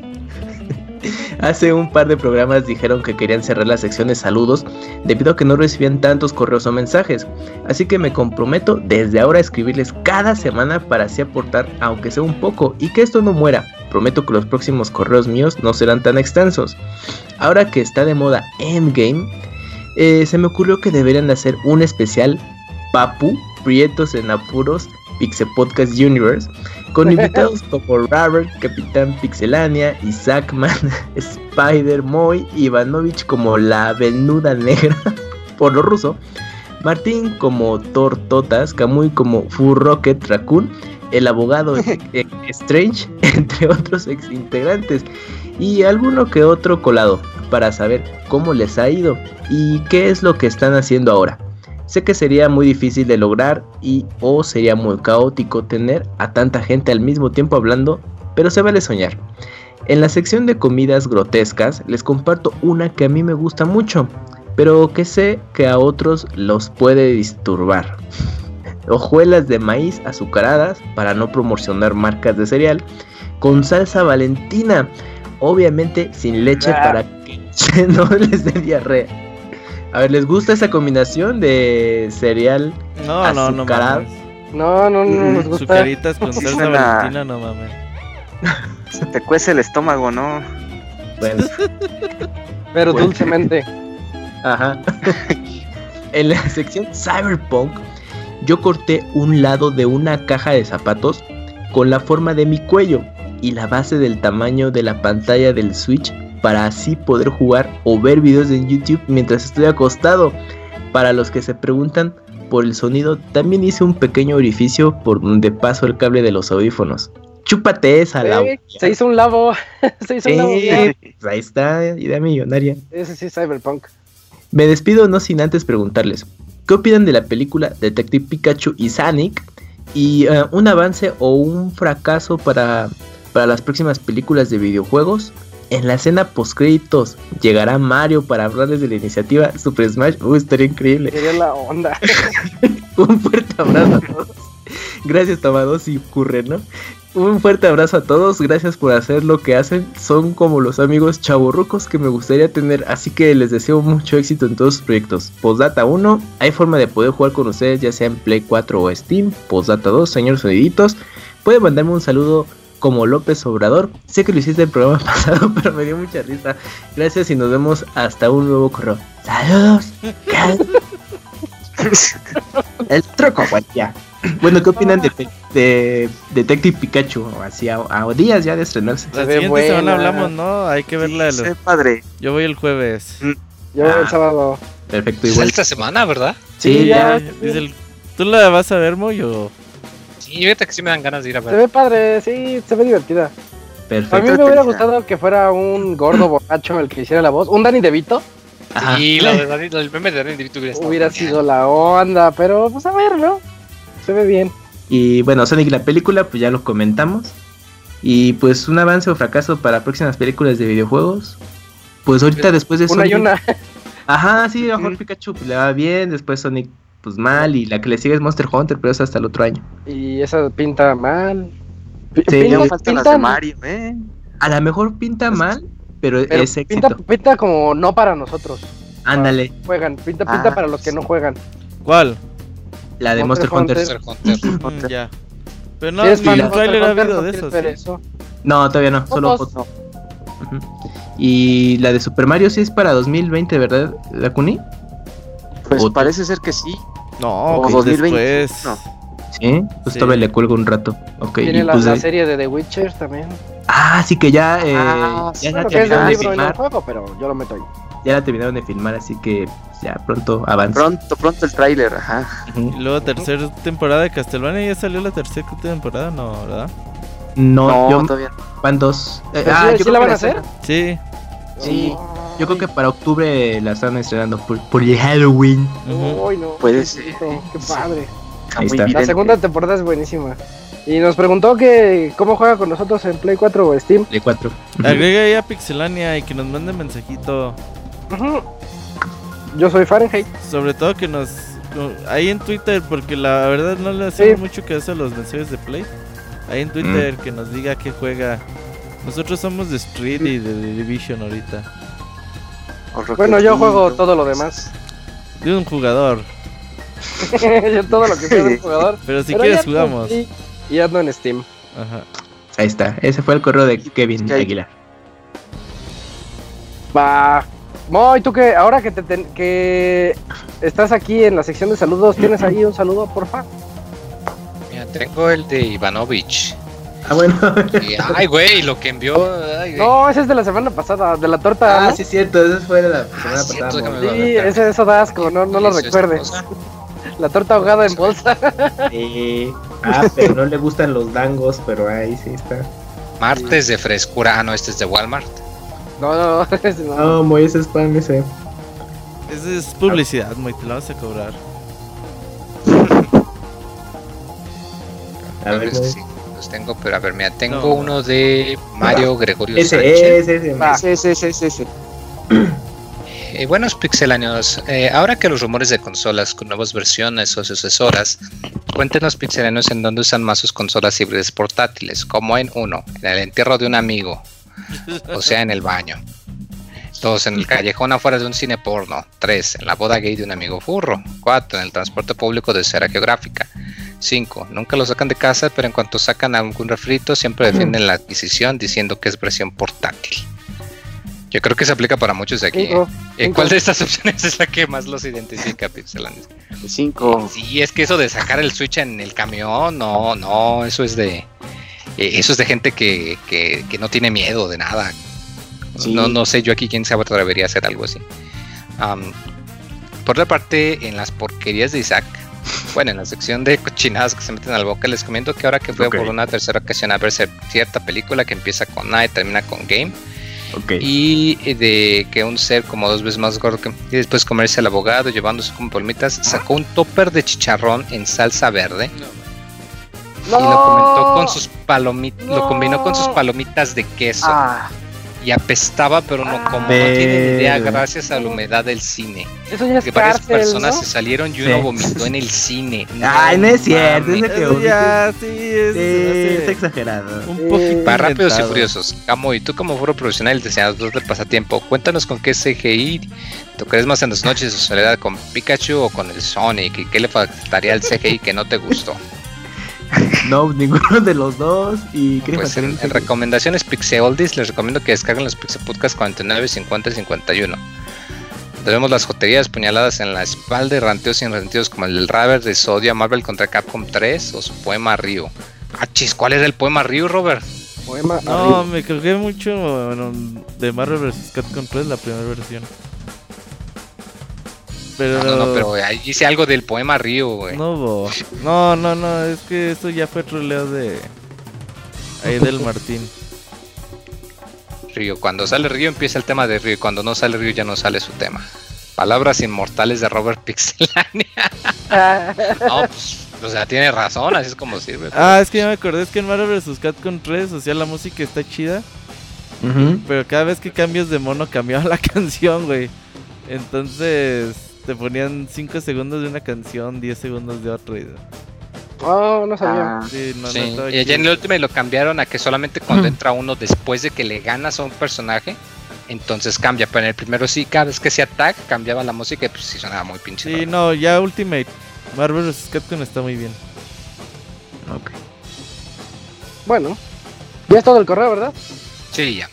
Hace un par de programas dijeron que querían cerrar la sección de saludos debido a que no recibían tantos correos o mensajes. Así que me comprometo desde ahora a escribirles cada semana para así aportar aunque sea un poco y que esto no muera. Prometo que los próximos correos míos no serán tan extensos. Ahora que está de moda Endgame, eh, se me ocurrió que deberían hacer un especial Papu, Prietos en Apuros, Pixel Podcast Universe, con invitados como Robert, Capitán Pixelania, Isaacman, Spider, Moy, Ivanovich como la venuda negra, por lo ruso, Martín como Tortotas, Kamui como Full Rocket Raccoon, el abogado Strange, entre otros ex integrantes, y alguno que otro colado, para saber cómo les ha ido y qué es lo que están haciendo ahora. Sé que sería muy difícil de lograr y o sería muy caótico tener a tanta gente al mismo tiempo hablando, pero se vale soñar. En la sección de comidas grotescas les comparto una que a mí me gusta mucho, pero que sé que a otros los puede disturbar. Hojuelas de maíz azucaradas, para no promocionar marcas de cereal, con salsa valentina, obviamente sin leche ah. para que no les dé diarrea. A ver, ¿les gusta esa combinación de cereal no, azucarado? No, no, no, no, no nos gusta. Sucaritas con salsa valentina, no mames. Se te cuece el estómago, ¿no? Bueno. Pero dulcemente. Ajá. en la sección Cyberpunk, yo corté un lado de una caja de zapatos con la forma de mi cuello y la base del tamaño de la pantalla del Switch para así poder jugar o ver videos en YouTube mientras estoy acostado. Para los que se preguntan por el sonido, también hice un pequeño orificio por donde paso el cable de los audífonos. Chúpate esa, la. Se hizo un lavo. se hizo un lavo. Pues ahí está, idea millonaria. Ese sí Cyberpunk. Me despido no sin antes preguntarles, ¿qué opinan de la película Detective Pikachu y Sonic? Y eh, un avance o un fracaso para, para las próximas películas de videojuegos en la escena post créditos llegará Mario para hablarles de la iniciativa Super Smash. Uy, estaría increíble. Sería la onda. Un fuerte abrazo a todos. Gracias, Tomados, y ocurre, ¿no? Un fuerte abrazo a todos, gracias por hacer lo que hacen. Son como los amigos chaburrucos que me gustaría tener, así que les deseo mucho éxito en todos sus proyectos. Postdata 1, hay forma de poder jugar con ustedes ya sea en Play 4 o Steam. Postdata 2, señores soniditos, pueden mandarme un saludo como López Obrador. Sé que lo hiciste el programa pasado, pero me dio mucha risa. Gracias y nos vemos hasta un nuevo correo. Saludos. el troco, ya. Bueno, ¿qué opinan de, de, Detective Pikachu? Así a, días ya de estrenarse. La siguiente semana hablamos, ¿no? Hay que verla. Sí, padre. Yo voy el jueves. Mm. Yo Ah. el sábado. Perfecto, Es igual. esta semana, ¿verdad? Sí, Sí, ya. Dice el- ¿Tú la vas a ver, Moy? Sí, fíjate que sí me dan ganas de ir a Se ver. ve padre, sí, se ve divertida. A Perfecto. mí me hubiera gustado que fuera un gordo borracho el que hiciera la voz. Un Danny DeVito Ajá. Sí, la de Danny, el meme de Danny DeVito hubiera hubiera sido la onda, pero pues a ver, ¿no? Se ve bien. Y bueno, Sonic la película, pues ya lo comentamos. Y pues un avance o fracaso para próximas películas de videojuegos. Pues ahorita después de Una y Sonic- una. Ajá, sí, a lo mejor Mm. Pikachu pues, le va bien, después Sonic pues mal y la que le sigue es Monster Hunter, pero es hasta el otro año. Y esa pinta mal. Pi- Sí, pinta- pinta- de Mario, ¿eh? A lo mejor pinta mal, pero, pero es pinta, éxito. pinta como no para nosotros. Ándale, Juegan, pinta, pinta Ah, para los que no juegan. ¿Cuál? la de Monster Monster Hunter. Hunter. Monster Hunter. Mm, ya. Pero no, eres ni un trailer ha habido de quieres eso. ¿sí? No, todavía no, solo Fotos. Y la de Super Mario sí es para 2020, ¿verdad, Dakuni? Pues Otro. parece ser que sí. No, O pues 2020, después. no. Sí, pues Sí. todavía le cuelgo un rato. Ok, Tiene y la, pues la serie de The Witcher también. Ah, sí que ya, eh, Ah, ya, la que es de terminaron un de libro y no juego, pero yo lo meto ahí. ya la terminaron de filmar, así que pues, ya pronto avanza. Pronto, pronto el tráiler, ajá. Y luego tercera temporada de Castlevania. ¿Ya salió la tercera temporada? No, ¿verdad? No, No, yo, todavía. van dos. Eh, Pero ah, sí- yo sí la van a están- hacer? Sí. Sí, yo creo que para octubre la están estrenando por, por el Halloween. Ujú. Uy, no. Puede qué ser. Qué Sí. padre. Ahí está. La segunda temporada es buenísima. Y nos preguntó que cómo juega con nosotros en Play 4 o Steam. De 4. Agrega ahí a Pixelania y que nos mande mensajito. Ujú. Yo soy Fahrenheit. Sobre todo que nos. Ahí en Twitter, porque la verdad no le hacemos Sí. mucho caso a los mensajes de Play. Ahí en Twitter que nos diga qué juega. Nosotros somos de Street y de The Division ahorita. Bueno, yo juego todo lo demás. De un jugador. yo todo lo que sea de un jugador. Pero si Pero quieres jugamos. sí, Y ando en Steam. Ajá. Ahí está. Ese fue el correo de Kevin hay- Aguilar. Va. Moy, tú que ahora que te ten- que estás aquí en la sección de saludos, ¿tienes ahí un saludo, porfa? Mira, tengo el de Ivanovich. Ah, bueno. Y, ay, güey, lo que envió. Ay. No, ese es de la semana pasada, de la torta. Ah, ¿no? sí, es cierto. Ese fue la semana cierto pasada. que lo- Sí, ese, eso da asco, no, no lo ¿Eso es recuerdes. La torta ahogada en bolsa. Sí. Ah, pero no le gustan los dangos, pero ahí sí está. Martes de frescura. Ah, no, este es de Walmart. No, no, ese no. No, muy ese spam ese. Esa es publicidad, muy te la vas a cobrar. A ver, Pues Moy. sí, los tengo, pero a ver, mira, tengo No. uno de Mario Gregorio Ese, Sánchez. ese, ese. Va. Ese, ese, ese, ese, ese. Eh, buenos pixelanios, eh, ahora que los rumores de consolas con nuevas versiones o sucesoras, cuéntenos pixelanios en dónde usan más sus consolas híbridas portátiles, como en uno, en el entierro de un amigo, o sea, en el baño. Dos, en el callejón afuera de un cine porno. Tres, en la boda gay de un amigo furro. Cuatro, en el transporte público de esfera geográfica. Cinco, nunca lo sacan de casa, pero en cuanto sacan algún refrito, siempre defienden la adquisición diciendo que es versión portátil. Yo creo que se aplica para muchos de aquí. Cinco. Eh, Cinco. ¿Cuál de estas opciones es la que más los identifica, Pixelanios? Cinco. Sí, es que eso de sacar el Switch en el camión, no, no, eso es de. eh, eso es de gente que, que, que no tiene miedo de nada. Sí. No, no sé yo aquí quién se atrevería a hacer algo así. Por otra parte, en las porquerías de Isaac, bueno, en la sección de cochinadas que se meten al boca, les comento que ahora que fue Ok. por una tercera ocasión a ver cierta película que empieza con A y termina con Game, Ok. y eh, de que un ser como dos veces más gordo que y después comerse al abogado llevándose como palmitas sacó un topper de chicharrón en salsa verde y lo comentó con sus palomitas lo combinó con sus No. palomitas de queso Ah, y apestaba pero no como no tienen idea gracias a la humedad del cine eso ya es que varias cárcel, personas ¿no? se salieron y Sí. uno vomitó en el cine Ay, no es cierto, ese que ya, sí, es, Sí, es exagerado. un Sí. poquito Para rápidos y furiosos, Camo, y tú como foro profesional y diseñador de pasatiempo, cuéntanos con qué CGI te crees más en las noches de soledad, con Pikachu o con el Sonic, y qué le faltaría al CGI que no te gustó. No, ninguno de los dos. Y ¿qué le Pues en, en recomendaciones Pixeoldies les recomiendo que descarguen los Pixel Podcast 49, 50 y 51. Debemos las joterías puñaladas en la espalda y ranteos sin ranteos como el del Raver de Sodia Marvel contra Capcom 3 o su poema Ryu. Ah, chis, ¿cuál era el poema Ryu, Robert? Poema No, arriba. me colgué mucho bueno, de Marvel vs. Capcom 3, la primera versión. Pero... No, no, pero ahí dice algo del poema Río, güey. No. No, no, no, es que esto ya fue troleo de. Ahí del Martín. Río, cuando sale Río empieza el tema de Río, y cuando no sale Río ya no sale su tema. Palabras inmortales de Robert Pixelania. no, pues, o sea, tiene razón, así es como sirve. Ah, es que ya me acordé, es que en Mario vs. Capcom 3, o sea, la música está chida. Pero cada vez que cambias de mono cambiaba la canción, güey. Entonces te ponían 5 segundos de una canción, 10 segundos de otra. y- Oh, no sabía. Ah, Sí, no, Sí, y allá en el último lo cambiaron a que solamente cuando Ujú. entra uno después de que le ganas a un personaje, entonces cambia. Pero en el primero sí, cada vez que se tag cambiaba la música y pues sí sonaba muy pinche. Sí, no, ya Ultimate. Marvel vs. Capcom está muy bien. Ok. Bueno, ya es todo el correo, ¿verdad? Sí, ya.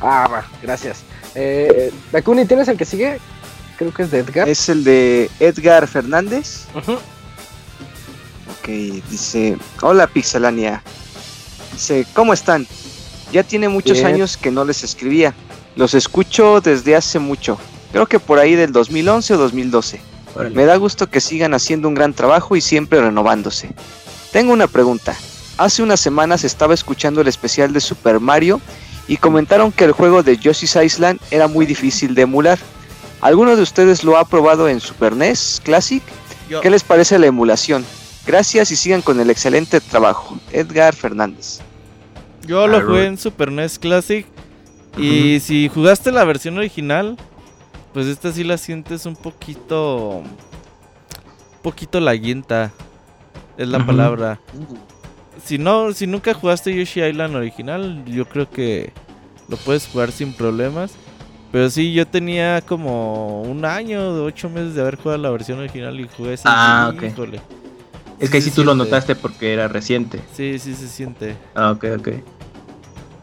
Ah, va, gracias. Eh, Dakuni, ¿tienes el que sigue? Creo que es de Edgar. Es el de Edgar Fernández. Ujú. Ok, dice, hola Pixelania. Dice, ¿cómo están? Ya tiene muchos Bien. años que no les escribía. Los escucho desde hace mucho. Creo que por ahí del 2011 o 2012. Órale. Me da gusto que sigan haciendo un gran trabajo y siempre renovándose. Tengo una pregunta. Hace unas semanas estaba escuchando el especial de Super Mario y comentaron que el juego de Yoshi's Island era muy difícil de emular. ¿Alguno de ustedes lo ha probado en Super NES Classic? Yo, ¿Qué les parece la emulación? Gracias y sigan con el excelente trabajo. Edgar Fernández. yo lo Ah, jugué en Super NES Classic. Y si jugaste la versión original, pues esta sí la sientes un poquito. Un poquito laguienta. Es la palabra. Si no, si nunca jugaste Yoshi Island original, yo creo que lo puedes jugar sin problemas. Pero sí, yo tenía como un año, de ocho meses de haber jugado la versión original y jugué ese. Ah, y, ok. híjole. Es que ahí Sí sí se tú lo notaste porque era reciente. Sí, sí se siente. Ah, ok, ok.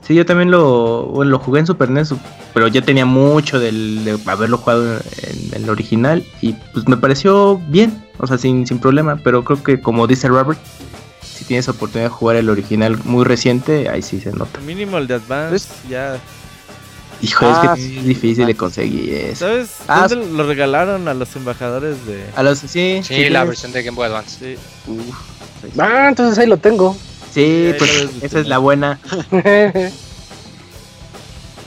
Sí, yo también lo, bueno, lo jugué en Super NES, pero ya tenía mucho del, de haberlo jugado en el original y pues me pareció bien, o sea, sin, sin problema, pero creo que como dice Robert, si tienes oportunidad de jugar el original muy reciente, ahí sí se nota. Mínimo el de Advance, ya. Hijo, Ah, es que sí. es difícil de conseguir eso. ¿Sabes? Ah, ¿Dónde lo regalaron a los embajadores de.? A los, sí, Sí, sí, la versión de Game Boy Advance. Sí. Uf, Ah, entonces ahí lo tengo. sí, pues esa es la buena.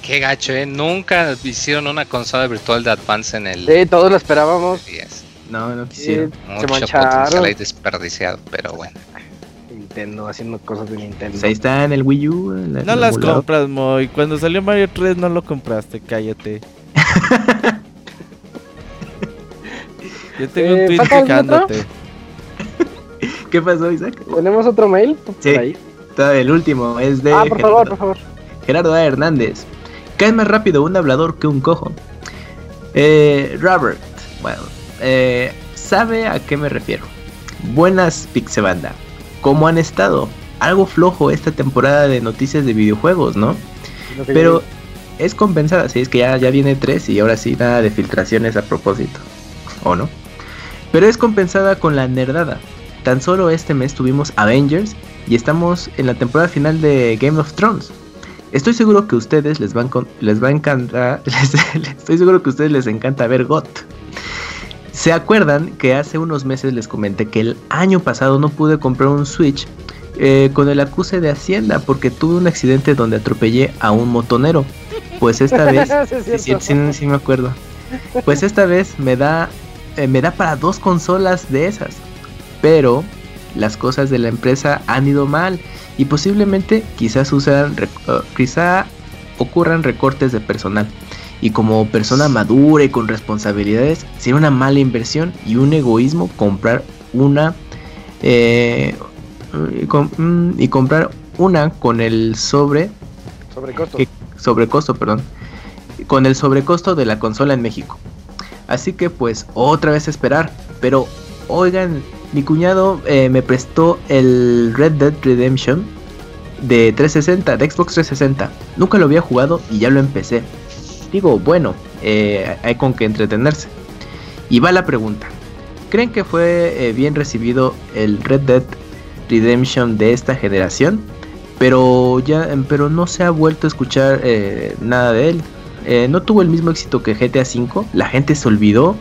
Qué gacho, ¿eh? Nunca hicieron una consola virtual de Advance en el sí, todos lo esperábamos. 10. No, no quisieron. se Mucho mancharon. potencial ahí desperdiciado, pero bueno. Nintendo haciendo cosas de Nintendo. Pues ahí está en el Wii U. en No las emulador. compras, Moy. Cuando salió Mario 3 no lo compraste, cállate. Yo tengo Eh, un tweet ¿falta algún quejándote. ¿Qué pasó, Isaac? ¿Tenemos otro mail? Sí. ahí. Todavía el último es de Ah, por favor, por favor. Gerardo A. Hernández. Cae más rápido un hablador que un cojo. Eh, Robert, bueno, eh, ¿sabe a qué me refiero? Buenas Pixebanda. ¿Cómo han estado? Algo flojo esta temporada de noticias de videojuegos, ¿no? Pero es compensada, sí, es que ya, ya viene 3 y ahora sí nada de filtraciones a propósito. ¿O no? Pero es compensada con la nerdada. Tan solo este mes tuvimos Avengers y estamos en la temporada final de Game of Thrones. Estoy seguro que a ustedes les, van con- les va a encantar. les- estoy seguro que a ustedes les encanta ver GOT. ¿Se acuerdan que hace unos meses les comenté que el año pasado no pude comprar un Switch eh, con el acuse de Hacienda porque tuve un accidente donde atropellé a un motonero? Pues esta vez Sí, me acuerdo. Pues esta vez me da eh, me da para dos consolas de esas. Pero las cosas de la empresa han ido mal y posiblemente quizás usan quizá ocurran recortes de personal. Y como persona madura y con responsabilidades, sería una mala inversión y un egoísmo comprar una eh, y, com- mm, y comprar una con el sobre Sobrecosto. sobrecosto, perdón, con el sobrecosto de la consola en México. Así que pues otra vez esperar, pero oigan, mi cuñado eh, me prestó el Red Dead Redemption de 360, de Xbox 360. Nunca lo había jugado y ya lo empecé. Digo, bueno, eh, hay con que entretenerse. Y va la pregunta. ¿Creen que fue eh, bien recibido el Red Dead Redemption de esta generación? pero ya pero no se ha vuelto a escuchar eh, nada de él. No tuvo el mismo éxito que GTA V, la gente se olvidó.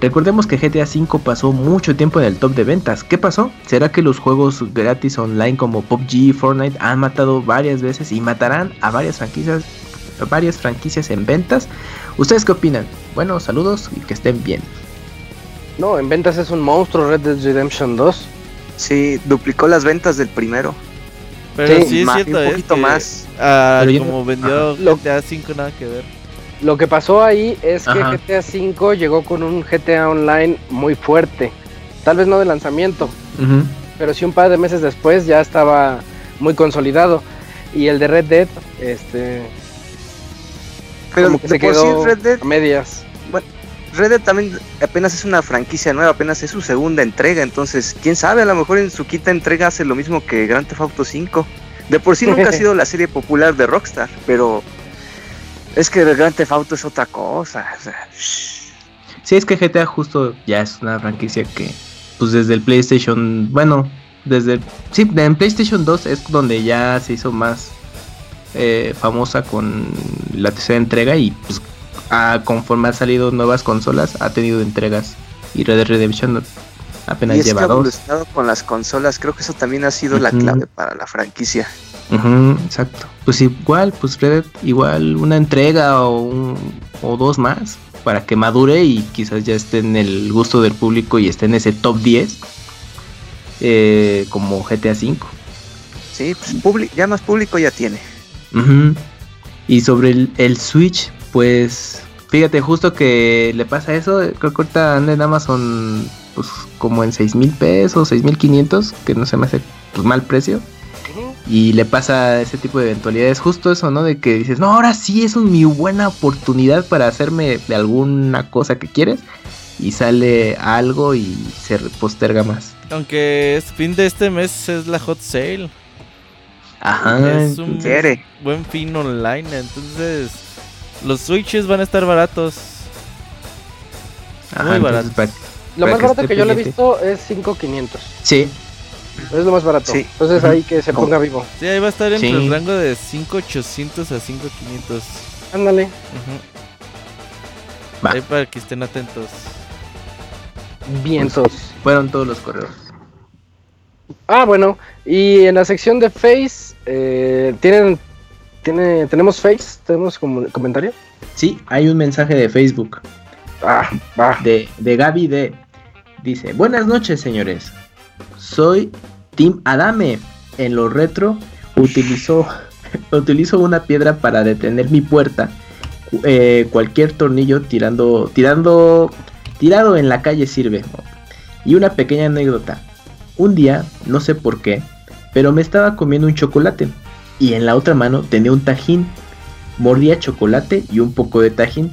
Recordemos que GTA V pasó mucho tiempo en el top de ventas. ¿Qué pasó? ¿Será que los juegos gratis online como PUBG, Fortnite han matado varias veces y matarán a varias franquicias, varias franquicias en ventas? ¿Ustedes qué opinan? Bueno, saludos y que estén bien. No, en ventas es un monstruo Red Dead Redemption 2. Sí, duplicó las ventas del primero. Pero sí, es cierto, un poquito más. Ah, como vendió GTA V nada que ver. Lo que pasó ahí es que GTA V llegó con un GTA Online muy fuerte. Tal vez no de lanzamiento, pero sí un par de meses después ya estaba muy consolidado. Y el de Red Dead, este. Pero que se quedó Red Dead, a medias. Bueno, Red Dead también apenas es una franquicia nueva, apenas es su segunda entrega. Entonces, quién sabe, a lo mejor en su quinta entrega hace lo mismo que Grand Theft Auto 5. De por sí nunca ha sido la serie popular de Rockstar, pero es que el Grand Theft Auto es otra cosa. Sí, es que GTA justo ya es una franquicia que, pues desde el PlayStation, bueno, desde, sí, en PlayStation 2 es donde ya se hizo más eh, famosa con la tercera entrega y pues conforme han salido nuevas consolas ha tenido entregas y Red Dead Redemption apenas y es lleva dos. con las consolas, creo que eso también ha sido la clave para la franquicia exacto. Pues igual, pues Red igual una entrega o, o dos más para que madure y quizás ya esté en el gusto del público y esté en ese top 10 eh, como GTA V. Sí, pues ya más público ya tiene. Y sobre el, Switch, pues fíjate, justo que le pasa eso, creo que ahorita anda en Amazon pues como en 6 mil pesos, 6 mil 500, que no se me hace pues, mal precio y le pasa ese tipo de eventualidades, justo eso, ¿no? De que dices, no, ahora sí es mi buena oportunidad para hacerme de alguna cosa que quieres y sale algo y se posterga más. Aunque es fin de este mes es la hot sale. Ajá. Es un buen fin online, entonces los switches van a estar baratos. Muy baratos. Lo más barato que yo le he visto es 5500. Sí, es lo más barato. Entonces ahí que se ponga vivo. Sí, ahí va a estar entre el rango de 5800 a 5500. Ándale. Ahí para que estén atentos. Vientos. Fueron todos los correos. Ah, bueno. Y en la sección de Face, eh, ¿tienen, tiene, ¿tenemos Face? ¿Tenemos como comentario? Sí, hay un mensaje de Facebook. Ah. De, de Gaby D. Dice, buenas noches, señores. Soy Team Adame. En lo retro utilizo, utilizo una piedra para detener mi puerta. Eh, cualquier tornillo tirando, tirando, tirado en la calle sirve. Y una pequeña anécdota. Un día, no sé por qué, pero me estaba comiendo un chocolate y en la otra mano tenía un tajín. Mordía chocolate y un poco de tajín.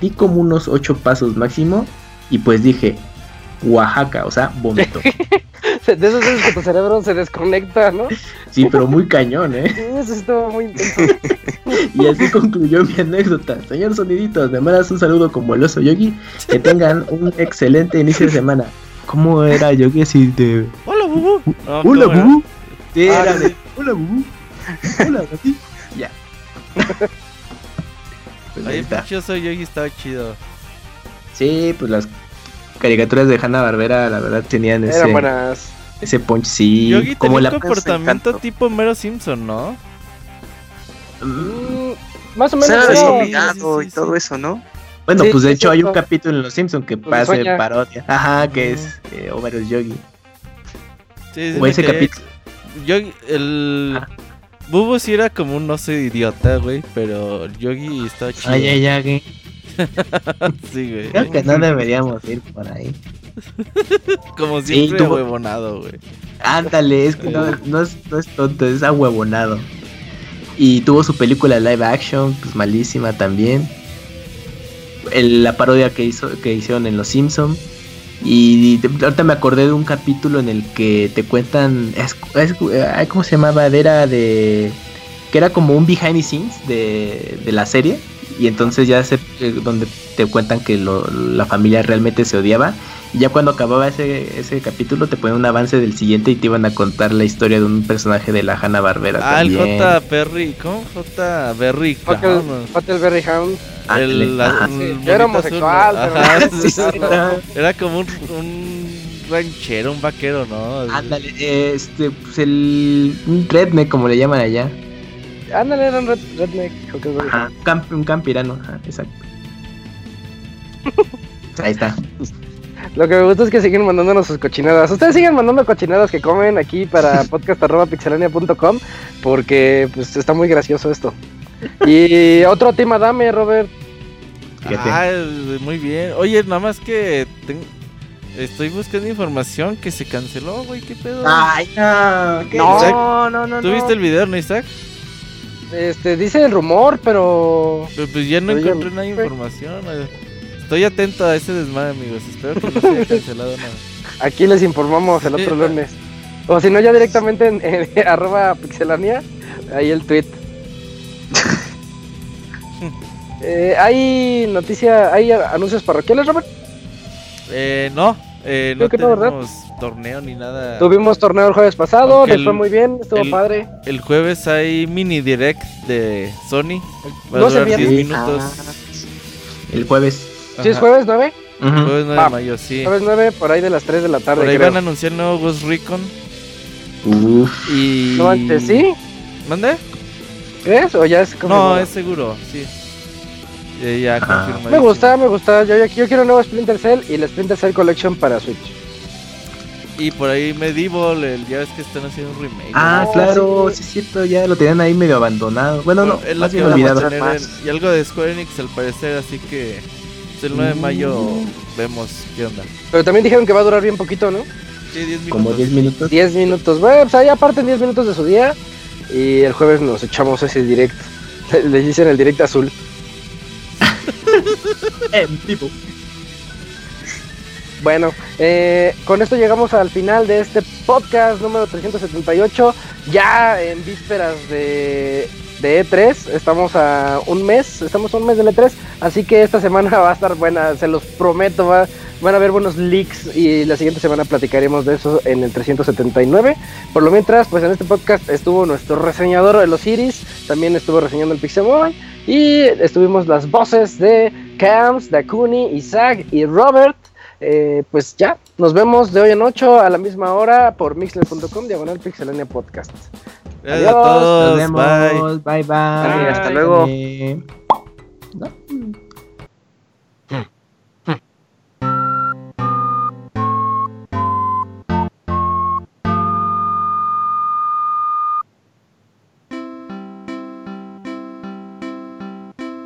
Di como unos 8 pasos máximo y pues dije, Oaxaca, o sea, vomito. de esos veces que tu cerebro se desconecta, ¿no? Sí, pero muy cañón, ¿eh? Eso estuvo muy intenso. y así concluyó mi anécdota. Señor Soniditos, me mandas un saludo como el oso Yogi. Que tengan un excelente inicio de semana. ¿Cómo era Yogi así de. Hola, Bubu. Hola, Bubu. Sí, era de. Hola, Bubu. Hola, Bubu. Ya. Pues Oye, pinchoso Yogi estaba chido. Sí, pues las caricaturas de Hanna Barbera, la verdad, tenían ese. buenas. Ese punch, sí. Yogi como tenía un comportamiento tipo Mero Simpson, ¿no? Mm, más o menos. y todo eso, ¿no? Bueno, pues de hecho hay un capítulo en Los Simpsons que pues pasa en parodia. Ajá, que es eh, Homero es Yogi. Sí, sí, o ese capítulo. Yogi, el. Ah. Bubu sí era como un no sé idiota, güey, pero Yogi estaba chido. Ay, ay, ay. sí, güey. Creo que no deberíamos ir por ahí. Como siempre, sí, ahuevonado, güey. Ándale, es que no, no, es, no es tonto, es ahuevonado. Y tuvo su película live action, pues malísima también. La parodia que hizo que hicieron en Los Simpsons. Y, ahorita me acordé de un capítulo en el que te cuentan. Es, ¿Cómo se llamaba? Era de. Que era como un behind the scenes de, de la serie y entonces ya se, eh, donde te cuentan que la familia realmente se odiaba Y ya cuando acababa ese, ese capítulo te ponían un avance del siguiente y te iban a contar la historia de un personaje de la Hanna Barbera. Ah, el también. J. Perry, ¿cómo? J. Berry. Huckleberry Hound. El, la- sí. Era como un, un ranchero, un vaquero, ¿no? Ándale, este, pues el un redneck como le llaman allá. Ándale, era un red, redneck. Ajá, camp- un campirano, ajá, exacto. Ahí está. Lo que me gusta es que siguen mandándonos sus cochinadas. Ustedes siguen mandando cochinadas que comen aquí para podcast.pixelania.com porque pues está muy gracioso esto. Y otro tema dame, Robert. Fíjate. Ah, muy bien. Oye, nada más que ten- estoy buscando información que se canceló, güey, qué pedo. Ay, no, ¿qué? No, no, no. ¿Tú no. viste el video, no, Isaac? Este, dice el rumor, pero Pero pues ya no Oye, encontré nada de información. eh. Estoy atento a ese desmadre, amigos. Espero que no se haya cancelado nada. aquí les informamos el otro lunes. O si no, ya directamente en, en arroba pixelania, ahí el tweet. Eh, hay noticia, hay anuncios parroquiales, Robert. Eh, no, eh, no Creo que no, tenemos torneo ni nada. Tuvimos torneo el jueves pasado, Aunque les fue el- muy bien, estuvo el- padre. El jueves hay mini direct de Sony. Va a No se durar viene. 10 minutos. El jueves. ¿Sí es Ajá. jueves 9? Ujú. Jueves 9 Ah, de mayo, sí. Jueves 9, por ahí de las 3 de la tarde. Por ahí creo. van a anunciar el nuevo Ghost Recon. Uf. Y. No antes, ¿sí? ¿Mande? ¿Crees? ¿O ya es No, confirmado? es seguro, sí. Eh, ya Ah. Me gusta, me gusta. Yo, yo, yo quiero un nuevo Splinter Cell y la Splinter Cell Collection para Switch. Y por ahí Medieval, el, ya ves que están haciendo un remake. Ah, No, claro, sí. sí es cierto, ya lo tenían ahí medio abandonado. Bueno, no, es lo que olvidado. en- y algo de Square Enix al parecer, así que el 9 de mayo vemos qué onda. Pero también dijeron que va a durar bien poquito, ¿no? Sí, 10 minutos. Como 10 minutos. 10 minutos. Bueno, pues ahí aparten 10 minutos de su día. Y el jueves nos echamos ese direct. Le- Les dicen el direct azul. En vivo. Bueno, eh, con esto llegamos al final de este podcast número 378. Ya en vísperas de, de E3. Estamos a un mes. Estamos a un mes del E3. Así que esta semana va a estar buena. Se los prometo. Va, van a haber buenos leaks. Y la siguiente semana platicaremos de eso en el 379. Por lo mientras, pues en este podcast estuvo nuestro reseñador de los Iris. También estuvo reseñando el Pixemoy. Y estuvimos las voces de Camps, Dakuni, Isaac y Robert. Eh, pues ya, nos vemos de hoy en 8 a la misma hora por mixler.com, diagonal pixelania podcast. Gracias a Adiós. Nos todos. Bye. vemos. Bye, bye. hasta luego. Eh, ¿no?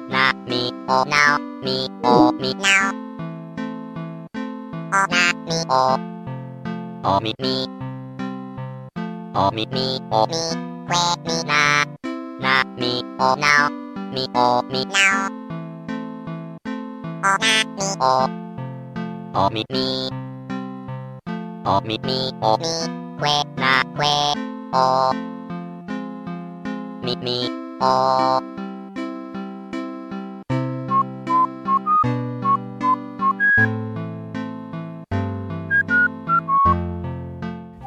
na mi o now mi o mi now o na mi o o mi mi o mi mi o mi que mi na na mi o now mi o mi now o na mi o o mi mi o mi mi o mi que na que o mi mi o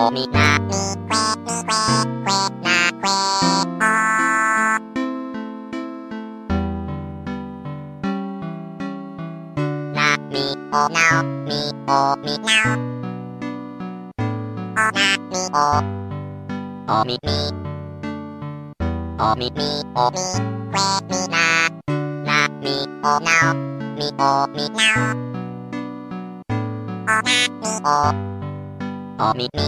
oh me now, oh me na me que que me que now que. Oh me na me que me que que na que oh. Na me oh now me oh me now. Oh na me oh oh me me. Oh me me oh me que me na na me oh now me oh おみみ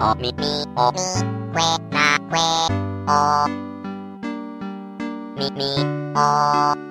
おみみおみくえなくえおみみお